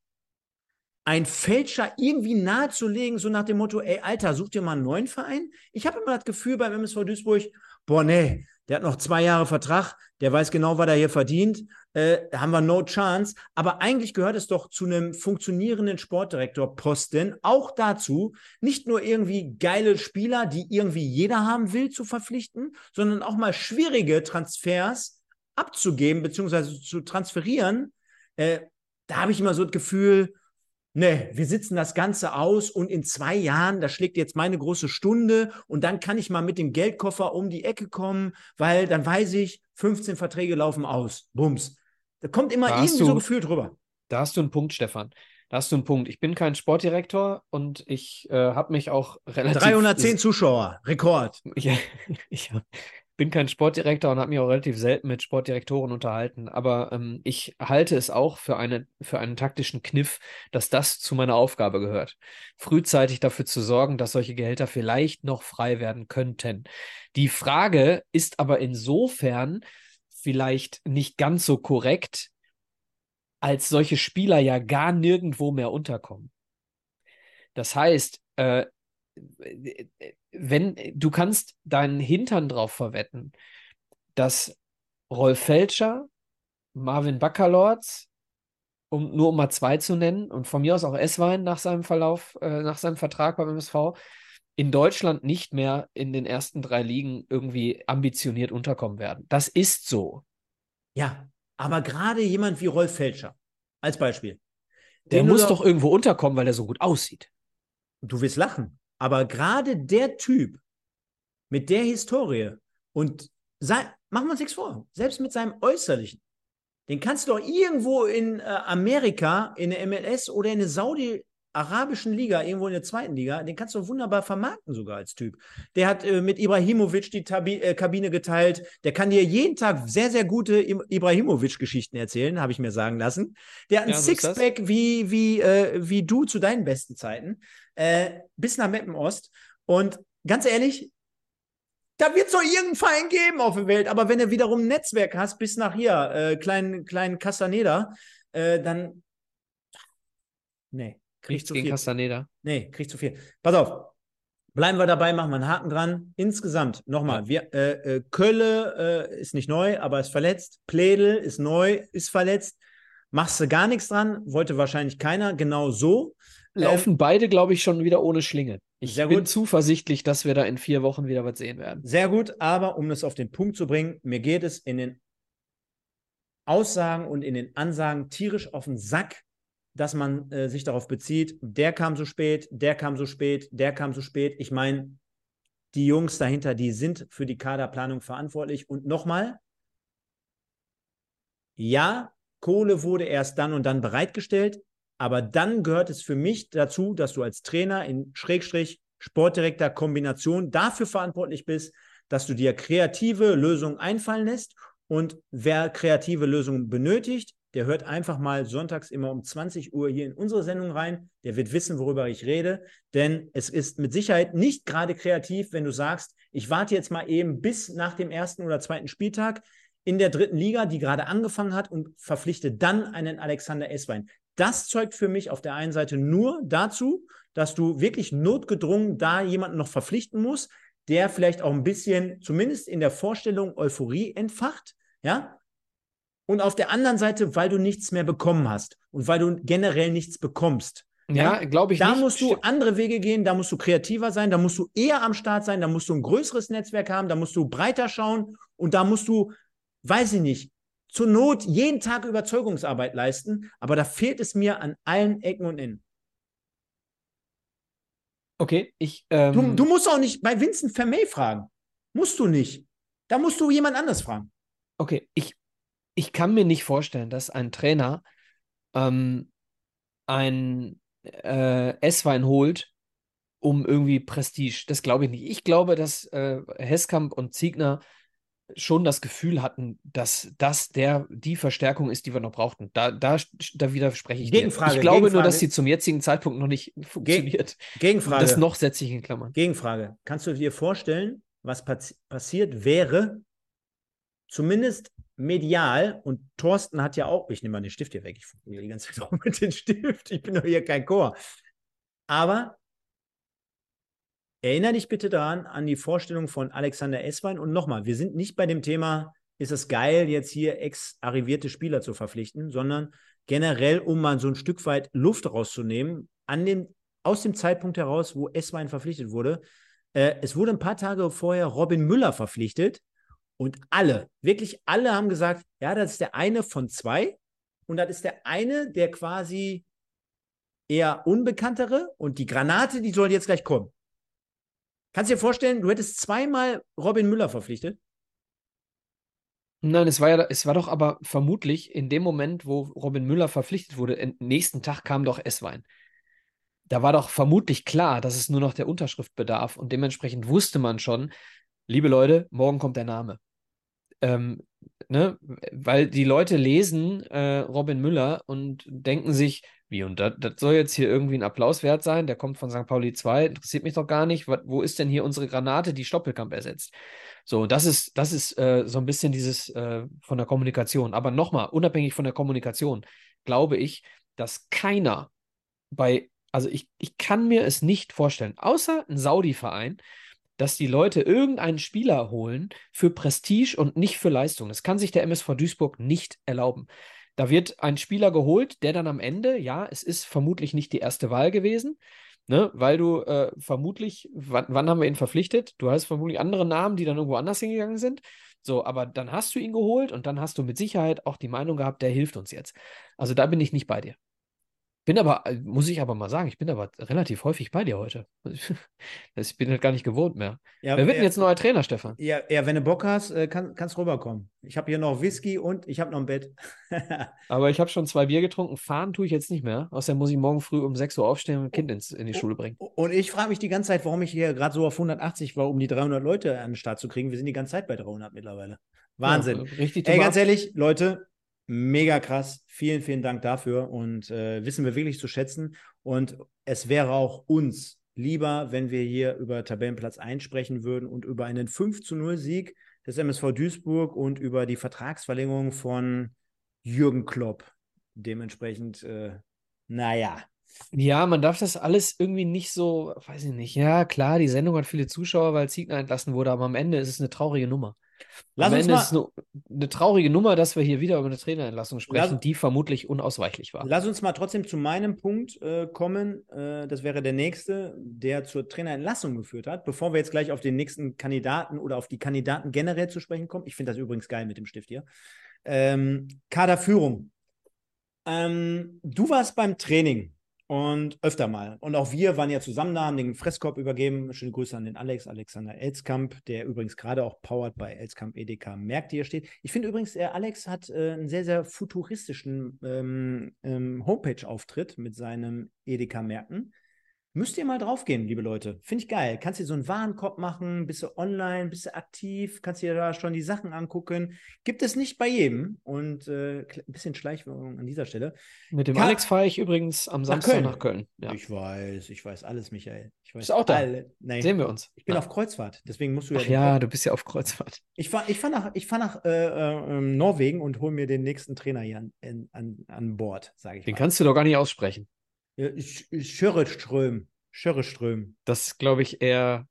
ein Fälscher irgendwie nahezulegen, so nach dem Motto, ey, Alter, such dir mal einen neuen Verein? Ich habe immer das Gefühl beim MSV Duisburg, boah, nee, der hat noch zwei Jahre Vertrag, der weiß genau, was er hier verdient, äh, haben wir no chance. Aber eigentlich gehört es doch zu einem funktionierenden Sportdirektorposten auch dazu, nicht nur irgendwie geile Spieler, die irgendwie jeder haben will, zu verpflichten, sondern auch mal schwierige Transfers abzugeben bzw. zu transferieren. Äh, da habe ich immer so das Gefühl, Nee, wir sitzen das Ganze aus und in zwei Jahren, da schlägt jetzt meine große Stunde und dann kann ich mal mit dem Geldkoffer um die Ecke kommen, weil dann weiß ich, 15 Verträge laufen aus. Bums. Da kommt immer Da irgendwie du- so gefühlt rüber. Da hast du einen Punkt, Stefan. Da hast du einen Punkt. Ich bin kein Sportdirektor und ich äh, habe mich auch relativ 310 Zuschauer, Rekord. Ja, ich bin kein Sportdirektor und habe mich auch relativ selten mit Sportdirektoren unterhalten, aber ähm, ich halte es auch für, eine, für einen taktischen Kniff, dass das zu meiner Aufgabe gehört. Frühzeitig dafür zu sorgen, dass solche Gehälter vielleicht noch frei werden könnten. Die Frage ist aber insofern vielleicht nicht ganz so korrekt, als solche Spieler ja gar nirgendwo mehr unterkommen. Das heißt, äh, wenn du kannst deinen Hintern drauf verwetten, dass Rolf Felscher, Marvin Baccalords, um nur um mal zwei zu nennen, und von mir aus auch Esswein nach seinem Verlauf, äh, nach seinem Vertrag beim MSV, in Deutschland nicht mehr in den ersten drei Ligen irgendwie ambitioniert unterkommen werden. Das ist so. Ja, aber gerade jemand wie Rolf Felscher, als Beispiel. Der muss doch irgendwo unterkommen, weil er so gut aussieht. Du wirst lachen. Aber gerade der Typ mit der Historie und sei, machen wir uns nichts vor, selbst mit seinem Äußerlichen, den kannst du doch irgendwo in äh, Amerika, in der MLS oder in der Saudi-Arabischen Liga, irgendwo in der zweiten Liga, den kannst du wunderbar vermarkten sogar als Typ. Der hat äh, mit Ibrahimovic die Tabi äh, Kabine geteilt. Der kann dir jeden Tag sehr, sehr gute Im- Ibrahimovic-Geschichten erzählen, habe ich mir sagen lassen. Der hat ein Ja. Sixpack wie, wie, äh, wie du zu deinen besten Zeiten. Äh, bis nach Meppen Ost. Und ganz ehrlich, da wird es doch irgendeinen Verein geben auf der Welt. Aber wenn du wiederum ein Netzwerk hast, bis nach hier, äh, kleinen, kleinen Castaneda, äh, dann. Nee, kriegst Nichts zu gegen viel. Castaneda. Nee, kriegst zu viel. Pass auf. Bleiben wir dabei, machen wir einen Haken dran. Insgesamt, nochmal, wir, äh, äh, Kölle äh, ist nicht neu, aber ist verletzt. Pledel ist neu, ist verletzt. Machst du gar nichts dran, wollte wahrscheinlich keiner, genau so. Laufen beide, glaube ich, schon wieder ohne Schlinge. Ich Ähm, bin gut. zuversichtlich, dass wir da in vier Wochen wieder was sehen werden. Sehr gut, aber um das auf den Punkt zu bringen, mir geht es in den Aussagen und in den Ansagen tierisch auf den Sack, dass man äh, sich darauf bezieht, der kam so spät, der kam so spät, der kam so spät. Ich meine, die Jungs dahinter, die sind für die Kaderplanung verantwortlich. Und nochmal, ja, Kohle wurde erst dann und dann bereitgestellt, Aber dann gehört es für mich dazu, dass du als Trainer in Schrägstrich Sportdirektor Kombination dafür verantwortlich bist, dass du dir kreative Lösungen einfallen lässt. Und wer kreative Lösungen benötigt, der hört einfach mal sonntags immer um 20 Uhr hier in unsere Sendung rein. Der wird wissen, worüber ich rede. Denn es ist mit Sicherheit nicht gerade kreativ, wenn du sagst, ich warte jetzt mal eben bis nach dem ersten oder zweiten Spieltag in der dritten Liga, die gerade angefangen hat und verpflichte dann einen Alexander Esswein. Das zeugt für mich auf der einen Seite nur dazu, dass du wirklich notgedrungen da jemanden noch verpflichten musst, der vielleicht auch ein bisschen, zumindest in der Vorstellung, Euphorie entfacht, ja, und auf der anderen Seite, weil du nichts mehr bekommen hast und weil du generell nichts bekommst. Ja, ja glaube ich da nicht. Musst du andere Wege gehen, da musst du kreativer sein, da musst du eher am Start sein, da musst du ein größeres Netzwerk haben, da musst du breiter schauen und da musst du, weiß ich nicht, zur Not jeden Tag Überzeugungsarbeit leisten, aber da fehlt es mir an allen Ecken und Enden. Okay, ich. Ähm... Du, du, musst auch nicht bei Vincent Vermey fragen. Musst du nicht. Da musst du jemand anders fragen. Okay, ich ich kann mir nicht vorstellen, dass ein Trainer ähm, ein äh, S-Wein holt, um irgendwie Prestige. Das glaube ich nicht. Ich glaube, dass äh, Heskamp und Ziegner schon das Gefühl hatten, dass das der, die Verstärkung ist, die wir noch brauchten. Da, da, da widerspreche ich Gegenfrage, dir. Ich glaube Gegenfrage. nur, dass sie zum jetzigen Zeitpunkt noch nicht funktioniert. Gegenfrage. Das noch setze ich in Klammern. Gegenfrage. Kannst du dir vorstellen, was passiert wäre, zumindest medial, und Thorsten hat ja auch, ich nehme mal den Stift hier weg, ich fummel die ganze Zeit auch mit dem Stift, ich bin doch hier kein Chor. Aber erinnere dich bitte daran, an die Vorstellung von Alexander Esswein. Und nochmal, wir sind nicht bei dem Thema, ist es geil, jetzt hier ex-arrivierte Spieler zu verpflichten, sondern generell, um mal so ein Stück weit Luft rauszunehmen, an dem, aus dem Zeitpunkt heraus, wo Esswein verpflichtet wurde. Äh, es wurde ein paar Tage vorher Robin Müller verpflichtet, und alle, wirklich alle haben gesagt, ja, das ist der eine von zwei. Und das ist der eine, der quasi eher unbekanntere. Und die Granate, die soll jetzt gleich kommen. Kannst du dir vorstellen, du hättest zweimal Robin Müller verpflichtet? Nein, es war ja, es war doch aber vermutlich in dem Moment, wo Robin Müller verpflichtet wurde, am nächsten Tag kam doch Esswein. Da war doch vermutlich klar, dass es nur noch der Unterschrift bedarf und dementsprechend wusste man schon, liebe Leute, morgen kommt der Name. Ähm, ne? Weil die Leute lesen äh, Robin Müller und denken sich, wie, und das soll jetzt hier irgendwie ein Applaus wert sein, der kommt von St. Pauli 2, interessiert mich doch gar nicht, wat, wo ist denn hier unsere Granate, die Stoppelkamp ersetzt? So, das ist, das ist äh, so ein bisschen dieses äh, von der Kommunikation. Aber nochmal, unabhängig von der Kommunikation, glaube ich, dass keiner bei, also ich, ich kann mir es nicht vorstellen, außer ein Saudi-Verein, dass die Leute irgendeinen Spieler holen für Prestige und nicht für Leistung. Das kann sich der MSV Duisburg nicht erlauben. Da wird ein Spieler geholt, der dann am Ende, ja, es ist vermutlich nicht die erste Wahl gewesen, ne, weil du äh, vermutlich, wann, wann haben wir ihn verpflichtet? Du hast vermutlich andere Namen, die dann irgendwo anders hingegangen sind. So, aber dann hast du ihn geholt und dann hast du mit Sicherheit auch die Meinung gehabt, der hilft uns jetzt. Also da bin ich nicht bei dir. Bin aber, äh, muss ich aber mal sagen, ich bin aber relativ häufig bei dir heute. Ich bin halt gar nicht gewohnt mehr. Ja, Wer wird denn jetzt neuer Trainer, Stefan? Ja, ja wenn du Bock hast, äh, kann, kannst rüberkommen. Ich habe hier noch Whisky und ich habe noch ein Bett. aber ich habe schon zwei Bier getrunken. Fahren tue ich jetzt nicht mehr. Außerdem muss ich morgen früh um 6 Uhr aufstehen und ein Kind ins, in die Schule bringen. Und ich frage mich die ganze Zeit, warum ich hier gerade so auf 180 war, um die 300 Leute an den Start zu kriegen. Wir sind die ganze Zeit bei 300 mittlerweile. Wahnsinn. Ja, richtig Ey, ganz ehrlich, Leute, Mega krass. Vielen, vielen Dank dafür und äh, wissen wir wirklich zu schätzen. Und es wäre auch uns lieber, wenn wir hier über Tabellenplatz 1 sprechen würden und über einen 5 zu 0 Sieg des MSV Duisburg und über die Vertragsverlängerung von Jürgen Klopp. Dementsprechend, äh, naja. Ja, man darf das alles irgendwie nicht so, weiß ich nicht. Ja, klar, die Sendung hat viele Zuschauer, weil Ziegner entlassen wurde, aber am Ende ist es eine traurige Nummer. Lass Am Ende ist es eine, eine, traurige Nummer, dass wir hier wieder über eine Trainerentlassung sprechen, lass, die vermutlich unausweichlich war. Lass uns mal trotzdem zu meinem Punkt äh, kommen. Äh, das wäre der nächste, der zur Trainerentlassung geführt hat. Bevor wir jetzt gleich auf den nächsten Kandidaten oder auf die Kandidaten generell zu sprechen kommen. Ich finde das übrigens geil mit dem Stift hier. Ähm, Kaderführung. Ähm, du warst beim Training Und öfter mal. Und auch wir waren ja zusammen da, haben den Fresskorb übergeben. Schöne Grüße an den Alex, Alexander Elskamp, der übrigens gerade auch powered bei Elskamp EDK Märkte hier steht. Ich finde übrigens, der Alex hat äh, einen sehr, sehr futuristischen ähm, ähm, Homepage-Auftritt mit seinen EDK-Märkten. Müsst ihr mal draufgehen, liebe Leute. Finde ich geil. Kannst dir so einen Warenkorb machen, bist du online, bist du aktiv, kannst dir da schon die Sachen angucken. Gibt es nicht bei jedem. Und äh, ein bisschen Schleichwerbung an dieser Stelle. Mit dem Ka- Alex fahre ich übrigens am Samstag Köln. nach Köln. Ja. Ich weiß, ich weiß alles, Michael. Ich weiß Bist du auch da? alle. Nein, Sehen wir uns. ich bin Ja. auf Kreuzfahrt, deswegen musst du ja. Ach ja, du bist ja auf Kreuzfahrt. Ich fahre ich fahr nach, ich fahr nach äh, äh, ähm, Norwegen und hole mir den nächsten Trainer hier an, in, an, an Bord, sage ich Den mal. kannst du doch gar nicht aussprechen. Ja, Sch- Schörreström. Schörreström. Das ist, glaube ich, eher.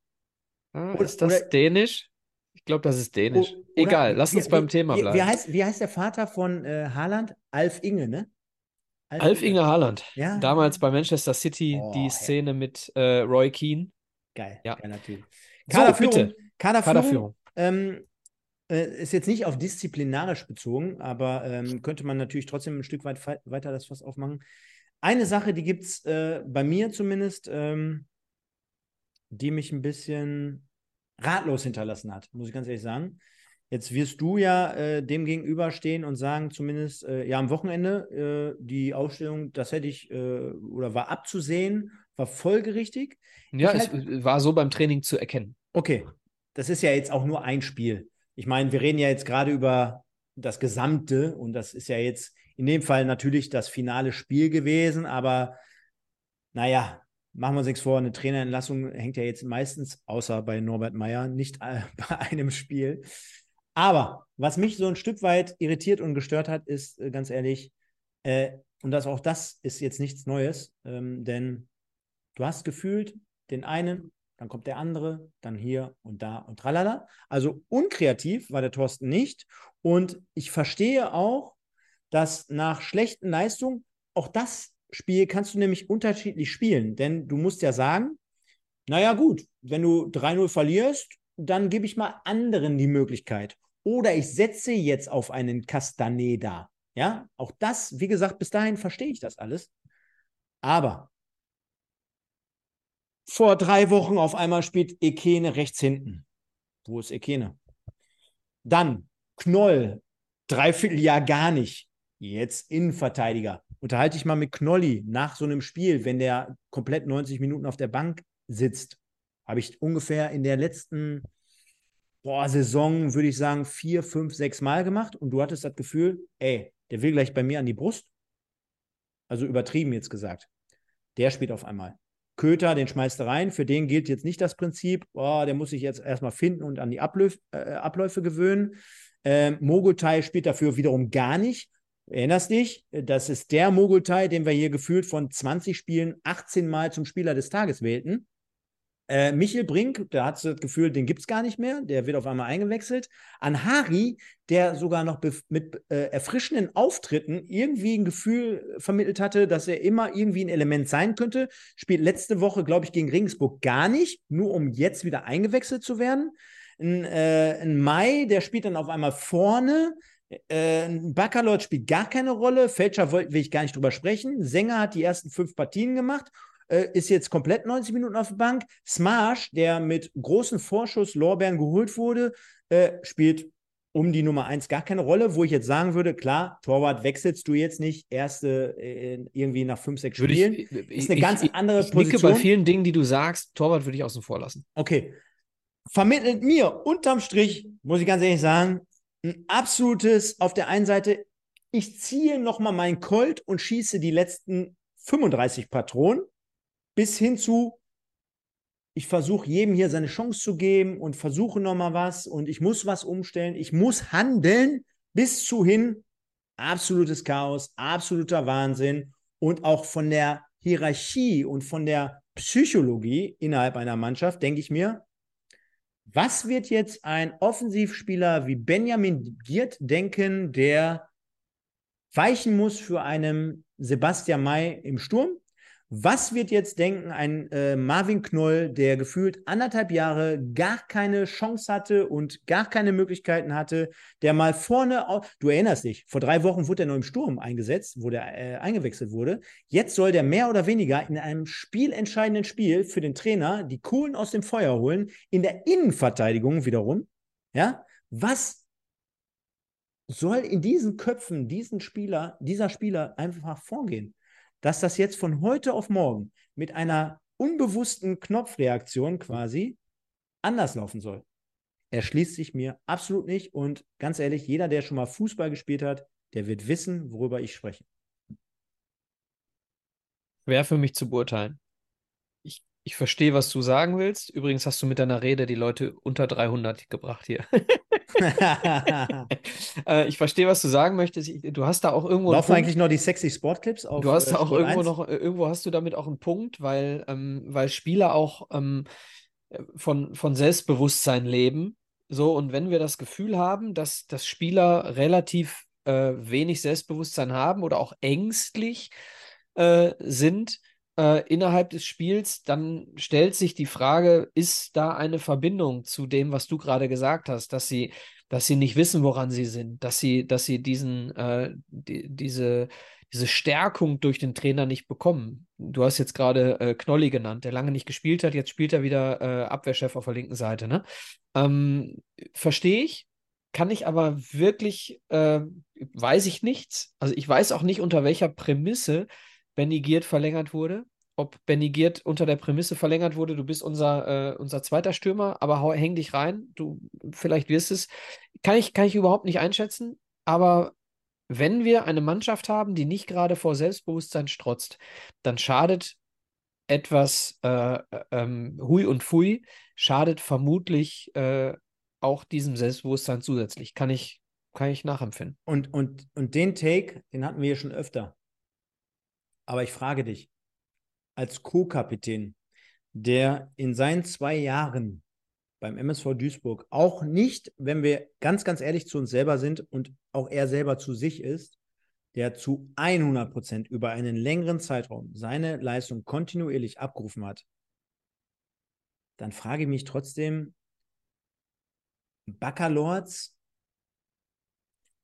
Ah, Oder- ist das oder- Dänisch? Ich glaube, das ist Dänisch. Oder- Egal, lass wie- uns beim wie, Thema wie, bleiben. Wie heißt, wie heißt der Vater von äh, Haaland? Alf Inge, ne? Alf Inge Haaland. Ja. Damals bei Manchester City Oh, die ja. Szene mit äh, Roy Keane. Geil, Ja. Typ. So, Kaderführung, bitte. Kaderführung, Kaderführung. Ähm, äh, ist jetzt nicht auf disziplinarisch bezogen, aber ähm, könnte man natürlich trotzdem ein Stück weit weiter das Fass aufmachen. Eine Sache, die gibt es äh, bei mir zumindest, ähm, die mich ein bisschen ratlos hinterlassen hat, muss ich ganz ehrlich sagen. Jetzt wirst du ja äh, dem gegenüberstehen und sagen, zumindest äh, ja am Wochenende, äh, die Ausstellung, das hätte ich äh, oder war abzusehen, war folgerichtig. Ja, Ich es war so beim Training zu erkennen. Okay, das ist ja jetzt auch nur ein Spiel. Ich meine, wir reden ja jetzt gerade über das Gesamte und das ist ja jetzt in dem Fall natürlich das finale Spiel gewesen, aber naja, machen wir uns nichts vor, eine Trainerentlassung hängt ja jetzt meistens, außer bei Norbert Meyer, nicht äh, bei einem Spiel. Aber was mich so ein Stück weit irritiert und gestört hat, ist äh, ganz ehrlich, äh, und das auch das ist jetzt nichts Neues, ähm, denn du hast gefühlt den einen, dann kommt der andere, dann hier und da und tralala. Also unkreativ war der Thorsten nicht. Und ich verstehe auch, dass nach schlechten Leistungen auch das Spiel kannst du nämlich unterschiedlich spielen. Denn du musst ja sagen, naja gut, wenn du 3-0 verlierst, dann gebe ich mal anderen die Möglichkeit. Oder ich setze jetzt auf einen Castaneda. Ja, auch das, wie gesagt, bis dahin verstehe ich das alles. Aber vor drei Wochen auf einmal spielt Ekene rechts hinten. Wo ist Ekene? Dann Knoll, dreiviertel Jahr gar nicht. Jetzt Innenverteidiger. Unterhalte ich mal mit Knolli nach so einem Spiel, wenn der komplett 90 Minuten auf der Bank sitzt. Habe ich ungefähr in der letzten boah, Saison, würde ich sagen, vier, fünf, sechs Mal gemacht. Und du hattest das Gefühl, ey, der will gleich bei mir an die Brust. Also übertrieben jetzt gesagt. Der spielt auf einmal. Köter, den schmeißt du rein. Für den gilt jetzt nicht das Prinzip, oh, der muss sich jetzt erstmal finden und an die Abläuf, äh, Abläufe gewöhnen. Ähm, Mogultai spielt dafür wiederum gar nicht. Erinnerst dich? Das ist der Mogultai, den wir hier gefühlt von 20 Spielen 18 Mal zum Spieler des Tages wählten. Äh, Michel Brink, da hat das Gefühl, den gibt es gar nicht mehr. Der wird auf einmal eingewechselt. An Hari, der sogar noch mit äh, erfrischenden Auftritten irgendwie ein Gefühl vermittelt hatte, dass er immer irgendwie ein Element sein könnte. Spielt letzte Woche, glaube ich, gegen Regensburg gar nicht, nur um jetzt wieder eingewechselt zu werden. Ein, äh, ein Mai, der spielt dann auf einmal vorne. Äh, Baccalord spielt gar keine Rolle. Fälscher will, ich gar nicht drüber sprechen. Sänger hat die ersten fünf Partien gemacht äh, ist jetzt komplett 90 Minuten auf der Bank. Smash, der mit großen Vorschusslorbeeren geholt wurde, äh, spielt um die Nummer 1 gar keine Rolle, wo ich jetzt sagen würde, klar, Torwart wechselst du jetzt nicht erste äh, irgendwie nach 5, 6 Würde Spielen. ich, ist eine ganz ich, andere ich, ich Position. bei vielen Dingen, die du sagst, Torwart würde ich außen vor lassen. Okay. Vermittelt mir unterm Strich, muss ich ganz ehrlich sagen, ein absolutes auf der einen Seite, ich ziehe nochmal meinen Colt und schieße die letzten 35 Patronen bis hin zu, ich versuche jedem hier seine Chance zu geben und versuche nochmal was und ich muss was umstellen, ich muss handeln, bis zu hin absolutes Chaos, absoluter Wahnsinn und auch von der Hierarchie und von der Psychologie innerhalb einer Mannschaft denke ich mir, was wird jetzt ein Offensivspieler wie Benjamin Giert denken, der weichen muss für einen Sebastian May im Sturm? Was wird jetzt denken ein äh, Marvin Knoll, der gefühlt anderthalb Jahre gar keine Chance hatte und gar keine Möglichkeiten hatte, der mal vorne, du erinnerst dich, vor drei Wochen wurde er noch im Sturm eingesetzt, wo der äh, eingewechselt wurde. Jetzt soll der mehr oder weniger in einem spielentscheidenden Spiel für den Trainer die Kohlen aus dem Feuer holen, in der Innenverteidigung wiederum. Ja, was soll in diesen Köpfen diesen Spieler, dieser Spieler einfach vorgehen? Dass das jetzt von heute auf morgen mit einer unbewussten Knopfreaktion quasi anders laufen soll. Erschließt sich mir absolut nicht und ganz ehrlich, jeder, der schon mal Fußball gespielt hat, der wird wissen, worüber ich spreche. Wäre für mich zu beurteilen. Ich, ich verstehe, was du sagen willst. Übrigens hast du mit deiner Rede die Leute unter 300 gebracht hier. äh, ich verstehe, was du sagen möchtest. Ich, du hast da auch irgendwo. Laufen eigentlich noch die sexy Sportclips auf? Du hast da äh, auch Sport irgendwo 1? noch, äh, irgendwo hast du damit auch einen Punkt, weil, ähm, weil Spieler auch ähm, von, von Selbstbewusstsein leben. So, und wenn wir das Gefühl haben, dass, dass Spieler relativ äh, wenig Selbstbewusstsein haben oder auch ängstlich sind, äh, innerhalb des Spiels, dann stellt sich die Frage, ist da eine Verbindung zu dem, was du gerade gesagt hast, dass sie, dass sie nicht wissen, woran sie sind, dass sie, dass sie diesen, äh, die, diese, diese Stärkung durch den Trainer nicht bekommen. Du hast jetzt gerade äh, Knolli genannt, der lange nicht gespielt hat, jetzt spielt er wieder äh, Abwehrchef auf der linken Seite. Ne? Ähm, Verstehe ich, kann ich aber wirklich, äh, weiß ich nichts. Also ich weiß auch nicht, unter welcher Prämisse Benny Giert verlängert wurde. Ob Benny Giert unter der Prämisse verlängert wurde, du bist unser, äh, unser zweiter Stürmer, aber häng dich rein, du vielleicht wirst es. Kann ich, kann ich überhaupt nicht einschätzen, aber wenn wir eine Mannschaft haben, die nicht gerade vor Selbstbewusstsein strotzt, dann schadet etwas äh, äh ähm, Hui und Fui, schadet vermutlich äh, auch diesem Selbstbewusstsein zusätzlich. Kann ich, kann ich nachempfinden. Und, und, und den Take, den hatten wir ja schon öfter. Aber ich frage dich, als Co-Kapitän, der in seinen zwei Jahren beim MSV Duisburg auch nicht, wenn wir ganz, ganz ehrlich zu uns selber sind und auch er selber zu sich ist, der zu 100 Prozent über einen längeren Zeitraum seine Leistung kontinuierlich abgerufen hat, dann frage ich mich trotzdem, Baccalords,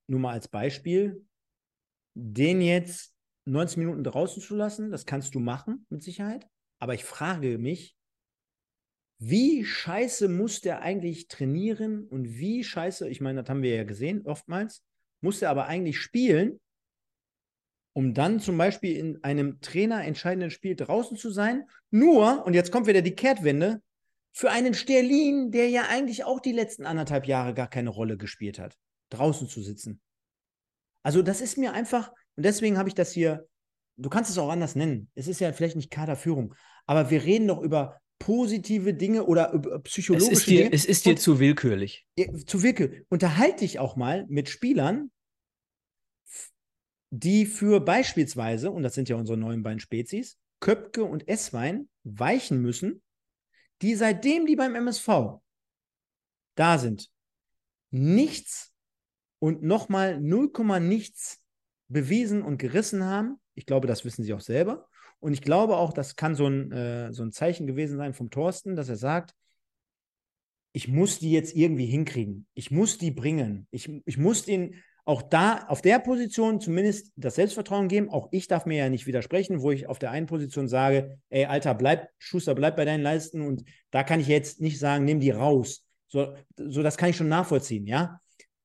nur mal als Beispiel, den jetzt 90 Minuten draußen zu lassen. Das kannst du machen, mit Sicherheit. Aber ich frage mich, wie scheiße muss der eigentlich trainieren und wie scheiße, ich meine, das haben wir ja gesehen oftmals, muss er aber eigentlich spielen, um dann zum Beispiel in einem trainerentscheidenden Spiel draußen zu sein. Nur, und jetzt kommt wieder die Kehrtwende, für einen Sterlin, der ja eigentlich auch die letzten anderthalb Jahre gar keine Rolle gespielt hat, draußen zu sitzen. Also das ist mir einfach, und deswegen habe ich das hier, du kannst es auch anders nennen. Es ist ja vielleicht nicht Kaderführung, aber wir reden doch über positive Dinge oder über psychologische es ist dir, Dinge. Es ist dir und, zu willkürlich. Zu willkürlich. Unterhalte dich auch mal mit Spielern, die für beispielsweise, und das sind ja unsere neuen beiden Spezies, Köpke und Esswein weichen müssen, die seitdem die beim MSV da sind, nichts und nochmal 0, nichts bewiesen und gerissen haben. Ich glaube, das wissen sie auch selber. Und ich glaube auch, das kann so ein, äh, so ein Zeichen gewesen sein vom Thorsten, dass er sagt, ich muss die jetzt irgendwie hinkriegen. Ich muss die bringen. Ich, ich muss den auch da auf der Position zumindest das Selbstvertrauen geben. Auch ich darf mir ja nicht widersprechen, wo ich auf der einen Position sage, ey, Alter, bleib, Schuster, bleib bei deinen Leisten. Und da kann ich jetzt nicht sagen, nimm die raus. So, so das kann ich schon nachvollziehen, ja.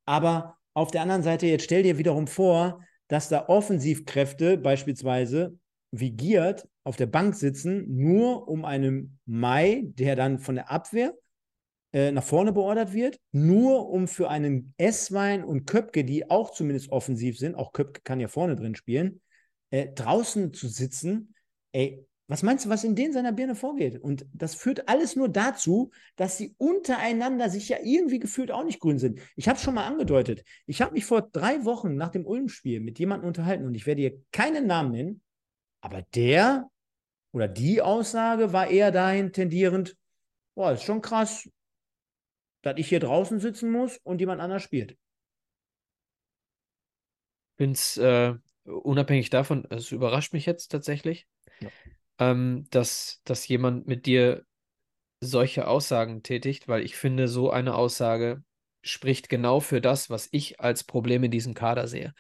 Aber auf der anderen Seite, jetzt stell dir wiederum vor, dass da Offensivkräfte beispielsweise wie Giert auf der Bank sitzen, nur um einen Mai, der dann von der Abwehr äh, nach vorne beordert wird, nur um für einen Esswein und Köpke, die auch zumindest offensiv sind, auch Köpke kann ja vorne drin spielen, äh, draußen zu sitzen. Ey, was meinst du, was in denen seiner Birne vorgeht? Und das führt alles nur dazu, dass sie untereinander sich ja irgendwie gefühlt auch nicht grün sind. Ich habe es schon mal angedeutet. Ich habe mich vor drei Wochen nach dem Ulm-Spiel mit jemandem unterhalten und ich werde hier keinen Namen nennen, aber der oder die Aussage war eher dahin tendierend, boah, ist schon krass, dass ich hier draußen sitzen muss und jemand anders spielt. Es äh, unabhängig davon, es überrascht mich jetzt tatsächlich. Ja. Ähm, dass, dass jemand mit dir solche Aussagen tätigt, weil ich finde, so eine Aussage spricht genau für das, was ich als Problem in diesem Kader sehe.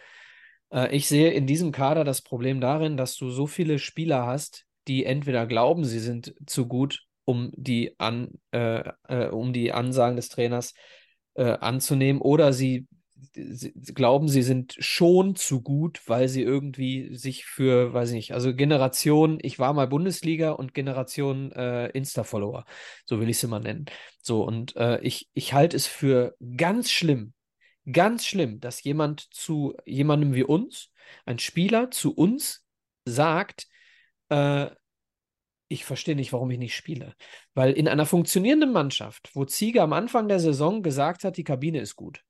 Äh, ich sehe in diesem Kader das Problem darin, dass du so viele Spieler hast, die entweder glauben, sie sind zu gut, um die, an, äh, äh, um die Ansagen des Trainers äh, anzunehmen, oder sie glauben, sie sind schon zu gut, weil sie irgendwie sich für, weiß ich nicht, also Generation, ich war mal Bundesliga und Generation äh, Insta-Follower, so will ich es immer nennen. So, und äh, ich, ich halte es für ganz schlimm, ganz schlimm, dass jemand zu jemandem wie uns, ein Spieler zu uns sagt, äh, ich verstehe nicht, warum ich nicht spiele. Weil in einer funktionierenden Mannschaft, wo Ziege am Anfang der Saison gesagt hat, die Kabine ist gut,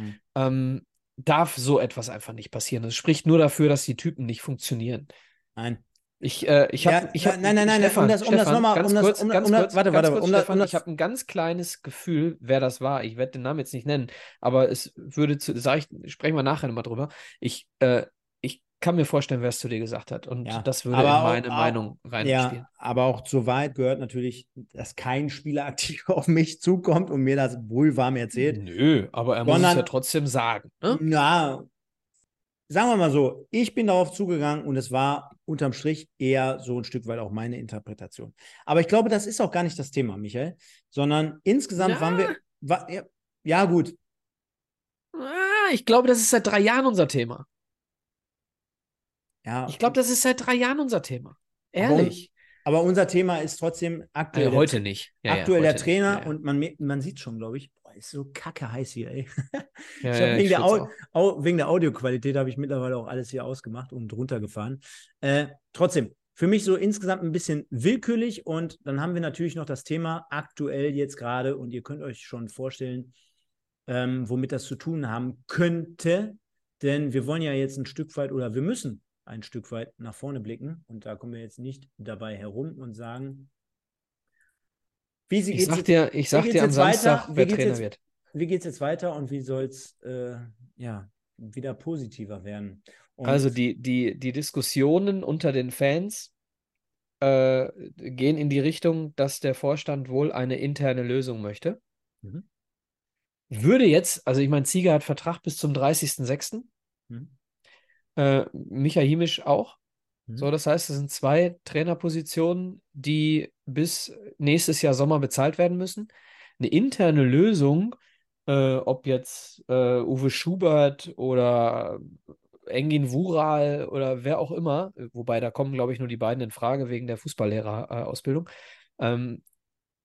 hm. ähm, darf so etwas einfach nicht passieren. Das spricht nur dafür, dass die Typen nicht funktionieren. Nein. Ich, äh, ich habe, ja, ich hab, nein, nein, nein, Stefan, um das, um das nochmal, um das, kurz, um, um kurz, warte, warte, kurz, um Stefan, das, ich habe ein ganz kleines Gefühl, wer das war. Ich werde den Namen jetzt nicht nennen, aber es würde zu, sag ich, sprechen wir nachher nochmal drüber. Ich, äh, kann mir vorstellen, wer es zu dir gesagt hat. Und ja, das würde in meine auch, Meinung reinspielen. Ja, aber auch so weit gehört natürlich, dass kein Spieler aktiv auf mich zukommt und mir das wohl warm erzählt. Nö, aber er Sondern, muss es ja trotzdem sagen. Ne? Na, sagen wir mal so, ich bin darauf zugegangen und es war unterm Strich eher so ein Stück weit auch meine Interpretation. Aber ich glaube, das ist auch gar nicht das Thema, Michael, sondern insgesamt ja. waren wir. War, ja, ja, gut. Ah, ich glaube, das ist seit drei Jahren unser Thema. Ja. Ich glaube, das ist seit drei Jahren unser Thema. Ehrlich. Aber, aber unser Thema ist trotzdem aktuell. Also heute nicht. Ja, aktuell ja, der Trainer nicht. Ja, und man, man sieht schon, glaube ich, boah, ist so kacke heiß hier, ey. Ja, ich wegen, der Au wegen der Audioqualität habe ich mittlerweile auch alles hier ausgemacht und runtergefahren. Äh, trotzdem, für mich so insgesamt ein bisschen willkürlich und dann haben wir natürlich noch das Thema aktuell jetzt gerade und ihr könnt euch schon vorstellen, ähm, womit das zu tun haben könnte, denn wir wollen ja jetzt ein Stück weit oder wir müssen ein Stück weit nach vorne blicken. Und da kommen wir jetzt nicht dabei herum und sagen, wie sie ich sag dir, ich sag dir am Samstag, weiter? wer Trainer jetzt, wird. Wie geht es jetzt weiter und wie soll es äh, ja, wieder positiver werden? Und also die, die, die Diskussionen unter den Fans äh, gehen in die Richtung, dass der Vorstand wohl eine interne Lösung möchte. Mhm. Würde jetzt, also ich meine, Zieger hat Vertrag bis zum 30.06. Mhm. Äh, Micha Himisch auch. Mhm. So, das heißt, es sind zwei Trainerpositionen, die bis nächstes Jahr Sommer bezahlt werden müssen. Eine interne Lösung, äh, ob jetzt äh, Uwe Schubert oder Engin Wural oder wer auch immer, wobei da kommen, glaube ich, nur die beiden in Frage wegen der Fußballlehrerausbildung, ähm,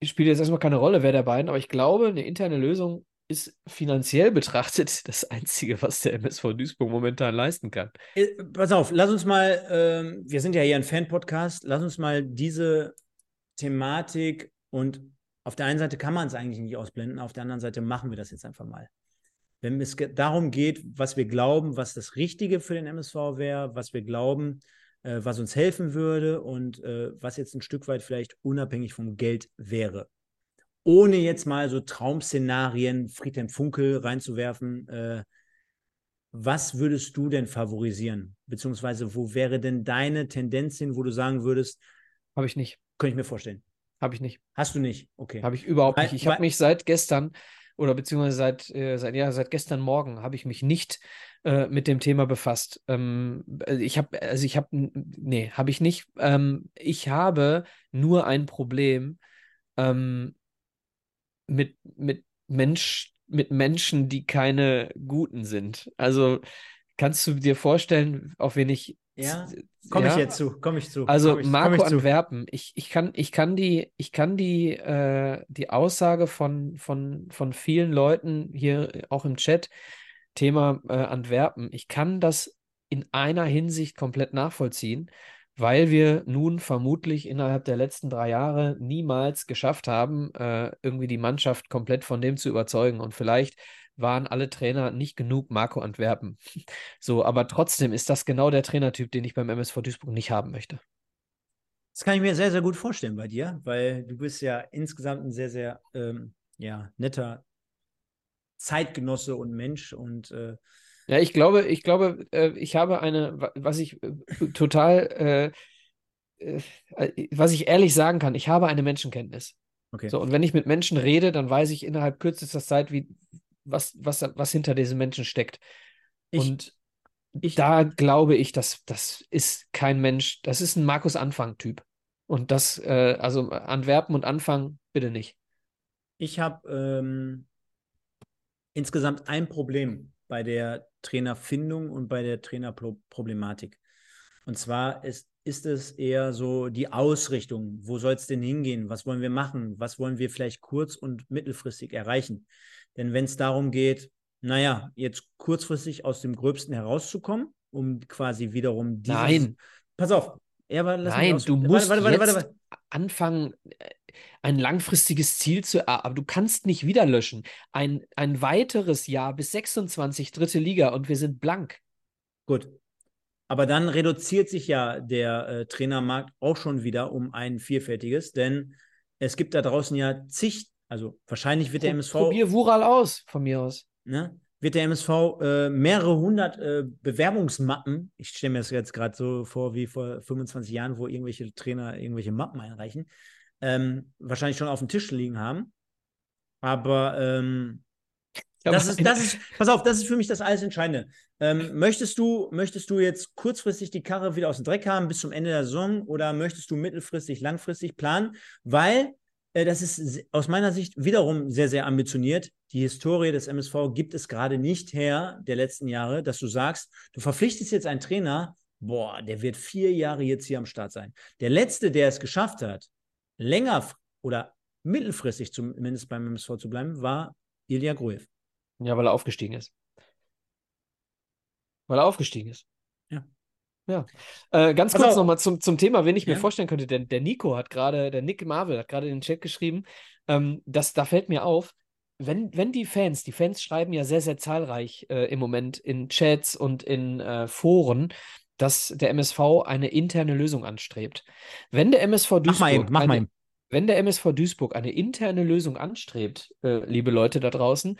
spielt jetzt erstmal keine Rolle, wer der beiden, aber ich glaube, eine interne Lösung ist finanziell betrachtet das Einzige, was der MSV Duisburg momentan leisten kann. Äh, pass auf, lass uns mal, ähm, wir sind ja hier ein Fan-Podcast, lass uns mal diese Thematik und auf der einen Seite kann man es eigentlich nicht ausblenden, auf der anderen Seite machen wir das jetzt einfach mal. Wenn es darum geht, was wir glauben, was das Richtige für den MSV wäre, was wir glauben, äh, was uns helfen würde und äh, was jetzt ein Stück weit vielleicht unabhängig vom Geld wäre ohne jetzt mal so Traum-Szenarien, Friedhelm Funkel reinzuwerfen, äh, was würdest du denn favorisieren? Beziehungsweise wo wäre denn deine Tendenz hin, wo du sagen würdest? Habe ich nicht. Könnte ich mir vorstellen. Habe ich nicht. Hast du nicht? Okay. Habe ich überhaupt nicht. Ich habe mich seit gestern oder beziehungsweise seit, äh, seit, ja, seit gestern Morgen habe ich mich nicht äh, mit dem Thema befasst. Ähm, äh, ich habe, also ich habe, nee, habe ich nicht. Ähm, ich habe nur ein Problem. Ähm, mit, mit Mensch, mit Menschen, die keine guten sind. Also kannst du dir vorstellen, auf wen ich. Ja, komme ja? ich jetzt zu, komme ich zu. Also ich, Marco Antwerpen, ich, ich kann, ich kann die, ich kann die, äh, die Aussage von, von, von vielen Leuten hier auch im Chat, Thema äh, Antwerpen, ich kann das in einer Hinsicht komplett nachvollziehen weil wir nun vermutlich innerhalb der letzten drei Jahre niemals geschafft haben, äh, irgendwie die Mannschaft komplett von dem zu überzeugen. Und vielleicht waren alle Trainer nicht genug Marco Antwerpen. So, aber trotzdem ist das genau der Trainertyp, den ich beim MSV Duisburg nicht haben möchte. Das kann ich mir sehr, sehr gut vorstellen bei dir, weil du bist ja insgesamt ein sehr, sehr ähm, ja, netter Zeitgenosse und Mensch und äh, ja, ich glaube, ich glaube, äh, ich habe eine, was ich äh, total äh, was ich ehrlich sagen kann, ich habe eine Menschenkenntnis. Okay. So, und wenn ich mit Menschen rede, dann weiß ich innerhalb kürzester Zeit, wie, was, was, was hinter diesen Menschen steckt. Ich- und ich- da glaube ich, dass das ist kein Mensch, das ist ein Markus Anfang-Typ. Und das, äh, also Antwerpen und Anfang, bitte nicht. Ich habe ähm, insgesamt ein Problem bei der Trainerfindung und bei der Trainerproblematik. Und zwar ist, ist es eher so die Ausrichtung. Wo soll es denn hingehen? Was wollen wir machen? Was wollen wir vielleicht kurz- und mittelfristig erreichen? Denn wenn es darum geht, naja, jetzt kurzfristig aus dem Gröbsten herauszukommen, um quasi wiederum dieses. Nein. Pass auf. Ja, aber lass Nein, du musst warte, warte, warte. anfangen, äh, ein langfristiges Ziel zu erarbeiten. Aber du kannst nicht wieder löschen. Ein, ein weiteres Jahr bis 26, dritte Liga und wir sind blank. Gut. Aber dann reduziert sich ja der äh, Trainermarkt auch schon wieder um ein vielfältiges, denn es gibt da draußen ja zig, also wahrscheinlich wird der MSV, Probier Wural aus, von mir aus. ne, wird der MSV äh, mehrere hundert äh, Bewerbungsmappen, ich stelle mir das jetzt gerade so vor wie vor 25 Jahren, wo irgendwelche Trainer irgendwelche Mappen einreichen, ähm, wahrscheinlich schon auf dem Tisch liegen haben. Aber ähm, das ist, das ist, pass auf, das ist für mich das alles Entscheidende. Ähm, möchtest, du, möchtest du jetzt kurzfristig die Karre wieder aus dem Dreck haben bis zum Ende der Saison oder möchtest du mittelfristig, langfristig planen? Weil äh, das ist aus meiner Sicht wiederum sehr, sehr ambitioniert. Die Historie des MSV gibt es gerade nicht her, der letzten Jahre, dass du sagst, du verpflichtest jetzt einen Trainer, boah, der wird vier Jahre jetzt hier am Start sein. Der letzte, der es geschafft hat, länger oder mittelfristig zumindest beim MSV zu bleiben, war Ilya Gruev. Ja, weil er aufgestiegen ist. Weil er aufgestiegen ist. Ja. Ja. Äh, ganz kurz auf. nochmal zum, zum Thema, wen ich mir Ja. vorstellen könnte. Der, der Nico hat gerade, der Nick Marvel hat gerade in den Chat geschrieben, ähm, dass, da fällt mir auf, wenn, wenn die Fans, die Fans schreiben ja sehr, sehr zahlreich äh, im Moment in Chats und in äh, Foren, dass der MSV eine interne Lösung anstrebt. Wenn der MSV Duisburg Mach mal eben, mach mal eine, eben. wenn der MSV Duisburg eine interne Lösung anstrebt, äh, liebe Leute da draußen,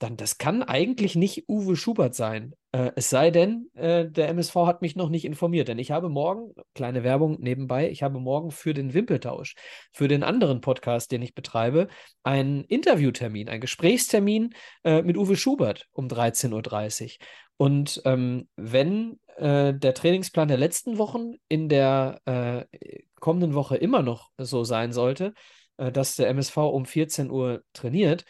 dann das kann eigentlich nicht Uwe Schubert sein. Äh, es sei denn, äh, der MSV hat mich noch nicht informiert, denn ich habe morgen, kleine Werbung nebenbei, ich habe morgen für den Wimpeltausch, für den anderen Podcast, den ich betreibe, einen Interviewtermin, einen Gesprächstermin äh, mit Uwe Schubert um 13.30 Uhr. Und ähm, wenn äh, der Trainingsplan der letzten Wochen in der äh, kommenden Woche immer noch so sein sollte, äh, dass der MSV um 14 Uhr trainiert,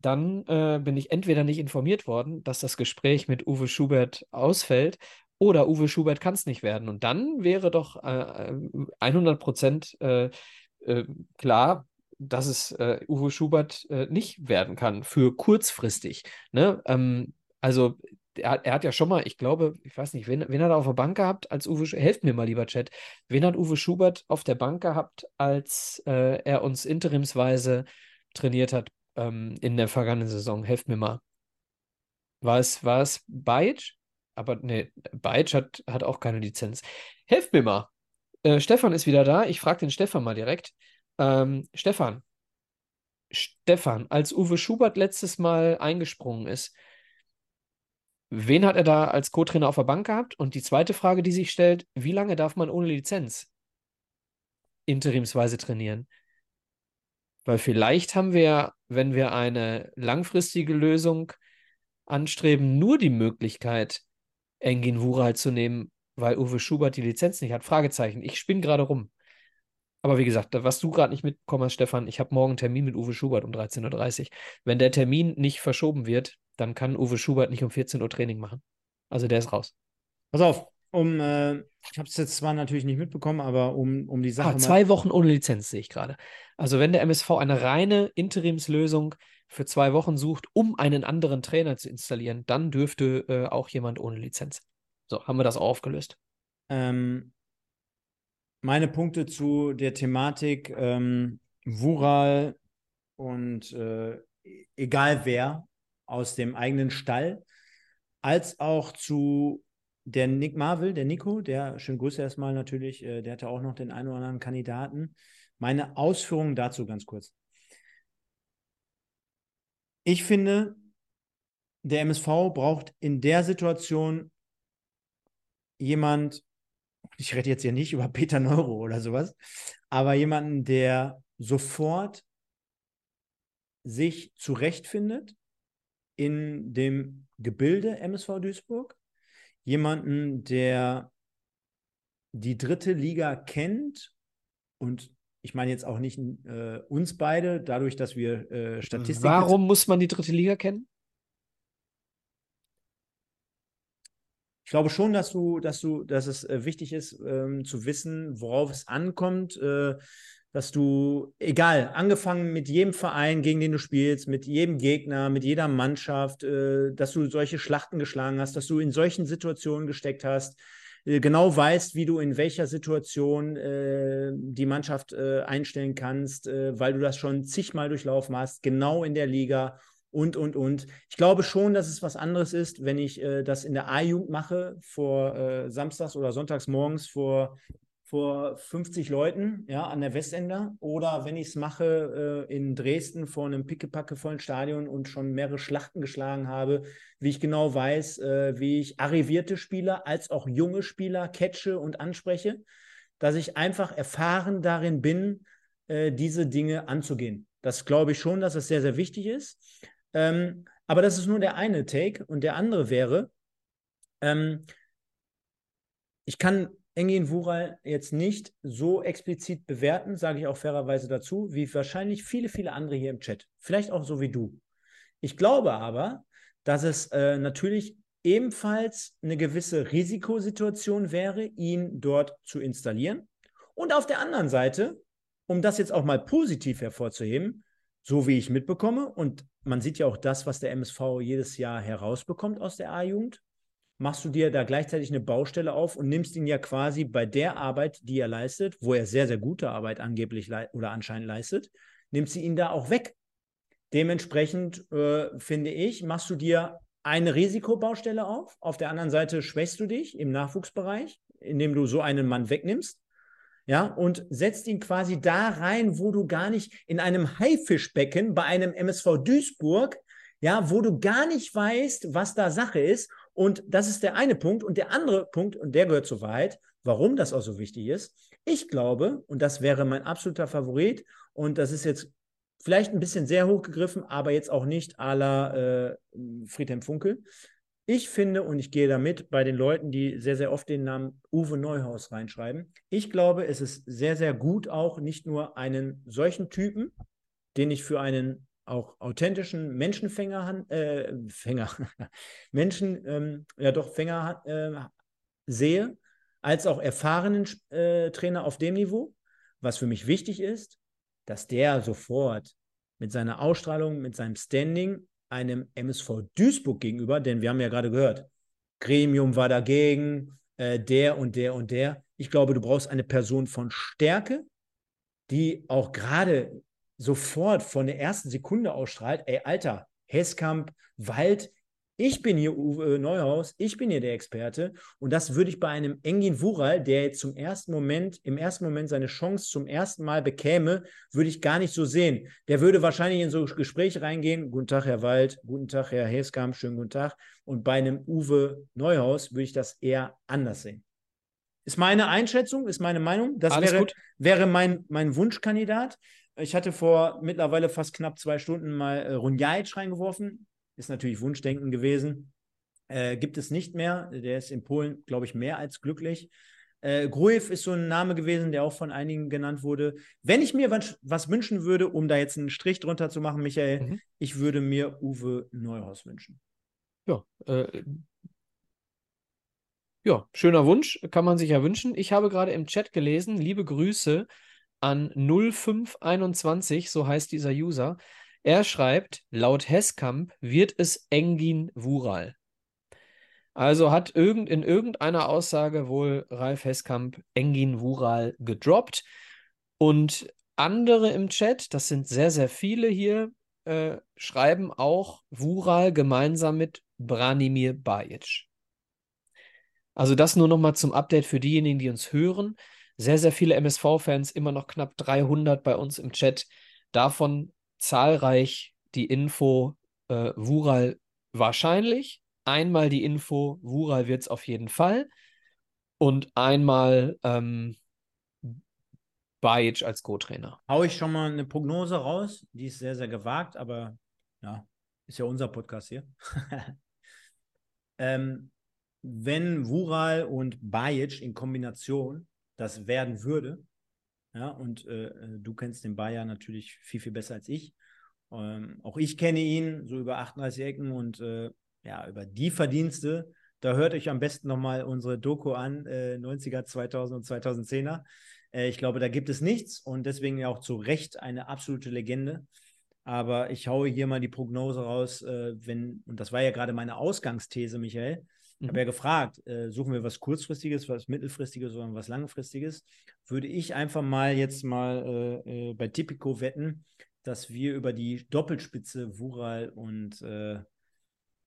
dann äh, bin ich entweder nicht informiert worden, dass das Gespräch mit Uwe Schubert ausfällt, oder Uwe Schubert kann es nicht werden. Und dann wäre doch äh, 100 Prozent äh, äh, klar, dass es äh, Uwe Schubert äh, nicht werden kann für kurzfristig. Ne? Ähm, also er, hat- er hat ja schon mal, ich glaube, ich weiß nicht, wen, wen hat er auf der Bank gehabt als Uwe Schubert? Helft mir mal, lieber Chat. Wen hat Uwe Schubert auf der Bank gehabt, als äh, er uns interimsweise trainiert hat ähm, in der vergangenen Saison? Helft mir mal. War es, war es Bajic? Aber nee, Bajic hat, hat auch keine Lizenz. Helft mir mal. Äh, Stefan ist wieder da. Ich frage den Stefan mal direkt. Ähm, Stefan. Stefan, als Uwe Schubert letztes Mal eingesprungen ist, wen hat er da als Co-Trainer auf der Bank gehabt? Und die zweite Frage, die sich stellt, wie lange darf man ohne Lizenz interimsweise trainieren? Weil vielleicht haben wir, wenn wir eine langfristige Lösung anstreben, nur die Möglichkeit, Engin Wural zu nehmen, weil Uwe Schubert die Lizenz nicht hat. Fragezeichen. Ich spinne gerade rum. Aber wie gesagt, was du gerade nicht mitbekommen hast, Stefan, ich habe morgen einen Termin mit Uwe Schubert um 13.30 Uhr. Wenn der Termin nicht verschoben wird, dann kann Uwe Schubert nicht um 14 Uhr Training machen. Also der ist raus. Pass auf, um, äh, ich habe es jetzt zwar natürlich nicht mitbekommen, aber um, um die Sache Ah, zwei Wochen ohne Lizenz sehe ich gerade. Also wenn der MSV eine reine Interimslösung für zwei Wochen sucht, um einen anderen Trainer zu installieren, dann dürfte äh, auch jemand ohne Lizenz. So, haben wir das auch aufgelöst. Ähm, meine Punkte zu der Thematik ähm, Wural und äh, egal wer aus dem eigenen Stall, als auch zu der Nick Marvel, der Nico, der, schönen Grüße erstmal natürlich, äh, der hatte auch noch den einen oder anderen Kandidaten. Meine Ausführungen dazu ganz kurz. Ich finde, der MSV braucht in der Situation jemand, ich rede jetzt hier nicht über Peter Neuro oder sowas, aber jemanden, der sofort sich zurechtfindet in dem Gebilde MSV Duisburg, jemanden, der die dritte Liga kennt und ich meine jetzt auch nicht äh, uns beide, dadurch, dass wir äh, Statistiken. Warum muss man die dritte Liga kennen? Ich glaube schon, dass du, dass du, dass es äh, wichtig ist, ähm, zu wissen, worauf es ankommt, äh, dass du, egal, angefangen mit jedem Verein, gegen den du spielst, mit jedem Gegner, mit jeder Mannschaft, äh, dass du solche Schlachten geschlagen hast, dass du in solchen Situationen gesteckt hast, äh, genau weißt, wie du in welcher Situation äh, die Mannschaft äh, einstellen kannst, äh, weil du das schon zigmal durchlaufen hast, genau in der Liga und, und, und. Ich glaube schon, dass es was anderes ist, wenn ich äh, das in der A-Jugend mache, vor Samstags oder Sonntags morgens vor vor 50 Leuten ja, an der Westender oder wenn ich es mache äh, in Dresden vor einem pickepacke vollen Stadion und schon mehrere Schlachten geschlagen habe, wie ich genau weiß, äh, wie ich arrivierte Spieler als auch junge Spieler catche und anspreche, dass ich einfach erfahren darin bin, äh, diese Dinge anzugehen. Das glaube ich schon, dass das sehr, sehr wichtig ist. Ähm, aber das ist nur der eine Take und der andere wäre, ähm, ich kann Engin Wural jetzt nicht so explizit bewerten, sage ich auch fairerweise dazu, wie wahrscheinlich viele, viele andere hier im Chat. Vielleicht auch so wie du. Ich glaube aber, dass es äh, natürlich ebenfalls eine gewisse Risikosituation wäre, ihn dort zu installieren. Und auf der anderen Seite, um das jetzt auch mal positiv hervorzuheben, so wie ich mitbekomme, und man sieht ja auch das, was der MSV jedes Jahr herausbekommt aus der A-Jugend, machst du dir da gleichzeitig eine Baustelle auf und nimmst ihn ja quasi bei der Arbeit, die er leistet, wo er sehr, sehr gute Arbeit angeblich oder anscheinend leistet, nimmst du ihn da auch weg. Dementsprechend äh, finde ich, machst du dir eine Risikobaustelle auf. Auf der anderen Seite schwächst du dich im Nachwuchsbereich, indem du so einen Mann wegnimmst. Ja, und setzt ihn quasi da rein, wo du gar nicht in einem Haifischbecken bei einem MSV Duisburg, ja, wo du gar nicht weißt, was da Sache ist und das ist der eine Punkt. Und der andere Punkt, und der gehört zur Wahrheit, warum das auch so wichtig ist. Ich glaube, und das wäre mein absoluter Favorit, und das ist jetzt vielleicht ein bisschen sehr hochgegriffen, aber jetzt auch nicht à la äh, Friedhelm Funkel. Ich finde, und ich gehe damit bei den Leuten, die sehr, sehr oft den Namen Uwe Neuhaus reinschreiben, ich glaube, es ist sehr, sehr gut auch nicht nur einen solchen Typen, den ich für einen auch authentischen Menschenfänger, äh, Fänger, Menschen, ähm, ja doch, Fänger äh, sehe, als auch erfahrenen äh, Trainer auf dem Niveau. Was für mich wichtig ist, dass der sofort mit seiner Ausstrahlung, mit seinem Standing einem MSV Duisburg gegenüber, denn wir haben ja gerade gehört, Gremium war dagegen, äh, der und der und der. Ich glaube, du brauchst eine Person von Stärke, die auch gerade sofort von der ersten Sekunde ausstrahlt, ey, Alter, Heskamp, Wald, ich bin hier Uwe Neuhaus, ich bin hier der Experte. Und das würde ich bei einem Engin Wural, der jetzt zum ersten Moment, im ersten Moment seine Chance zum ersten Mal bekäme, würde ich gar nicht so sehen. Der würde wahrscheinlich in so Gespräche reingehen. Guten Tag, Herr Wald, guten Tag, Herr Heskamp, schönen guten Tag. Und bei einem Uwe Neuhaus würde ich das eher anders sehen. Ist meine Einschätzung, ist meine Meinung. Das wäre, wäre mein, mein Wunschkandidat. Ich hatte vor mittlerweile fast knapp zwei Stunden mal äh, Runjajic reingeworfen. Ist natürlich Wunschdenken gewesen. Äh, gibt es nicht mehr. Der ist in Polen, glaube ich, mehr als glücklich. Äh, Gruev ist so ein Name gewesen, der auch von einigen genannt wurde. Wenn ich mir was, was wünschen würde, um da jetzt einen Strich drunter zu machen, Michael, mhm. ich würde mir Uwe Neuhaus wünschen. Ja, äh, ja, schöner Wunsch, kann man sich ja wünschen. Ich habe gerade im Chat gelesen, liebe Grüße an 0521, so heißt dieser User. Er schreibt, laut Hesskamp wird es Engin Wural. Also hat irgend, in irgendeiner Aussage wohl Ralf Hesskamp Engin Wural gedroppt. Und andere im Chat, das sind sehr, sehr viele hier, äh, schreiben auch Wural gemeinsam mit Branimir Bajic. Also das nur nochmal zum Update für diejenigen, die uns hören sehr, sehr viele MSV-Fans, immer noch knapp 300 bei uns im Chat. Davon zahlreich die Info äh, Wural wahrscheinlich. Einmal die Info, Wural wird es auf jeden Fall. und einmal ähm, Bajic als Co-Trainer. Hau ich schon mal eine Prognose raus, die ist sehr, sehr gewagt, aber ja, ist ja unser Podcast hier. ähm, wenn Wural und Bajic in Kombination das werden würde, ja, und äh, du kennst den Bayer natürlich viel, viel besser als ich. Ähm, auch ich kenne ihn so über 38 Ecken und äh, ja, über die Verdienste, da hört euch am besten nochmal unsere Doku an, äh, 90er, 2000 und 2010er. Äh, ich glaube, da gibt es nichts und deswegen auch zu Recht eine absolute Legende. Aber ich haue hier mal die Prognose raus, äh, wenn, und das war ja gerade meine Ausgangsthese, Michael. Ich mhm. habe ja gefragt, äh, suchen wir was kurzfristiges, was mittelfristiges oder was langfristiges? Würde ich einfach mal jetzt mal äh, äh, bei Tipico wetten, dass wir über die Doppelspitze Wural und äh,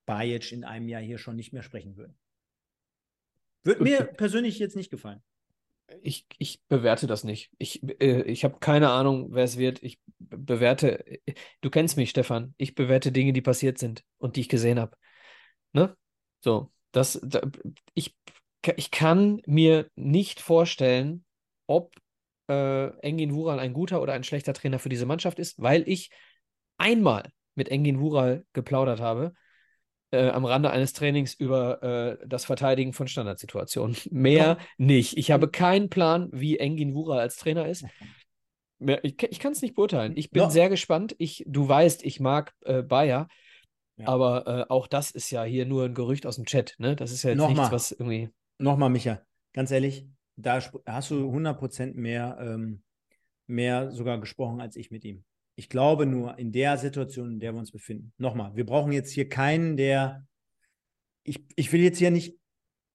Bajic in einem Jahr hier schon nicht mehr sprechen würden. Würde mir persönlich jetzt nicht gefallen. Ich, ich bewerte das nicht. Ich, äh, ich habe keine Ahnung, wer es wird. Ich bewerte, du kennst mich, Stefan. Ich bewerte Dinge, die passiert sind und die ich gesehen habe. Ne? So, das, da, ich, ich kann mir nicht vorstellen, ob äh, Engin Wural ein guter oder ein schlechter Trainer für diese Mannschaft ist, weil ich einmal mit Engin Wural geplaudert habe äh, am Rande eines Trainings über äh, das Verteidigen von Standardsituationen. Mehr nicht. Ich habe keinen Plan, wie Engin Wural als Trainer ist. Ich, ich kann es nicht beurteilen. Ich bin Doch. sehr gespannt. Ich, du weißt, ich mag äh, Bayer. Ja. Aber äh, auch das ist ja hier nur ein Gerücht aus dem Chat. Ne? Das ist ja jetzt Nochmal. nichts, was irgendwie. Nochmal, Micha, ganz ehrlich, da hast du 100% mehr, ähm, mehr sogar gesprochen als ich mit ihm. Ich glaube nur, in der Situation, in der wir uns befinden, nochmal, wir brauchen jetzt hier keinen, der, ich, ich will jetzt hier nicht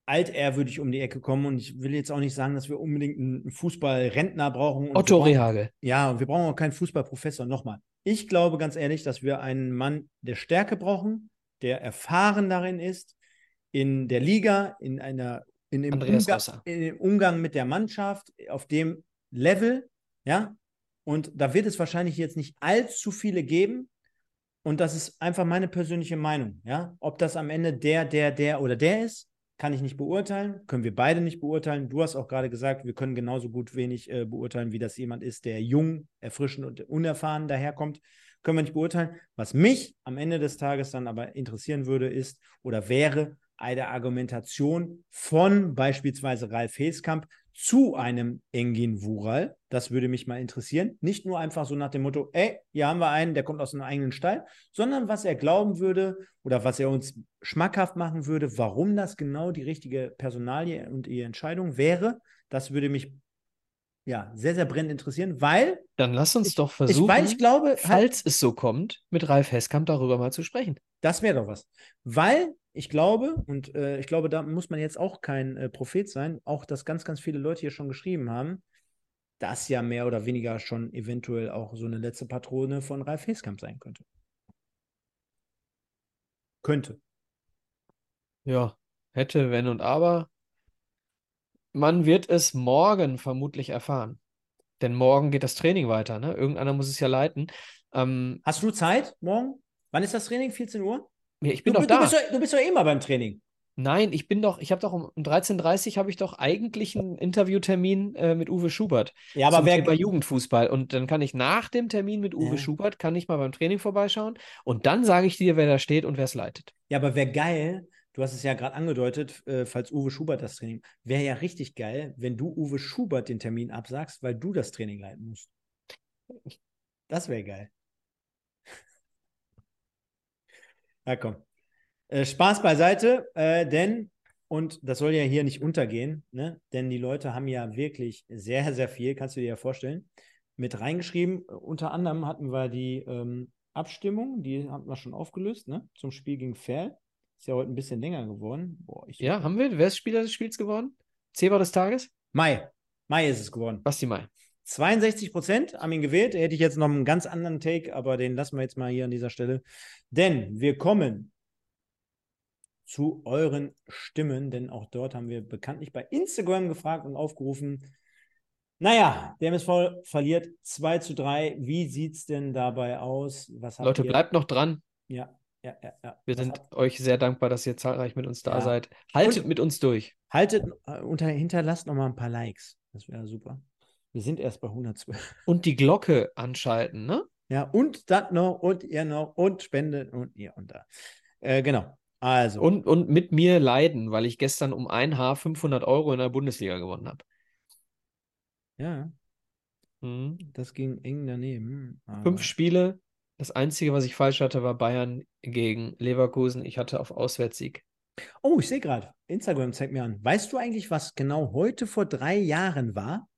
altehrwürdig um die Ecke kommen und ich will jetzt auch nicht sagen, dass wir unbedingt einen Fußballrentner brauchen. Otto brauchen, Rehagel. Ja, und wir brauchen auch keinen Fußballprofessor. Nochmal, ich glaube ganz ehrlich, dass wir einen Mann der Stärke brauchen, der erfahren darin ist, in der Liga, in einer in dem, in dem Umgang mit der Mannschaft, auf dem Level, ja, und da wird es wahrscheinlich jetzt nicht allzu viele geben. Und das ist einfach meine persönliche Meinung. Ja? Ob das am Ende der, der, der oder der ist, kann ich nicht beurteilen. Können wir beide nicht beurteilen. Du hast auch gerade gesagt, wir können genauso gut wenig äh, beurteilen, wie das jemand ist, der jung, erfrischend und unerfahren daherkommt. Können wir nicht beurteilen. Was mich am Ende des Tages dann aber interessieren würde, ist oder wäre eine Argumentation von beispielsweise Ralf Heskamp zu einem Engin Wural. Das würde mich mal interessieren. Nicht nur einfach so nach dem Motto, ey, hier haben wir einen, der kommt aus einem eigenen Stall, sondern was er glauben würde oder was er uns schmackhaft machen würde, warum das genau die richtige Personalie und ihre Entscheidung wäre. Das würde mich ja sehr, sehr brennend interessieren, weil. Dann lass uns ich, doch versuchen, ich, weil ich glaube, falls halt, es so kommt, mit Ralf Heskamp darüber mal zu sprechen. Das wäre doch was. Weil ich glaube, und äh, ich glaube, da muss man jetzt auch kein äh, Prophet sein, auch dass ganz, ganz viele Leute hier schon geschrieben haben, dass ja mehr oder weniger schon eventuell auch so eine letzte Patrone von Ralf Heskamp sein könnte. Könnte. Ja, hätte, wenn und aber. Man wird es morgen vermutlich erfahren. Denn morgen geht das Training weiter. Ne? Irgendeiner muss es ja leiten. Ähm, Hast du Zeit morgen? Wann ist das Training? 14 Uhr? Ja, ich bin du, doch da. Du bist doch, du bist doch immer beim Training. Nein, ich bin doch, ich habe doch um 13.30 Uhr habe ich doch eigentlich einen Interviewtermin äh, mit Uwe Schubert. Ja, aber wer über Jugendfußball und dann kann ich nach dem Termin mit Uwe ja. Schubert kann ich mal beim Training vorbeischauen und dann sage ich dir, wer da steht und wer es leitet. Ja, aber wäre geil. Du hast es ja gerade angedeutet, äh, falls Uwe Schubert das Training. Wäre ja richtig geil, wenn du Uwe Schubert den Termin absagst, weil du das Training leiten musst. Das wäre geil. Ja, komm. Äh, Spaß beiseite, äh, denn, und das soll ja hier nicht untergehen, ne? denn die Leute haben ja wirklich sehr, sehr viel, kannst du dir ja vorstellen, mit reingeschrieben. Unter anderem hatten wir die ähm, Abstimmung, die hatten wir schon aufgelöst, ne? zum Spiel gegen Fair. Ist ja heute ein bisschen länger geworden. Boah, ja, haben wir? Wer ist Spieler des Spiels geworden? Zebra des Tages? Mai. Mai ist es geworden. Basti Mai. 62 Prozent haben ihn gewählt. Da hätte ich jetzt noch einen ganz anderen Take, aber den lassen wir jetzt mal hier an dieser Stelle. Denn wir kommen zu euren Stimmen, denn auch dort haben wir bekanntlich bei Instagram gefragt und aufgerufen. Naja, der MSV verliert 2 zu 3. Wie sieht es denn dabei aus? Leute, ihr? bleibt noch dran. Ja, ja, ja. ja. Wir Was sind habt... euch sehr dankbar, dass ihr zahlreich mit uns da ja. seid. Haltet und mit uns durch. Haltet, äh, unter, hinterlasst noch mal ein paar Likes. Das wäre super. Wir sind erst bei 112. Und die Glocke anschalten, ne? Ja, und das noch und ihr noch und spenden und ihr und da. Äh, genau. Also. Und, und mit mir leiden, weil ich gestern um ein Haar 500 Euro in der Bundesliga gewonnen habe. Ja, Mhm. das ging eng daneben. Fünf aber- Spiele. Das Einzige, was ich falsch hatte, war Bayern gegen Leverkusen. Ich hatte auf Auswärtssieg. Oh, ich sehe gerade. Instagram zeigt mir an. Weißt du eigentlich, was genau heute vor drei Jahren war?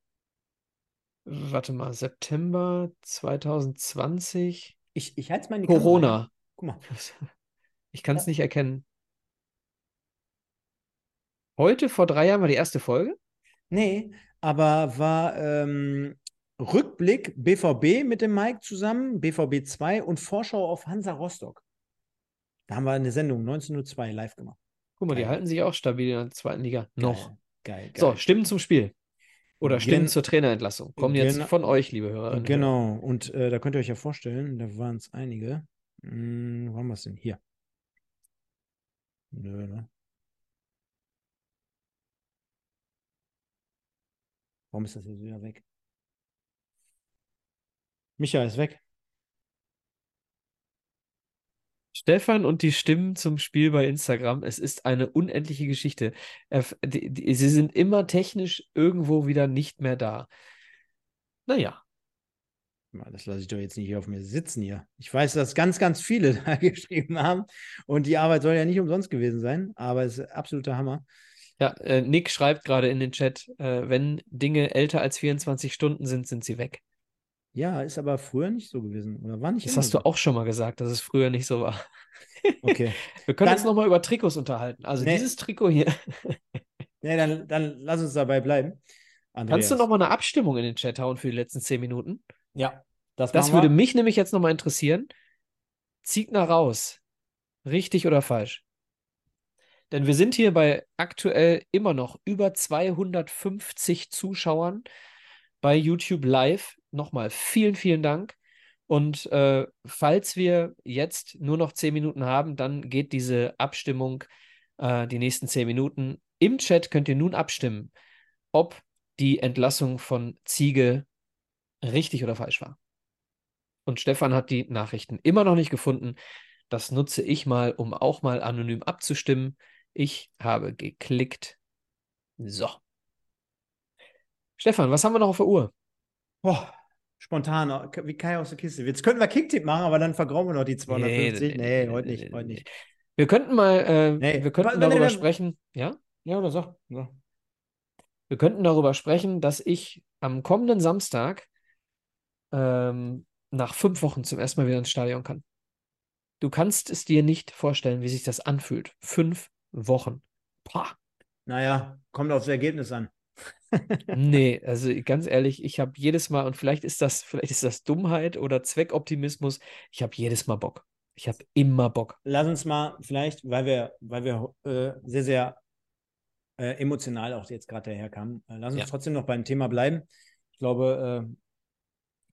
Warte mal, September 2020. Ich, ich halte es mal in die Kamera. Corona. Guck mal. Ich kann es Ja. nicht erkennen. Heute vor drei Jahren war die erste Folge. Nee, aber war ähm, Rückblick BVB mit dem Mike zusammen, BVB 2 und Vorschau auf Hansa Rostock. Da haben wir eine Sendung 19.02 live gemacht. Guck mal, die Geil. halten sich auch stabil in der zweiten Liga. Noch. Geil, geil. So. Stimmen zum Spiel. Oder Stimmen Gen- zur Trainerentlassung. Kommen jetzt von euch, liebe Hörer. Genau, und äh, da könnt ihr euch ja vorstellen, da waren es einige. Hm, wo haben wir es denn? Hier. Nö, ne? Warum ist das jetzt wieder weg? Micha ist weg. Stefan und die Stimmen zum Spiel bei Instagram. Es ist eine unendliche Geschichte. Sie sind immer technisch irgendwo wieder nicht mehr da. Naja, Das lasse ich doch jetzt nicht hier auf mir sitzen hier. Ich weiß, dass ganz, ganz viele da geschrieben haben. Und die Arbeit soll ja nicht umsonst gewesen sein, aber es ist absoluter Hammer. ja, äh, Nick schreibt gerade in den Chat, äh, wenn Dinge älter als 24 Stunden sind, sind sie weg. Ja, ist aber früher nicht so gewesen. Oder war nicht Das hast du so. auch schon mal gesagt, dass es früher nicht so war. Okay. Wir können Dann- uns nochmal über Trikots unterhalten. Also Nee. dieses Trikot hier. Nee, dann, dann lass uns dabei bleiben. Kannst du Andreas. nochmal eine Abstimmung in den Chat hauen für die letzten 10 Minuten? Ja, das, Das würde wir. mich nämlich jetzt nochmal interessieren. Zieht nach raus. Richtig oder falsch? Denn wir sind hier bei aktuell immer noch über 250 Zuschauern bei YouTube Live. Nochmal vielen, vielen Dank. Und äh, falls wir jetzt nur noch 10 Minuten haben, dann geht diese Abstimmung äh, die nächsten 10 Minuten. Im Chat könnt ihr nun abstimmen, ob die Entlassung von Ziege richtig oder falsch war. Und Stefan hat die Nachrichten immer noch nicht gefunden. Das nutze ich mal, um auch mal anonym abzustimmen. Ich habe geklickt. So. Stefan, was haben wir noch auf der Uhr? Boah, spontan, wie Kai aus der Kiste. Jetzt könnten wir Kicktipp machen, aber dann vergrauen wir noch die 250. Nee, heute nicht, heute nicht. Wir könnten mal, äh, Nee. wir könnten darüber wa- sprechen, ja? Ja, oder sag. Ja. Wir könnten darüber sprechen, dass ich am kommenden Samstag ähm, nach fünf Wochen zum ersten Mal wieder ins Stadion kann. Du kannst es dir nicht vorstellen, wie sich das anfühlt. Fünf Wochen. Pah. Naja, kommt aufs Ergebnis an. Nee, also ganz ehrlich, ich habe jedes Mal, und vielleicht ist das, vielleicht ist das Dummheit oder Zweckoptimismus, ich habe jedes Mal Bock. Ich habe immer Bock. Lass uns mal vielleicht, weil wir, weil wir äh, sehr, sehr äh, emotional auch jetzt gerade daherkamen, äh, lass uns Ja. trotzdem noch beim Thema bleiben. Ich glaube, äh,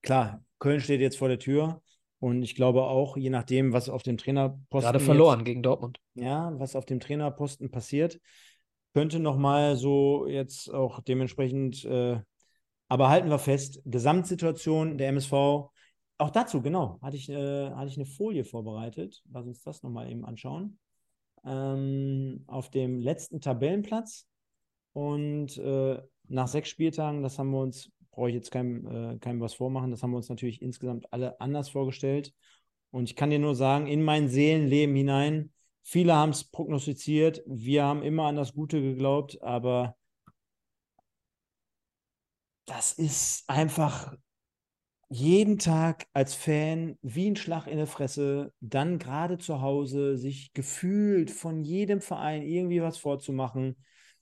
klar, Köln steht jetzt vor der Tür und ich glaube auch, je nachdem, was auf dem Trainerposten Gerade jetzt- verloren gegen Dortmund. ja, was auf dem Trainerposten passiert, könnte nochmal so jetzt auch dementsprechend, äh, aber halten wir fest, Gesamtsituation der MSV, auch dazu, genau, hatte ich, äh, hatte ich eine Folie vorbereitet. Lass uns das nochmal eben anschauen. Ähm, auf dem letzten Tabellenplatz und äh, nach sechs Spieltagen, das haben wir uns, brauche ich jetzt keinem, äh, keinem was vormachen, das haben wir uns natürlich insgesamt alle anders vorgestellt. Und ich kann dir nur sagen, in mein Seelenleben hinein, viele haben es prognostiziert, wir haben immer an das Gute geglaubt, aber das ist einfach jeden Tag als Fan wie ein Schlag in der Fresse, dann gerade zu Hause sich gefühlt von jedem Verein irgendwie was vorzumachen,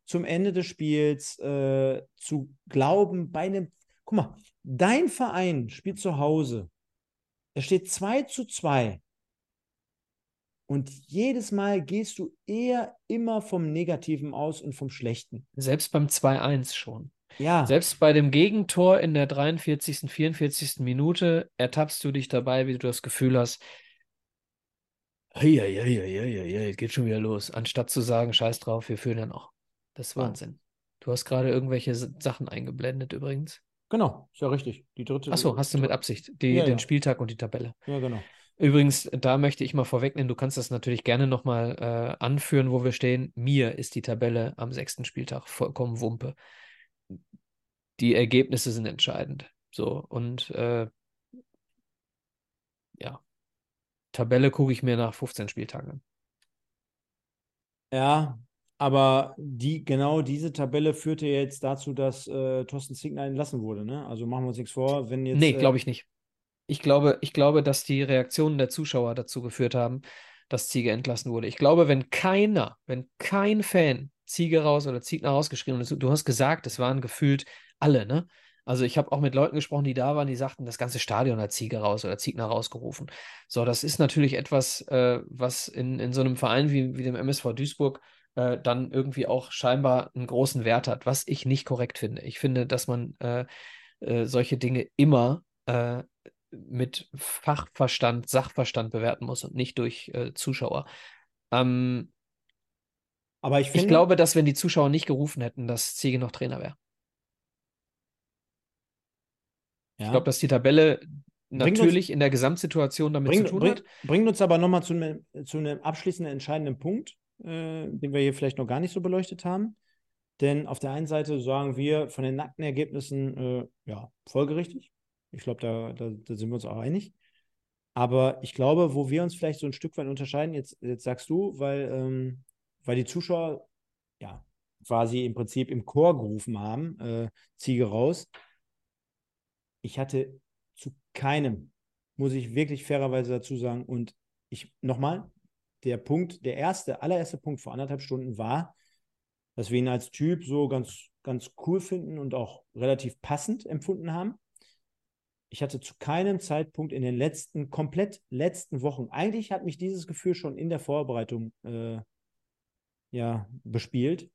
zum Ende des Spiels äh, zu glauben, bei einem, guck mal, dein Verein spielt zu Hause, es steht 2 zu 2 und jedes Mal gehst du eher immer vom Negativen aus und vom Schlechten. Selbst beim 2-1 schon. Ja, Selbst bei dem Gegentor in der 43., 44. Minute ertappst du dich dabei, wie du das Gefühl hast, hey, hey, hey, hey, hey, hey, geht schon wieder los, anstatt zu sagen, scheiß drauf, wir führen ja noch. Das ist Wahnsinn. Du hast gerade irgendwelche Sachen eingeblendet übrigens. Genau, ist ja richtig. Die dritte. Achso, hast du mit Absicht die, ja, den ja. Spieltag und die Tabelle. Ja, genau. Übrigens, da möchte ich mal vorwegnehmen, du kannst das natürlich gerne nochmal äh, anführen, wo wir stehen. Mir ist die Tabelle am sechsten Spieltag vollkommen Wumpe. Die Ergebnisse sind entscheidend. So, und äh, ja, Tabelle gucke ich mir nach 15 Spieltagen an. Ja, aber die, genau diese Tabelle führte jetzt dazu, dass äh, Thorsten Ziegner entlassen wurde. Ne? Also machen wir uns nichts vor, wenn jetzt. Nee, glaube äh, ich nicht. Ich glaube, ich glaube, dass die Reaktionen der Zuschauer dazu geführt haben, dass Ziege entlassen wurde. Ich glaube, wenn keiner, wenn kein Fan Ziege raus oder Ziegner rausgeschrieben hat, du hast gesagt, es waren gefühlt alle, ne? Also ich habe auch mit Leuten gesprochen, die da waren, die sagten, das ganze Stadion hat Ziege raus oder Ziegner rausgerufen. So, das ist natürlich etwas, äh, was in, in so einem Verein wie, wie dem MSV Duisburg äh, dann irgendwie auch scheinbar einen großen Wert hat, was ich nicht korrekt finde. Ich finde, dass man äh, äh, solche Dinge immer äh, mit Fachverstand, Sachverstand bewerten muss und nicht durch äh, Zuschauer. Ähm, aber ich, finde, ich glaube, dass wenn die Zuschauer nicht gerufen hätten, dass Ziege noch Trainer wäre. Ja. Ich glaube, dass die Tabelle natürlich uns, in der Gesamtsituation damit bring, zu tun bring, hat. Bringt uns aber nochmal zu, ne, zu einem abschließenden entscheidenden Punkt äh, den wir hier vielleicht noch gar nicht so beleuchtet haben. Denn auf der einen Seite sagen wir von den nackten Ergebnissen, äh, ja, folgerichtig. Ich glaube, da, da, da, sind wir uns auch einig. Aber ich glaube, wo wir uns vielleicht so ein Stück weit unterscheiden, jetzt, jetzt sagst du, weil, ähm, weil die Zuschauer ja quasi im Prinzip im Chor gerufen haben, äh, Ziege raus. Ich hatte zu keinem, muss ich wirklich fairerweise dazu sagen, und ich nochmal, der Punkt, der erste, allererste Punkt vor anderthalb Stunden war, dass wir ihn als Typ so ganz, ganz cool finden und auch relativ passend empfunden haben. Ich hatte zu keinem Zeitpunkt in den letzten, komplett letzten Wochen, eigentlich hat mich dieses Gefühl schon in der Vorbereitung äh, ja, bespielt,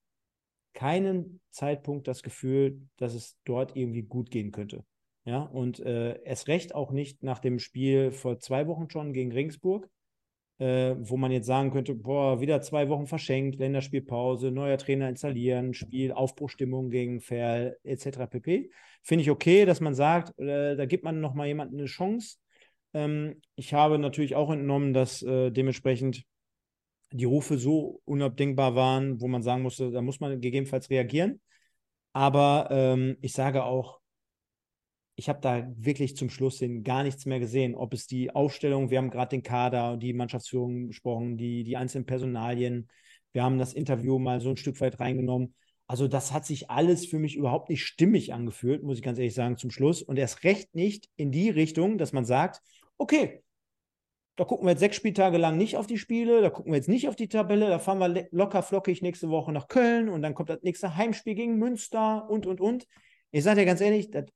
keinen Zeitpunkt das Gefühl, dass es dort irgendwie gut gehen könnte. Ja, und äh, es recht auch nicht nach dem Spiel vor zwei Wochen schon gegen Regensburg, äh, wo man jetzt sagen könnte, boah, wieder zwei Wochen verschenkt, Länderspielpause, neuer Trainer installieren, Spiel, Aufbruchstimmung gegen Ferl etc. pp. Finde ich okay, dass man sagt, äh, da gibt man nochmal jemandem eine Chance. Ähm, ich habe natürlich auch entnommen, dass äh, dementsprechend die Rufe so unabdingbar waren, wo man sagen musste, da muss man gegebenenfalls reagieren. Aber ähm, ich sage auch, ich habe da wirklich zum Schluss hin gar nichts mehr gesehen. Ob es die Aufstellung, wir haben gerade den Kader die Mannschaftsführung besprochen, die, die einzelnen Personalien. Wir haben das Interview mal so ein Stück weit reingenommen. Also, das hat sich alles für mich überhaupt nicht stimmig angefühlt, muss ich ganz ehrlich sagen, zum Schluss. Und erst recht nicht in die Richtung, dass man sagt, okay, da gucken wir jetzt sechs Spieltage lang nicht auf die Spiele, da gucken wir jetzt nicht auf die Tabelle, da fahren wir locker flockig nächste Woche nach Köln und dann kommt das nächste Heimspiel gegen Münster und, und, und. Ich sage dir ganz ehrlich, das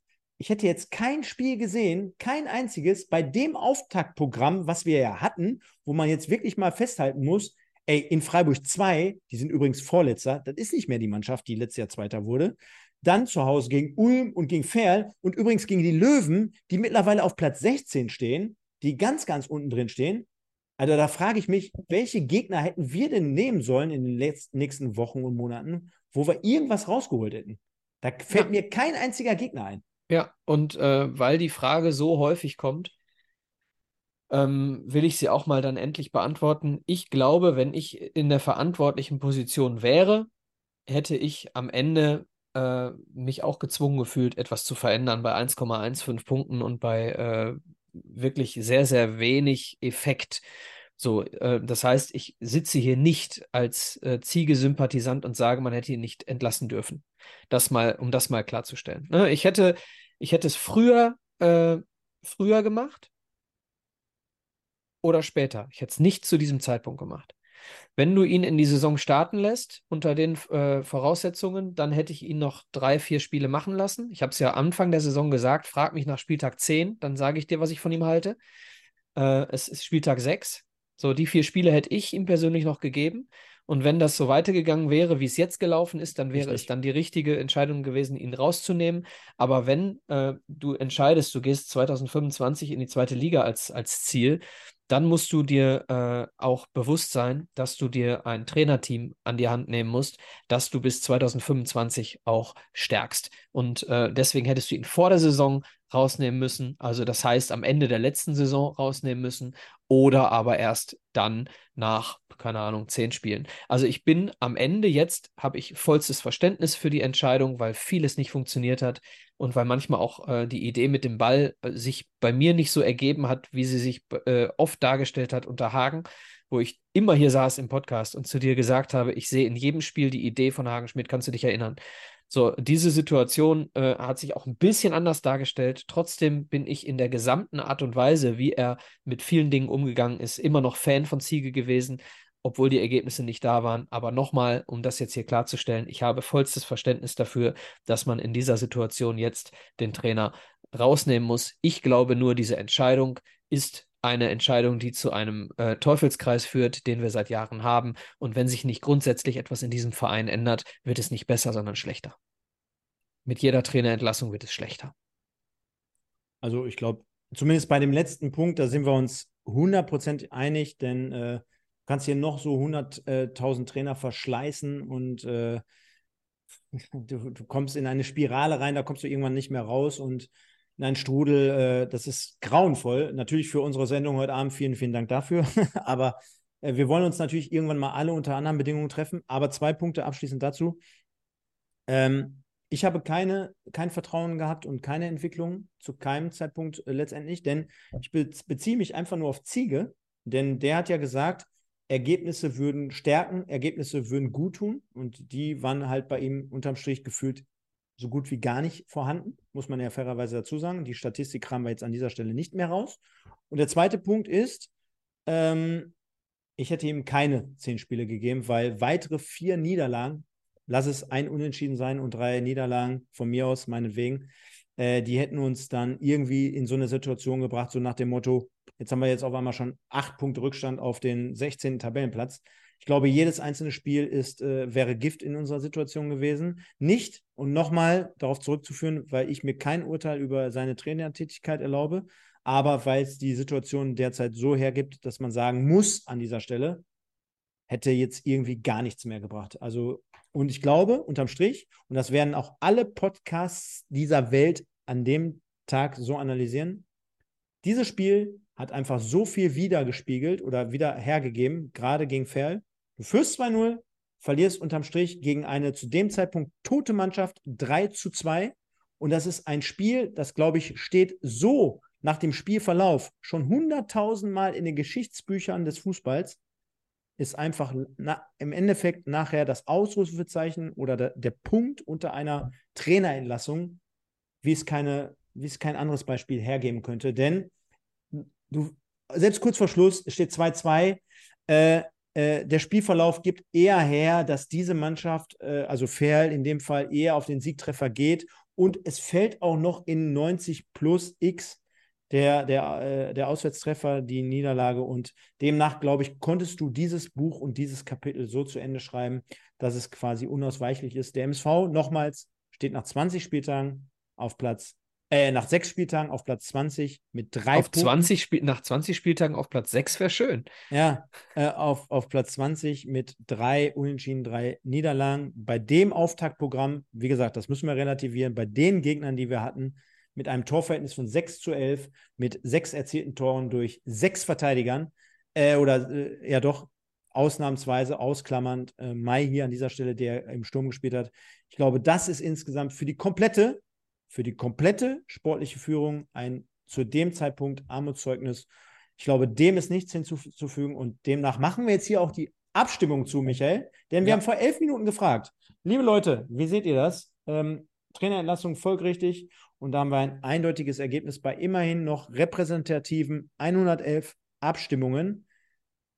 ich hätte jetzt kein Spiel gesehen, kein einziges bei dem Auftaktprogramm, was wir ja hatten, wo man jetzt wirklich mal festhalten muss, ey, in Freiburg 2, die sind übrigens Vorletzter, das ist nicht mehr die Mannschaft, die letztes Jahr Zweiter wurde. Dann zu Hause gegen Ulm und gegen Ferl und übrigens gegen die Löwen, die mittlerweile auf Platz 16 stehen, die ganz, ganz unten drin stehen. Also da frage ich mich, welche Gegner hätten wir denn nehmen sollen in den nächsten Wochen und Monaten, wo wir irgendwas rausgeholt hätten? Da fällt ja. mir kein einziger Gegner ein. Ja, und äh, weil die Frage so häufig kommt, ähm, will ich sie auch mal dann endlich beantworten. Ich glaube, wenn ich in der verantwortlichen Position wäre, hätte ich am Ende äh, mich auch gezwungen gefühlt, etwas zu verändern bei 1,15 Punkten und bei äh, wirklich sehr, sehr wenig Effekt. So, äh, das heißt, ich sitze hier nicht als äh, Ziege-Sympathisant und sage, man hätte ihn nicht entlassen dürfen. Das mal, um das mal klarzustellen. Ne? Ich hätte ich hätte es früher, äh, früher gemacht oder später. Ich hätte es nicht zu diesem Zeitpunkt gemacht. Wenn du ihn in die Saison starten lässt, unter den äh, Voraussetzungen, dann hätte ich ihn noch drei, vier Spiele machen lassen. Ich habe es ja Anfang der Saison gesagt, frag mich nach Spieltag 10, dann sage ich dir, was ich von ihm halte. Äh, es ist Spieltag 6. So, die vier Spiele hätte ich ihm persönlich noch gegeben. Und wenn das so weitergegangen wäre, wie es jetzt gelaufen ist, dann wäre Richtig. es dann die richtige Entscheidung gewesen, ihn rauszunehmen. Aber wenn äh, du entscheidest, du gehst 2025 in die zweite Liga als, als Ziel, dann musst du dir äh, auch bewusst sein, dass du dir ein Trainerteam an die Hand nehmen musst, das du bis 2025 auch stärkst. Und äh, deswegen hättest du ihn vor der Saison rausnehmen müssen, also das heißt am Ende der letzten Saison rausnehmen müssen oder aber erst dann nach, keine Ahnung, zehn Spielen. Also ich bin am Ende jetzt, habe ich vollstes Verständnis für die Entscheidung, weil vieles nicht funktioniert hat und weil manchmal auch äh, die Idee mit dem Ball äh, sich bei mir nicht so ergeben hat, wie sie sich äh, oft dargestellt hat unter Hagen, wo ich immer hier saß im Podcast und zu dir gesagt habe, ich sehe in jedem Spiel die Idee von Hagen Schmidt, kannst du dich erinnern? So, diese Situation äh, hat sich auch ein bisschen anders dargestellt. Trotzdem bin ich in der gesamten Art und Weise, wie er mit vielen Dingen umgegangen ist, immer noch Fan von Ziege gewesen, obwohl die Ergebnisse nicht da waren. Aber nochmal, um das jetzt hier klarzustellen, ich habe vollstes Verständnis dafür, dass man in dieser Situation jetzt den Trainer rausnehmen muss. Ich glaube nur, diese Entscheidung ist eine Entscheidung, die zu einem äh, Teufelskreis führt, den wir seit Jahren haben. Und wenn sich nicht grundsätzlich etwas in diesem Verein ändert, wird es nicht besser, sondern schlechter. Mit jeder Trainerentlassung wird es schlechter. Also ich glaube, zumindest bei dem letzten Punkt, da sind wir uns 100% einig, denn äh, du kannst hier noch so 100.000 Trainer verschleißen und äh, du, du kommst in eine Spirale rein, da kommst du irgendwann nicht mehr raus und Nein, Strudel, äh, das ist grauenvoll. Natürlich für unsere Sendung heute Abend vielen, vielen Dank dafür. aber äh, wir wollen uns natürlich irgendwann mal alle unter anderen Bedingungen treffen. Aber zwei Punkte abschließend dazu. Ähm, ich habe keine, kein Vertrauen gehabt und keine Entwicklung zu keinem Zeitpunkt äh, letztendlich, denn ich be beziehe mich einfach nur auf Ziege, denn der hat ja gesagt, Ergebnisse würden stärken, Ergebnisse würden gut tun und die waren halt bei ihm unterm Strich gefühlt so gut wie gar nicht vorhanden, muss man ja fairerweise dazu sagen. Die Statistik haben wir jetzt an dieser Stelle nicht mehr raus. Und der zweite Punkt ist, ähm, ich hätte ihm keine zehn Spiele gegeben, weil weitere vier Niederlagen, lass es ein Unentschieden sein und drei Niederlagen von mir aus, meinetwegen, äh, die hätten uns dann irgendwie in so eine Situation gebracht, so nach dem Motto, jetzt haben wir jetzt auf einmal schon acht Punkte Rückstand auf den 16. Tabellenplatz. Ich glaube, jedes einzelne Spiel ist, äh, wäre Gift in unserer Situation gewesen. Nicht, und nochmal darauf zurückzuführen, weil ich mir kein Urteil über seine Trainertätigkeit erlaube, aber weil es die Situation derzeit so hergibt, dass man sagen muss an dieser Stelle, hätte jetzt irgendwie gar nichts mehr gebracht. Also, und ich glaube, unterm Strich, und das werden auch alle Podcasts dieser Welt an dem Tag so analysieren, dieses Spiel hat einfach so viel wiedergespiegelt oder wieder hergegeben, gerade gegen Ferl, Du führst 2-0, verlierst unterm Strich gegen eine zu dem Zeitpunkt tote Mannschaft 3 zu 2. Und das ist ein Spiel, das, glaube ich, steht so nach dem Spielverlauf schon hunderttausend Mal in den Geschichtsbüchern des Fußballs, ist einfach na, im Endeffekt nachher das Ausrufezeichen oder der, der Punkt unter einer Trainerentlassung, wie es keine, wie es kein anderes Beispiel hergeben könnte. Denn du, selbst kurz vor Schluss steht 2-2. Äh, äh, der Spielverlauf gibt eher her, dass diese Mannschaft, äh, also Ferl in dem Fall, eher auf den Siegtreffer geht. Und es fällt auch noch in 90 plus X der, der, äh, der Auswärtstreffer, die Niederlage. Und demnach, glaube ich, konntest du dieses Buch und dieses Kapitel so zu Ende schreiben, dass es quasi unausweichlich ist. Der MSV, nochmals, steht nach 20 Spieltagen auf Platz äh, nach sechs Spieltagen auf Platz 20 mit drei auf Punkten. 20 Spiel nach 20 Spieltagen auf Platz 6 wäre schön. Ja, äh, auf, auf Platz 20 mit drei Unentschieden, drei Niederlagen. Bei dem Auftaktprogramm, wie gesagt, das müssen wir relativieren, bei den Gegnern, die wir hatten, mit einem Torverhältnis von 6 zu 11, mit sechs erzielten Toren durch sechs Verteidigern, äh, oder äh, ja doch, ausnahmsweise ausklammernd äh, Mai hier an dieser Stelle, der im Sturm gespielt hat. Ich glaube, das ist insgesamt für die komplette für die komplette sportliche Führung ein zu dem Zeitpunkt Armutszeugnis. Ich glaube, dem ist nichts hinzuzufügen und demnach machen wir jetzt hier auch die Abstimmung zu, Michael, denn wir ja. haben vor elf Minuten gefragt. Liebe Leute, wie seht ihr das? Ähm, Trainerentlassung folgerichtig und da haben wir ein eindeutiges Ergebnis bei immerhin noch repräsentativen 111 Abstimmungen.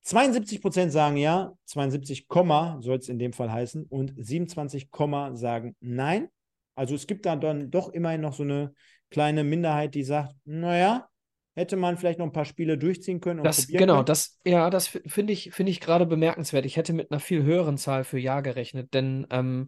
72 Prozent sagen ja, 72, soll es in dem Fall heißen, und 27, sagen nein. Also es gibt da dann doch immerhin noch so eine kleine Minderheit, die sagt, naja, hätte man vielleicht noch ein paar Spiele durchziehen können. das, genau, können. das, ja, das finde ich, finde ich gerade bemerkenswert. Ich hätte mit einer viel höheren Zahl für Ja gerechnet, denn ähm,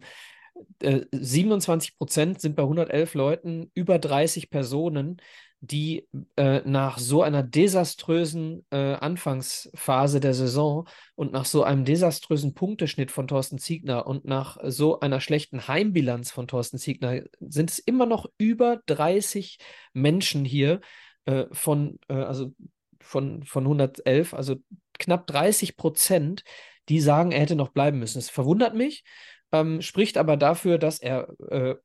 Äh, 27 Prozent sind bei 111 Leuten über 30 Personen, die äh, nach so einer desaströsen äh, Anfangsphase der Saison und nach so einem desaströsen Punkteschnitt von Thorsten Ziegner und nach so einer schlechten Heimbilanz von Thorsten Ziegner sind es immer noch über 30 Menschen hier äh, von, äh, also von, von 111, also knapp 30 Prozent, die sagen, er hätte noch bleiben müssen. Es verwundert mich, ähm, spricht aber dafür, dass er äh,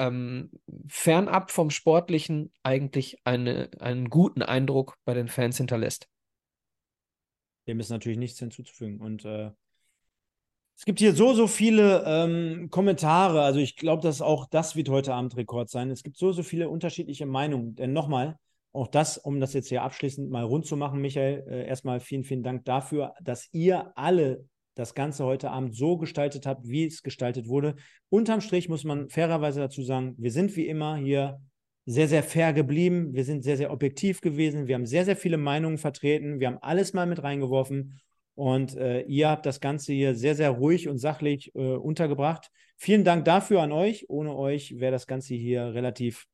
ähm, fernab vom Sportlichen eigentlich eine, einen guten Eindruck bei den Fans hinterlässt. Dem ist natürlich nichts hinzuzufügen. Und äh, es gibt hier so, so viele ähm, Kommentare. Also ich glaube, dass auch das wird heute Abend Rekord sein. Es gibt so, so viele unterschiedliche Meinungen. Denn nochmal, auch das, um das jetzt hier abschließend mal rund zu machen, Michael, äh, erstmal vielen, vielen Dank dafür, dass ihr alle das Ganze heute Abend so gestaltet habt, wie es gestaltet wurde. Unterm Strich muss man fairerweise dazu sagen, wir sind wie immer hier sehr, sehr fair geblieben. Wir sind sehr, sehr objektiv gewesen. Wir haben sehr, sehr viele Meinungen vertreten. Wir haben alles mal mit reingeworfen. Und äh, ihr habt das Ganze hier sehr, sehr ruhig und sachlich äh, untergebracht. Vielen Dank dafür an euch. Ohne euch wäre das Ganze hier relativ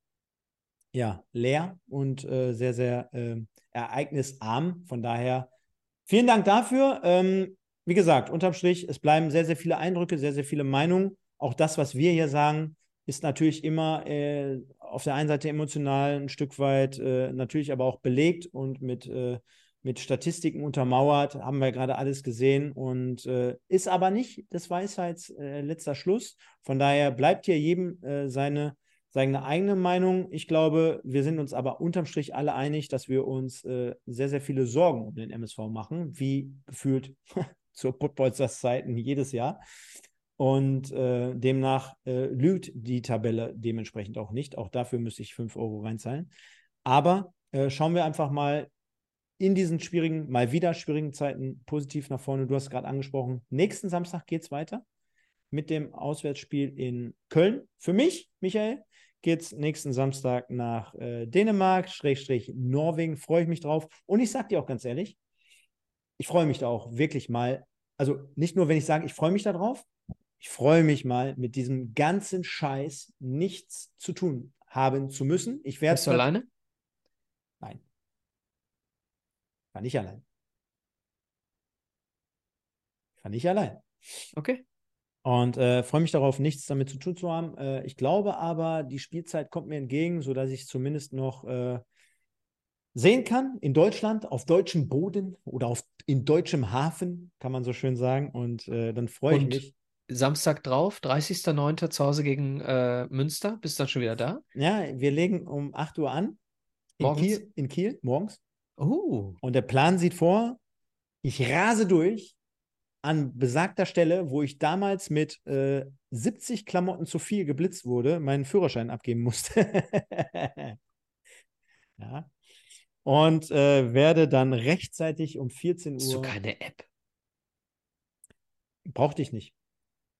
ja, leer und äh, sehr, sehr äh, ereignisarm. Von daher vielen Dank dafür. Ähm, wie gesagt, unterm Strich, es bleiben sehr, sehr viele Eindrücke, sehr, sehr viele Meinungen. Auch das, was wir hier sagen, ist natürlich immer äh, auf der einen Seite emotional ein Stück weit, äh, natürlich aber auch belegt und mit, äh, mit Statistiken untermauert, haben wir gerade alles gesehen und äh, ist aber nicht des Weisheits äh, letzter Schluss. Von daher bleibt hier jedem äh, seine, seine eigene Meinung. Ich glaube, wir sind uns aber unterm Strich alle einig, dass wir uns sehr, sehr viele Sorgen um den MSV machen, wie gefühlt zur Footballstars Zeiten jedes Jahr. Und äh, demnach äh, lügt die Tabelle dementsprechend auch nicht. Auch dafür müsste ich 5 Euro reinzahlen. Aber äh, schauen wir einfach mal in diesen schwierigen, mal wieder schwierigen Zeiten positiv nach vorne. Du hast gerade angesprochen, nächsten Samstag geht es weiter mit dem Auswärtsspiel in Köln. Für mich, Michael, geht es nächsten Samstag nach äh, Dänemark, Schrägstrich Norwegen. Freue ich mich drauf. Und ich sage dir auch ganz ehrlich, ich freue mich da auch wirklich mal. Also nicht nur, wenn ich sage, ich freue mich darauf, ich freue mich mal, mit diesem ganzen Scheiß nichts zu tun haben zu müssen. Ich werde. Bist du alleine? Nein. War nicht allein. War nicht allein. Okay. Und äh, freue mich darauf, nichts damit zu tun zu haben. Äh, ich glaube aber, die Spielzeit kommt mir entgegen, sodass ich zumindest noch äh, sehen kann in Deutschland, auf deutschem Boden oder auf, in deutschem Hafen, kann man so schön sagen. Und äh, dann freue ich mich. Samstag drauf, 30.09. zu Hause gegen äh, Münster. Bist du dann schon wieder da? Ja, wir legen um 8 Uhr an. In Morgens? Kiel, in Kiel, morgens. Oh. Und der Plan sieht vor, ich rase durch an besagter Stelle, wo ich damals mit äh, 70 Klamotten zu viel geblitzt wurde, meinen Führerschein abgeben musste. ja, und äh, werde dann rechtzeitig um 14 Uhr. Hast du keine App? Brauchte ich nicht.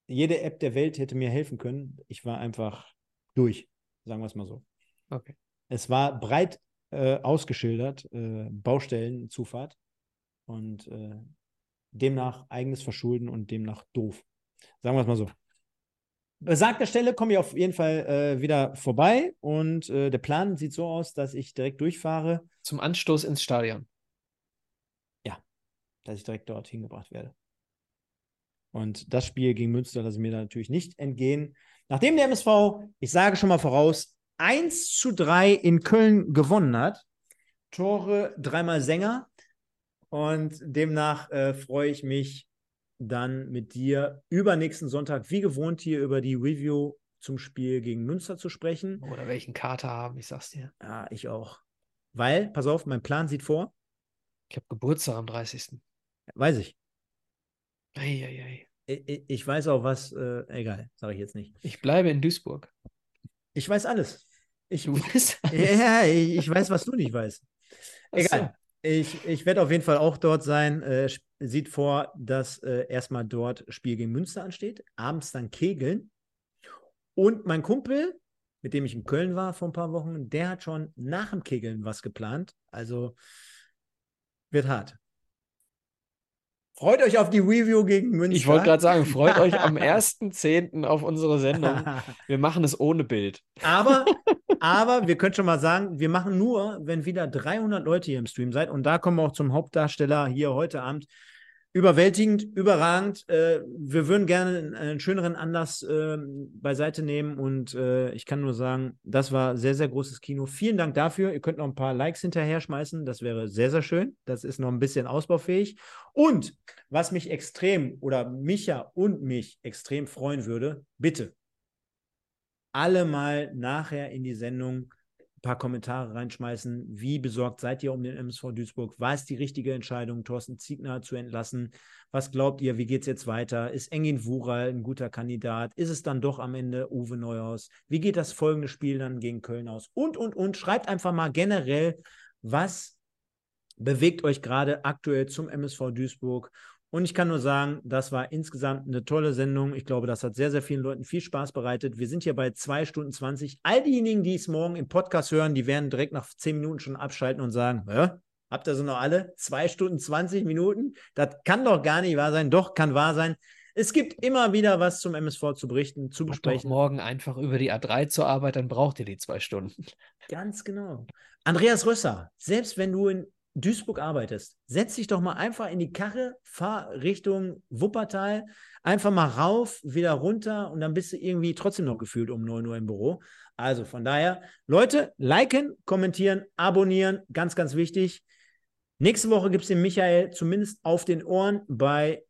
Jede App der Welt hätte mir helfen können. Ich war einfach durch, sagen wir es mal so. Okay. Es war breit äh, ausgeschildert, äh, Baustellenzufahrt und äh, demnach eigenes Verschulden und demnach doof. Sagen wir es mal so besagter Stelle komme ich auf jeden Fall äh, wieder vorbei und äh, der Plan sieht so aus, dass ich direkt durchfahre. Zum Anstoß ins Stadion. Ja, dass ich direkt dort hingebracht werde. Und das Spiel gegen Münster lasse ich mir da natürlich nicht entgehen. Nachdem der MSV, ich sage schon mal voraus, 1 zu 3 in Köln gewonnen hat, Tore dreimal Sänger. Und demnach äh, freue ich mich dann mit dir übernächsten Sonntag, wie gewohnt, hier über die Review zum Spiel gegen Münster zu sprechen. Oder welchen Kater haben, ich sag's dir. Ja, ich auch. Weil, pass auf, mein Plan sieht vor. Ich habe Geburtstag am 30. Weiß ich. Eieiei. Ich, ich weiß auch was, äh, egal, sage ich jetzt nicht. Ich bleibe in Duisburg. Ich weiß alles. Ich, Du bist ja, ich, ich weiß, was du nicht weißt. Egal. Ich, ich werde auf jeden Fall auch dort sein. Äh, sieht vor, dass äh, erstmal dort Spiel gegen Münster ansteht, abends dann Kegeln. Und mein Kumpel, mit dem ich in Köln war vor ein paar Wochen, der hat schon nach dem Kegeln was geplant. Also wird hart. Freut euch auf die Review gegen Münster. Ich wollte gerade sagen, freut euch am 1.10. auf unsere Sendung. Wir machen es ohne Bild. Aber, aber wir können schon mal sagen, wir machen nur, wenn wieder 300 Leute hier im Stream seid. Und da kommen wir auch zum Hauptdarsteller hier heute Abend überwältigend, überragend. Äh, wir würden gerne einen schöneren Anlass äh, beiseite nehmen und äh, ich kann nur sagen, das war sehr, sehr großes Kino. Vielen Dank dafür. Ihr könnt noch ein paar Likes hinterher schmeißen. Das wäre sehr, sehr schön. Das ist noch ein bisschen ausbaufähig. Und was mich extrem oder Micha und mich extrem freuen würde, bitte alle mal nachher in die Sendung paar Kommentare reinschmeißen. Wie besorgt seid ihr um den MSV Duisburg? War es die richtige Entscheidung, Thorsten Ziegner zu entlassen? Was glaubt ihr? Wie geht es jetzt weiter? Ist Engin Wural ein guter Kandidat? Ist es dann doch am Ende Uwe Neuhaus? Wie geht das folgende Spiel dann gegen Köln aus? Und, und, und. Schreibt einfach mal generell, was bewegt euch gerade aktuell zum MSV Duisburg und ich kann nur sagen, das war insgesamt eine tolle Sendung. Ich glaube, das hat sehr, sehr vielen Leuten viel Spaß bereitet. Wir sind hier bei 2 Stunden 20. All diejenigen, die es morgen im Podcast hören, die werden direkt nach 10 Minuten schon abschalten und sagen, habt ihr so noch alle? 2 Stunden 20 Minuten? Das kann doch gar nicht wahr sein. Doch, kann wahr sein. Es gibt immer wieder was zum MSV zu berichten, zu besprechen. Morgen einfach über die A3 zur Arbeit, dann braucht ihr die zwei Stunden. Ganz genau. Andreas Rösser, selbst wenn du in Duisburg arbeitest, setz dich doch mal einfach in die Karre, fahr Richtung Wuppertal, einfach mal rauf, wieder runter und dann bist du irgendwie trotzdem noch gefühlt um 9 Uhr im Büro. Also von daher, Leute, liken, kommentieren, abonnieren, ganz, ganz wichtig. Nächste Woche gibt es den Michael zumindest auf den Ohren bei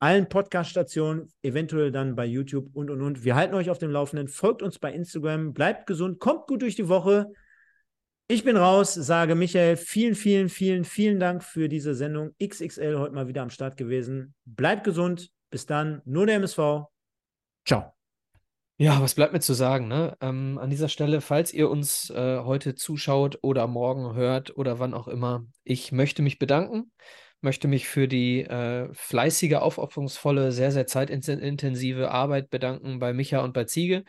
allen Podcast-Stationen, eventuell dann bei YouTube und und und. Wir halten euch auf dem Laufenden. Folgt uns bei Instagram, bleibt gesund, kommt gut durch die Woche. Ich bin raus, sage Michael, vielen, vielen, vielen, vielen Dank für diese Sendung. XXL heute mal wieder am Start gewesen. Bleibt gesund. Bis dann. Nur der MSV. Ciao. Ja, was bleibt mir zu sagen? Ne? Ähm, an dieser Stelle, falls ihr uns äh, heute zuschaut oder morgen hört oder wann auch immer, ich möchte mich bedanken, möchte mich für die äh, fleißige, aufopferungsvolle, sehr, sehr zeitintensive Arbeit bedanken bei Micha und bei Ziege.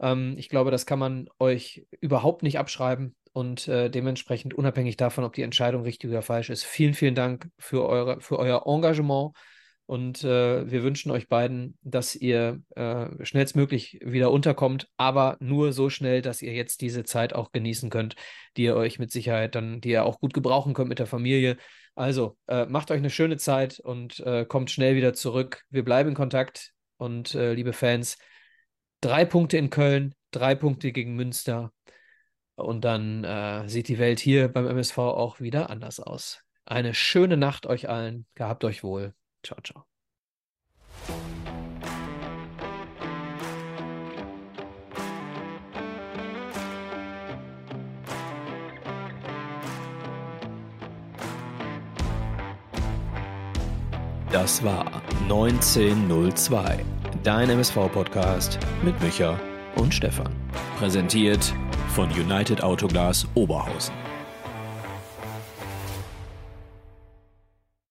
Ähm, ich glaube, das kann man euch überhaupt nicht abschreiben und äh, dementsprechend unabhängig davon, ob die Entscheidung richtig oder falsch ist. Vielen, vielen Dank für, eure, für euer Engagement und äh, wir wünschen euch beiden, dass ihr äh, schnellstmöglich wieder unterkommt, aber nur so schnell, dass ihr jetzt diese Zeit auch genießen könnt, die ihr euch mit Sicherheit dann, die ihr auch gut gebrauchen könnt mit der Familie. Also äh, macht euch eine schöne Zeit und äh, kommt schnell wieder zurück. Wir bleiben in Kontakt und äh, liebe Fans, drei Punkte in Köln, drei Punkte gegen Münster und dann äh, sieht die Welt hier beim MSV auch wieder anders aus. Eine schöne Nacht euch allen. Gehabt euch wohl. Ciao, ciao. Das war 1902, dein MSV-Podcast mit Micha und Stefan. Präsentiert von United Autoglas Oberhausen.